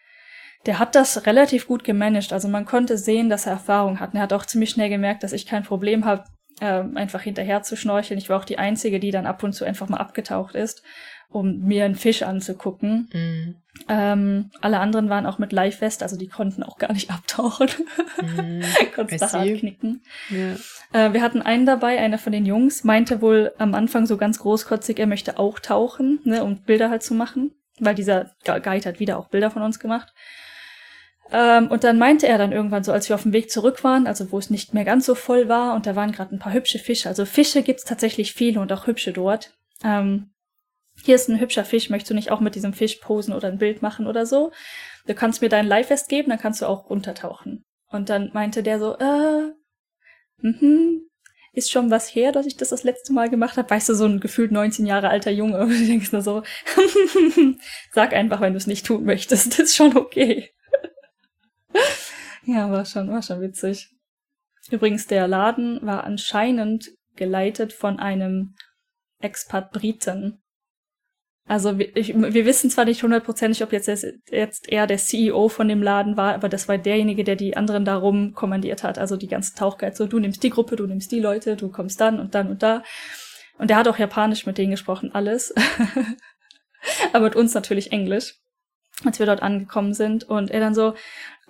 der hat das relativ gut gemanagt. Also man konnte sehen, dass er Erfahrung hat. Und er hat auch ziemlich schnell gemerkt, dass ich kein Problem habe, äh, einfach hinterher zu schnorcheln. Ich war auch die Einzige, die dann ab und zu einfach mal abgetaucht ist um mir einen Fisch anzugucken. Mhm. Ähm, alle anderen waren auch mit Live-West, also die konnten auch gar nicht abtauchen. Mhm. Konntest da hart knicken. Ja. Äh, wir hatten einen dabei, einer von den Jungs, meinte wohl am Anfang so ganz großkotzig, er möchte auch tauchen, ne, um Bilder halt zu machen, weil dieser Guide hat wieder auch Bilder von uns gemacht. Ähm, und dann meinte er dann irgendwann so, als wir auf dem Weg zurück waren, also wo es nicht mehr ganz so voll war und da waren gerade ein paar hübsche Fische. Also Fische gibt's tatsächlich viele und auch hübsche dort. Ähm, hier ist ein hübscher Fisch, möchtest du nicht auch mit diesem Fisch posen oder ein Bild machen oder so? Du kannst mir dein Leihfest geben, dann kannst du auch untertauchen. Und dann meinte der so, äh, mhm, ist schon was her, dass ich das das letzte Mal gemacht habe. Weißt du, so ein gefühlt 19 Jahre alter Junge. Und du denkst nur so, sag einfach, wenn du es nicht tun möchtest. Das ist schon okay. ja, war schon, war schon witzig. Übrigens, der Laden war anscheinend geleitet von einem Expat Briten. Also wir, ich, wir wissen zwar nicht hundertprozentig, ob jetzt, jetzt er der CEO von dem Laden war, aber das war derjenige, der die anderen darum kommandiert hat. Also die ganze Tauchguide. So, du nimmst die Gruppe, du nimmst die Leute, du kommst dann und dann und da. Und der hat auch Japanisch mit denen gesprochen, alles. aber mit uns natürlich Englisch, als wir dort angekommen sind. Und er dann so,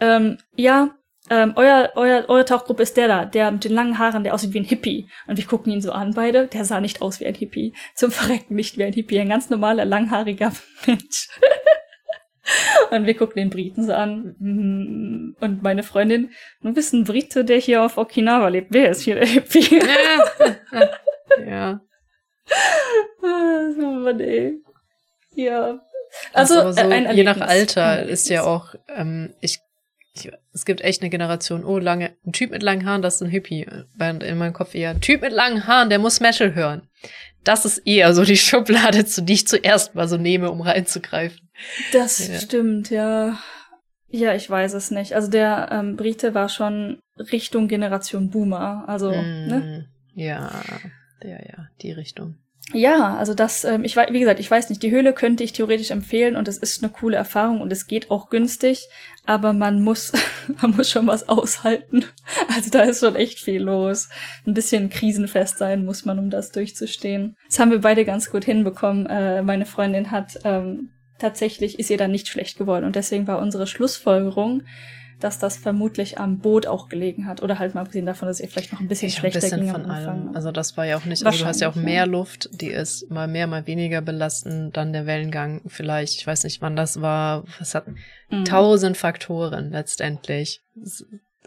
ähm, ja, ähm, euer, euer, eure Tauchgruppe ist der da, der mit den langen Haaren, der aussieht wie ein Hippie. Und wir gucken ihn so an, beide. Der sah nicht aus wie ein Hippie. Zum Verrecken nicht wie ein Hippie. Ein ganz normaler, langhaariger Mensch. und wir gucken den Briten so an. Mm, und meine Freundin, du bist ein Brite, der hier auf Okinawa lebt. Wer ist hier der Hippie? ja. ja. So, Mann, ey. Ja. Also, so, äh, je nach Alter ist ja auch, ähm, ich ich, es gibt echt eine Generation, oh, lange, ein Typ mit langen Haaren, das ist ein Hippie. Während in meinem Kopf eher, ein Typ mit langen Haaren, der muss Metal hören. Das ist eher so die Schublade, zu die ich zuerst mal so nehme, um reinzugreifen. Das ja. stimmt, ja. Ja, ich weiß es nicht. Also der ähm, Brite war schon Richtung Generation Boomer. Also, mm, ne? Ja, ja, ja, die Richtung. Ja, also das, ähm, ich weiß, wie gesagt, ich weiß nicht, die Höhle könnte ich theoretisch empfehlen und es ist eine coole Erfahrung und es geht auch günstig, aber man muss, man muss schon was aushalten. Also da ist schon echt viel los. Ein bisschen krisenfest sein muss man, um das durchzustehen. Das haben wir beide ganz gut hinbekommen. Äh, meine Freundin hat ähm, tatsächlich ist ihr dann nicht schlecht geworden und deswegen war unsere Schlussfolgerung, dass das vermutlich am Boot auch gelegen hat. Oder halt mal abgesehen davon, dass ihr vielleicht noch ein bisschen ich schlechter ein bisschen ging von allem. Also das war ja auch nicht, also du hast ja auch mehr Luft, die ist mal mehr, mal weniger belastend. Dann der Wellengang vielleicht, ich weiß nicht, wann das war. Es hat mhm. tausend Faktoren letztendlich.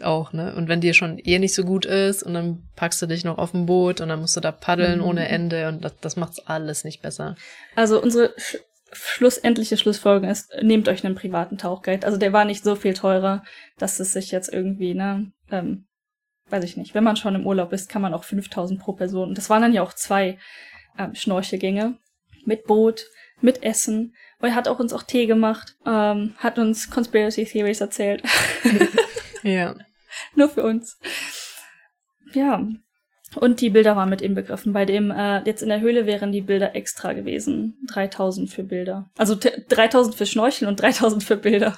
Auch, ne? Und wenn dir schon eh nicht so gut ist und dann packst du dich noch auf ein Boot und dann musst du da paddeln mhm. ohne Ende und das, das macht's alles nicht besser. Also unsere schlussendliche Schlussfolgerung ist, nehmt euch einen privaten Tauchguide. Also der war nicht so viel teurer, dass es sich jetzt irgendwie, ne, ähm, weiß ich nicht. Wenn man schon im Urlaub ist, kann man auch 5000 pro Person. Und das waren dann ja auch zwei ähm, Schnorchelgänge mit Boot, mit Essen. Und er hat auch uns auch Tee gemacht, ähm, hat uns Conspiracy Theories erzählt. ja. Nur für uns. Ja, und die Bilder waren mit inbegriffen. Bei dem, äh, jetzt in der Höhle wären die Bilder extra gewesen. 3000 für Bilder. Also 3000 für Schnorcheln und 3000 für Bilder.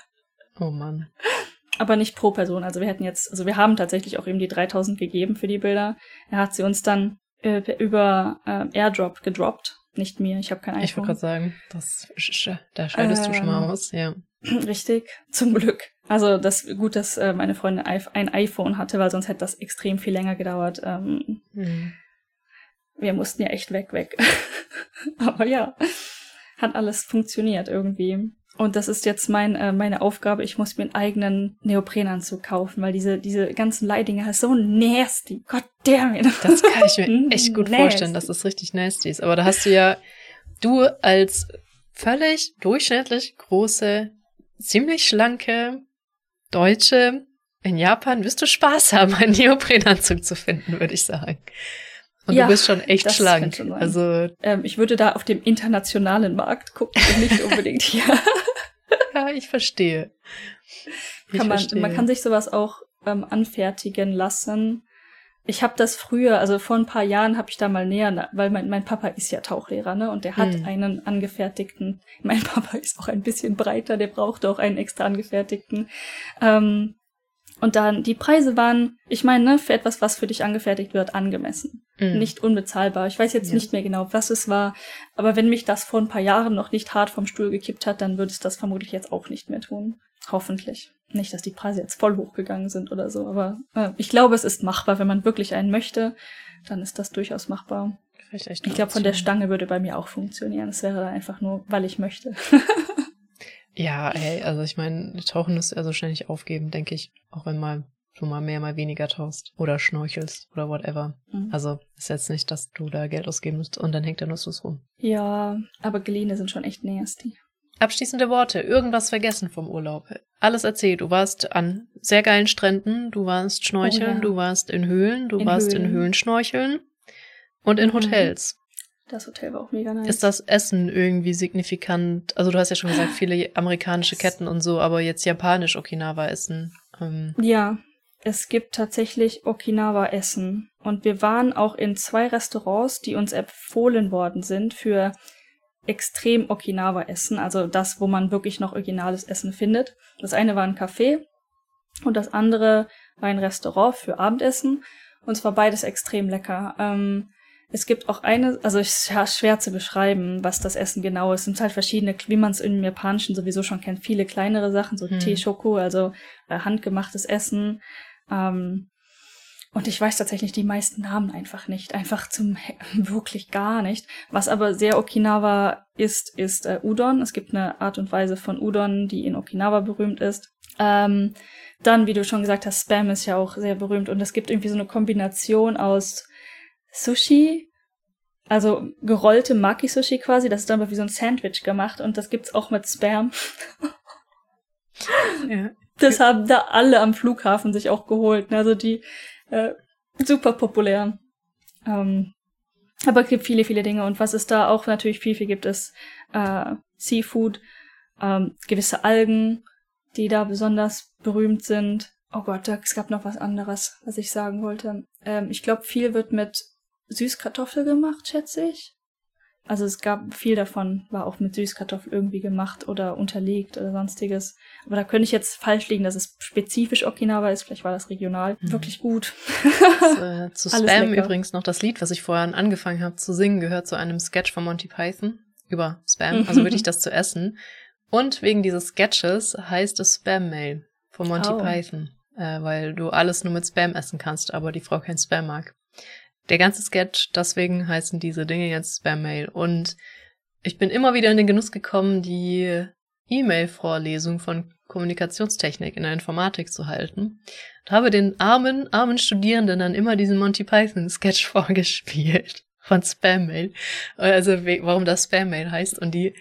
oh Mann. Aber nicht pro Person. Also wir hätten jetzt, also wir haben tatsächlich auch ihm die 3000 gegeben für die Bilder. Er hat sie uns dann äh, über äh, Airdrop gedroppt. Nicht mir, ich habe kein iPhone. Ich wollte gerade sagen, das, da scheidest ähm, du schon mal ähm, aus, ja. Richtig, zum Glück. Also das gut, dass äh, meine Freundin ein iPhone hatte, weil sonst hätte das extrem viel länger gedauert. Ähm, mhm. Wir mussten ja echt weg, weg. Aber ja, hat alles funktioniert irgendwie. Und das ist jetzt mein, äh, meine Aufgabe. Ich muss mir einen eigenen Neoprenanzug kaufen, weil diese, diese ganzen Leidinger ist so nasty. God damn it. Das kann ich mir echt gut nasty. vorstellen, dass das richtig nasty ist. Aber da hast du ja, du als völlig durchschnittlich große, ziemlich schlanke, Deutsche in Japan wirst du Spaß haben, einen Neoprenanzug zu finden, würde ich sagen. Und ja, du bist schon echt schlank. Also ähm, ich würde da auf dem internationalen Markt gucken und nicht unbedingt hier. ja, ich verstehe. Ich kann man, verstehe. man kann sich sowas auch ähm, anfertigen lassen. Ich habe das früher, also vor ein paar Jahren habe ich da mal näher, weil mein, mein Papa ist ja Tauchlehrer, ne? Und der hat hm. einen angefertigten. Mein Papa ist auch ein bisschen breiter, der brauchte auch einen extra angefertigten. Ähm, und dann die Preise waren, ich meine, ne, für etwas, was für dich angefertigt wird, angemessen. Mhm. Nicht unbezahlbar. Ich weiß jetzt ja. nicht mehr genau, was es war, aber wenn mich das vor ein paar Jahren noch nicht hart vom Stuhl gekippt hat, dann würde es das vermutlich jetzt auch nicht mehr tun. Hoffentlich. Nicht, dass die Preise jetzt voll hochgegangen sind oder so, aber äh, ich glaube, es ist machbar. Wenn man wirklich einen möchte, dann ist das durchaus machbar. Ich glaube, von der Stange würde bei mir auch funktionieren. Es wäre dann einfach nur, weil ich möchte. Ja, ey, also ich meine, Tauchen du ja so schnell nicht aufgeben, denke ich. Auch wenn mal du mal mehr, mal weniger tauchst oder schnorchelst oder whatever. Mhm. Also ist jetzt nicht, dass du da Geld ausgeben musst und dann hängt nur so rum. Ja, aber Geline sind schon echt nasty. Abschließende Worte. Irgendwas vergessen vom Urlaub. Alles erzählt. Du warst an sehr geilen Stränden, du warst schnorcheln, oh, ja. du warst in Höhlen, du in warst Höhlen. in Höhlen schnorcheln und in mhm. Hotels. Das Hotel war auch mega nice. Ist das Essen irgendwie signifikant? Also du hast ja schon gesagt, viele amerikanische Ketten und so, aber jetzt japanisch Okinawa-Essen. Ähm. Ja, es gibt tatsächlich Okinawa-Essen. Und wir waren auch in zwei Restaurants, die uns empfohlen worden sind für extrem Okinawa-Essen. Also das, wo man wirklich noch originales Essen findet. Das eine war ein Café und das andere war ein Restaurant für Abendessen. Und zwar beides extrem lecker. Ähm, es gibt auch eine, also es ist schwer zu beschreiben, was das Essen genau ist. Es sind halt verschiedene, wie man es im Japanischen sowieso schon kennt, viele kleinere Sachen, so hm. Tee, Schoko, also äh, handgemachtes Essen. Ähm, und ich weiß tatsächlich die meisten Namen einfach nicht, einfach zum wirklich gar nicht. Was aber sehr Okinawa ist, ist äh, Udon. Es gibt eine Art und Weise von Udon, die in Okinawa berühmt ist. Ähm, dann, wie du schon gesagt hast, Spam ist ja auch sehr berühmt und es gibt irgendwie so eine Kombination aus Sushi, also gerollte Maki-Sushi quasi, das ist dann wie so ein Sandwich gemacht und das gibt's auch mit Spam. ja. Das haben da alle am Flughafen sich auch geholt. Also die äh, super populär. Ähm, aber es gibt viele, viele Dinge. Und was es da auch natürlich viel, viel gibt, ist äh, Seafood, ähm, gewisse Algen, die da besonders berühmt sind. Oh Gott, es gab noch was anderes, was ich sagen wollte. Ähm, ich glaube, viel wird mit Süßkartoffel gemacht, schätze ich. Also es gab viel davon, war auch mit Süßkartoffel irgendwie gemacht oder unterlegt oder sonstiges. Aber da könnte ich jetzt falsch liegen, dass es spezifisch Okinawa ist. Vielleicht war das regional. Mhm. Wirklich gut. Das, äh, zu Spam übrigens noch das Lied, was ich vorher angefangen habe zu singen, gehört zu einem Sketch von Monty Python über Spam. Also wirklich das zu essen. Und wegen dieses Sketches heißt es Spam Mail von Monty oh. Python. Äh, weil du alles nur mit Spam essen kannst, aber die Frau kein Spam mag der ganze Sketch, deswegen heißen diese Dinge jetzt Spam-Mail. Und ich bin immer wieder in den Genuss gekommen, die E-Mail-Vorlesung von Kommunikationstechnik in der Informatik zu halten. Und habe den armen, armen Studierenden dann immer diesen Monty Python-Sketch vorgespielt von Spam-Mail. Also warum das Spam-Mail heißt. Und die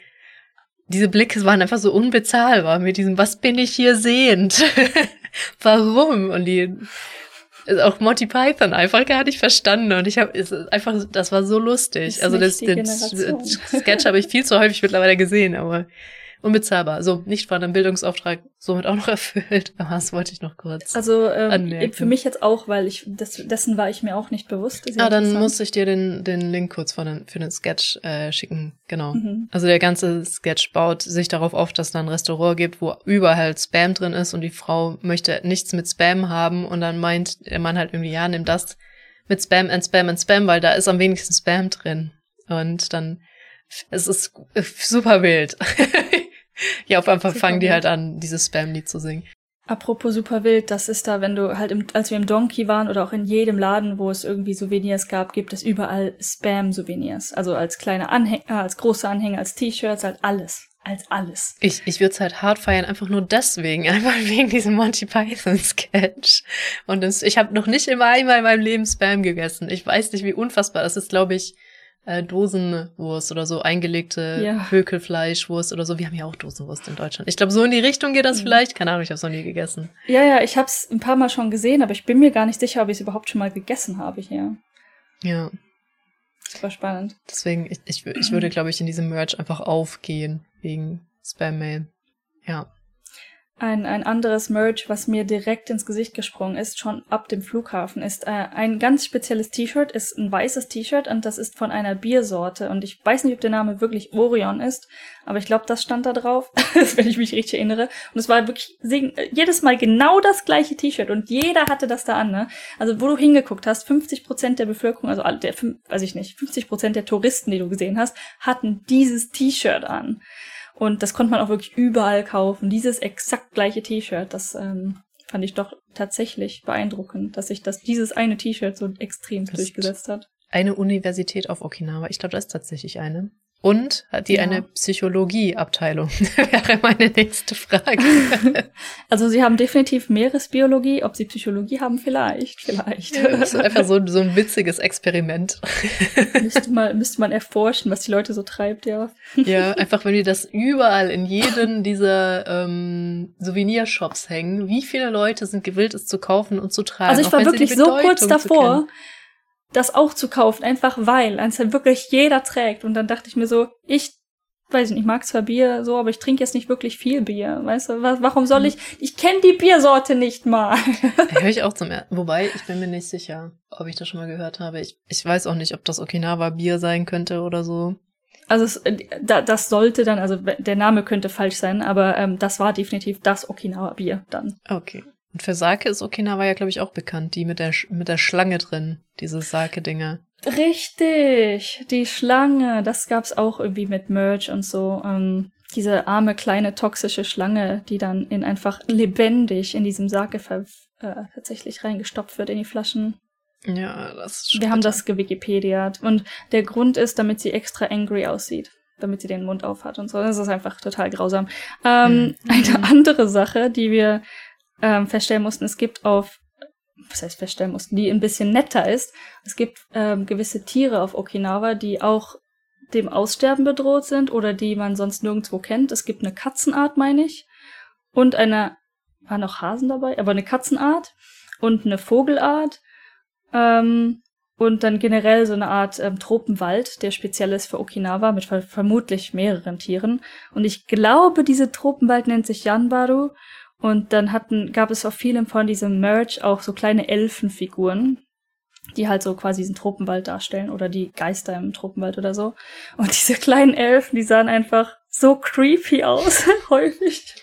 diese Blicke waren einfach so unbezahlbar mit diesem, was bin ich hier sehend? Warum? Und die auch Monty Python einfach gar nicht verstanden und ich habe einfach das war so lustig. Also das, das Sketch habe ich viel zu häufig mittlerweile gesehen, aber unbezahlbar. So, nicht von einem Bildungsauftrag somit auch noch erfüllt, aber das wollte ich noch kurz. Also ähm, für mich jetzt auch, weil ich das, dessen war ich mir auch nicht bewusst. Ah, dann muss ich dir den, den Link kurz von den, für den Sketch äh, schicken. Genau. Mhm. Also der ganze Sketch baut sich darauf auf, dass da ein Restaurant gibt, wo überall Spam drin ist und die Frau möchte nichts mit Spam haben und dann meint der Mann halt irgendwie, ja, nimm das mit Spam and Spam and Spam, weil da ist am wenigsten Spam drin. Und dann, es ist super wild. ja, auf einmal fangen die halt an, dieses Spam-Lied zu singen. Apropos super wild, das ist da, wenn du halt im, als wir im Donkey waren oder auch in jedem Laden, wo es irgendwie Souvenirs gab, gibt es überall Spam-Souvenirs. Also als kleine Anhänger, als große Anhänger, als T-Shirts, als alles. Als alles. Ich, ich würde es halt hart feiern, einfach nur deswegen, einfach wegen diesem Monty Python Sketch. Und das, ich habe noch nicht immer einmal in meinem Leben Spam gegessen. Ich weiß nicht, wie unfassbar das ist, glaube ich, äh, Dosenwurst oder so, eingelegte ja. Hökelfleischwurst oder so. Wir haben ja auch Dosenwurst in Deutschland. Ich glaube, so in die Richtung geht das mhm. vielleicht. Keine Ahnung, ich habe es noch nie gegessen. Ja, ja, ich habe es ein paar Mal schon gesehen, aber ich bin mir gar nicht sicher, ob ich es überhaupt schon mal gegessen habe hier. Ja. Das war spannend. Deswegen, ich, ich, ich würde, glaube ich, in diesem Merch einfach aufgehen wegen Spam-Mail. Ja. Ein, ein anderes Merch, was mir direkt ins Gesicht gesprungen ist, schon ab dem Flughafen, ist äh, ein ganz spezielles T-Shirt, ist ein weißes T-Shirt und das ist von einer Biersorte. Und ich weiß nicht, ob der Name wirklich Orion ist, aber ich glaube, das stand da drauf, wenn ich mich richtig erinnere. Und es war wirklich jedes Mal genau das gleiche T-Shirt und jeder hatte das da an. Ne? Also wo du hingeguckt hast, 50 Prozent der Bevölkerung, also der, weiß ich nicht, 50 Prozent der Touristen, die du gesehen hast, hatten dieses T-Shirt an. Und das konnte man auch wirklich überall kaufen. Dieses exakt gleiche T-Shirt, das ähm, fand ich doch tatsächlich beeindruckend, dass sich das dieses eine T-Shirt so extrem durchgesetzt hat. Eine Universität auf Okinawa, ich glaube, das ist tatsächlich eine. Und hat die Ja. eine Psychologieabteilung? Wäre meine nächste Frage. Also sie haben definitiv Meeresbiologie. Ob sie Psychologie haben, vielleicht, vielleicht. das ist einfach so, so ein witziges Experiment. müsste, mal, müsste man erforschen, was die Leute so treibt, ja. Ja, einfach wenn die das überall in jedem dieser ähm, Souvenirshops hängen, wie viele Leute sind gewillt, es zu kaufen und zu tragen? Also ich war wirklich so kurz davor. Das auch zu kaufen, einfach weil eins halt wirklich jeder trägt. Und dann dachte ich mir so, ich weiß nicht, ich mag zwar Bier so, aber ich trinke jetzt nicht wirklich viel Bier. Weißt du, wa- warum soll ich? Ich kenne die Biersorte nicht mal. Höre ich auch zum ersten. Wobei, ich bin mir nicht sicher, ob ich das schon mal gehört habe. Ich, ich weiß auch nicht, ob das Okinawa-Bier sein könnte oder so. Also es, äh, da, das sollte dann, also der Name könnte falsch sein, aber ähm, das war definitiv das Okinawa-Bier dann. Okay. Und für Sake ist Okinawa ja, glaube ich, auch bekannt. Die mit der, Sch- mit der Schlange drin. Diese Sake-Dinger. Richtig, die Schlange, das gab's auch irgendwie mit Merch und so. Ähm, diese arme kleine toxische Schlange, die dann in einfach lebendig in diesem Sake ver äh, tatsächlich reingestopft wird in die Flaschen. Ja, das ist Wir haben bitter. das gewikipediat und der Grund ist, damit sie extra angry aussieht, damit sie den Mund auf hat und so. Das ist einfach total grausam. Ähm, Mhm. Eine andere Sache, die wir ähm, feststellen mussten, es gibt auf was heißt feststellen mussten, die ein bisschen netter ist. Es gibt ähm, gewisse Tiere auf Okinawa, die auch dem Aussterben bedroht sind oder die man sonst nirgendwo kennt. Es gibt eine Katzenart, meine ich, und eine, waren auch Hasen dabei, aber eine Katzenart und eine Vogelart ähm, und dann generell so eine Art ähm, Tropenwald, der speziell ist für Okinawa mit ver vermutlich mehreren Tieren. Und ich glaube, diese Tropenwald nennt sich Yanbaru. Und dann hatten, gab es auf vielem von diesem Merch auch so kleine Elfenfiguren, die halt so quasi diesen Tropenwald darstellen oder die Geister im Tropenwald oder so. Und diese kleinen Elfen, die sahen einfach so creepy aus, häufig.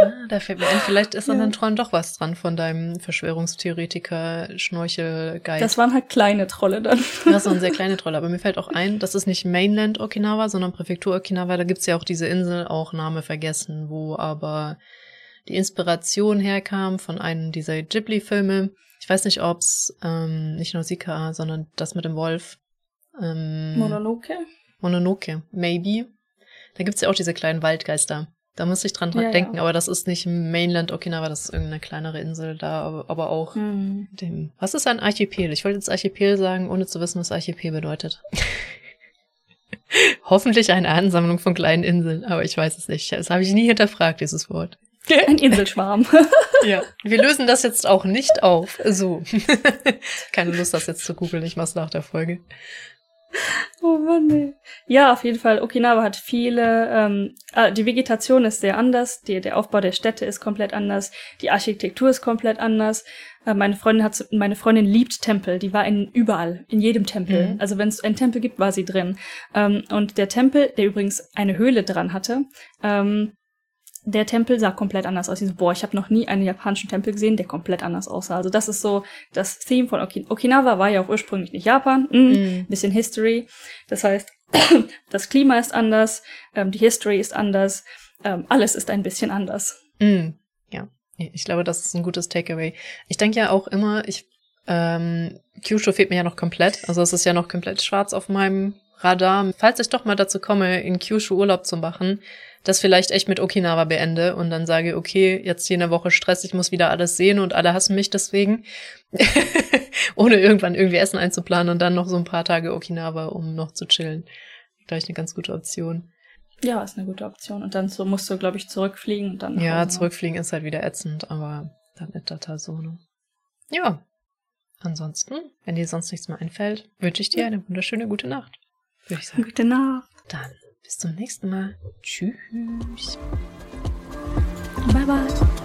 Ah, da fällt mir ein, vielleicht ist an Ja. den Träumen doch was dran von deinem Verschwörungstheoretiker Schnorchel-Guide. Das waren halt kleine Trolle dann. Das waren sehr kleine Trolle, aber mir fällt auch ein, das ist nicht Mainland Okinawa, sondern Präfektur Okinawa. Da gibt's ja auch diese Insel, auch Name vergessen, wo aber die Inspiration herkam von einem dieser Ghibli-Filme. Ich weiß nicht, ob's ähm, nicht Nausicaa, sondern das mit dem Wolf. Ähm, Mononoke? Mononoke, maybe. Da gibt's ja auch diese kleinen Waldgeister. Da muss ich dran Ja, ja. denken, aber das ist nicht Mainland Okinawa, das ist irgendeine kleinere Insel da, aber, aber auch Hm. dem. Was ist ein Archipel? Ich wollte jetzt Archipel sagen, ohne zu wissen, was Archipel bedeutet. Hoffentlich eine Ansammlung von kleinen Inseln, aber ich weiß es nicht. Das habe ich nie hinterfragt, dieses Wort. Ein Inselschwarm. Ja. Wir lösen das jetzt auch nicht auf. So. Keine Lust, das jetzt zu googeln. Ich mach's nach der Folge. Oh Mann, nee. Ja, auf jeden Fall. Okinawa hat viele, ähm, ah, die Vegetation ist sehr anders, die, der Aufbau der Städte ist komplett anders, die Architektur ist komplett anders. Äh, meine Freundin hat, meine Freundin liebt Tempel, die war in überall, in jedem Tempel. Mhm. Also wenn es einen Tempel gibt, war sie drin. Ähm, und der Tempel, der übrigens eine Höhle dran hatte, ähm, der Tempel sah komplett anders aus. Ich so, boah, ich habe noch nie einen japanischen Tempel gesehen, der komplett anders aussah. Also das ist so das Theme von Okin Okinawa war ja auch ursprünglich nicht Japan. Mm, Mhm. Bisschen History. Das heißt, das Klima ist anders, ähm, die History ist anders, ähm, alles ist ein bisschen anders. Mm, ja, ich glaube, das ist ein gutes Takeaway. Ich denke ja auch immer, ich ähm, Kyushu fehlt mir ja noch komplett. Also es ist ja noch komplett schwarz auf meinem Radar. Falls ich doch mal dazu komme, in Kyushu Urlaub zu machen, das vielleicht echt mit Okinawa beende und dann sage, okay, jetzt eine Woche Stress, ich muss wieder alles sehen und alle hassen mich deswegen. Ohne irgendwann irgendwie Essen einzuplanen und dann noch so ein paar Tage Okinawa, um noch zu chillen. Gleich eine ganz gute Option. Ja, ist eine gute Option. Und dann so musst du, glaube ich, zurückfliegen und dann. Ja, zurückfliegen ist halt wieder ätzend, aber dann ist das halt so, ne? Ja. Ansonsten, wenn dir sonst nichts mehr einfällt, wünsche ich dir eine wunderschöne gute Nacht. Würde ich sagen. Gute Nacht. Dann bis zum nächsten Mal. Tschüss. Bye bye.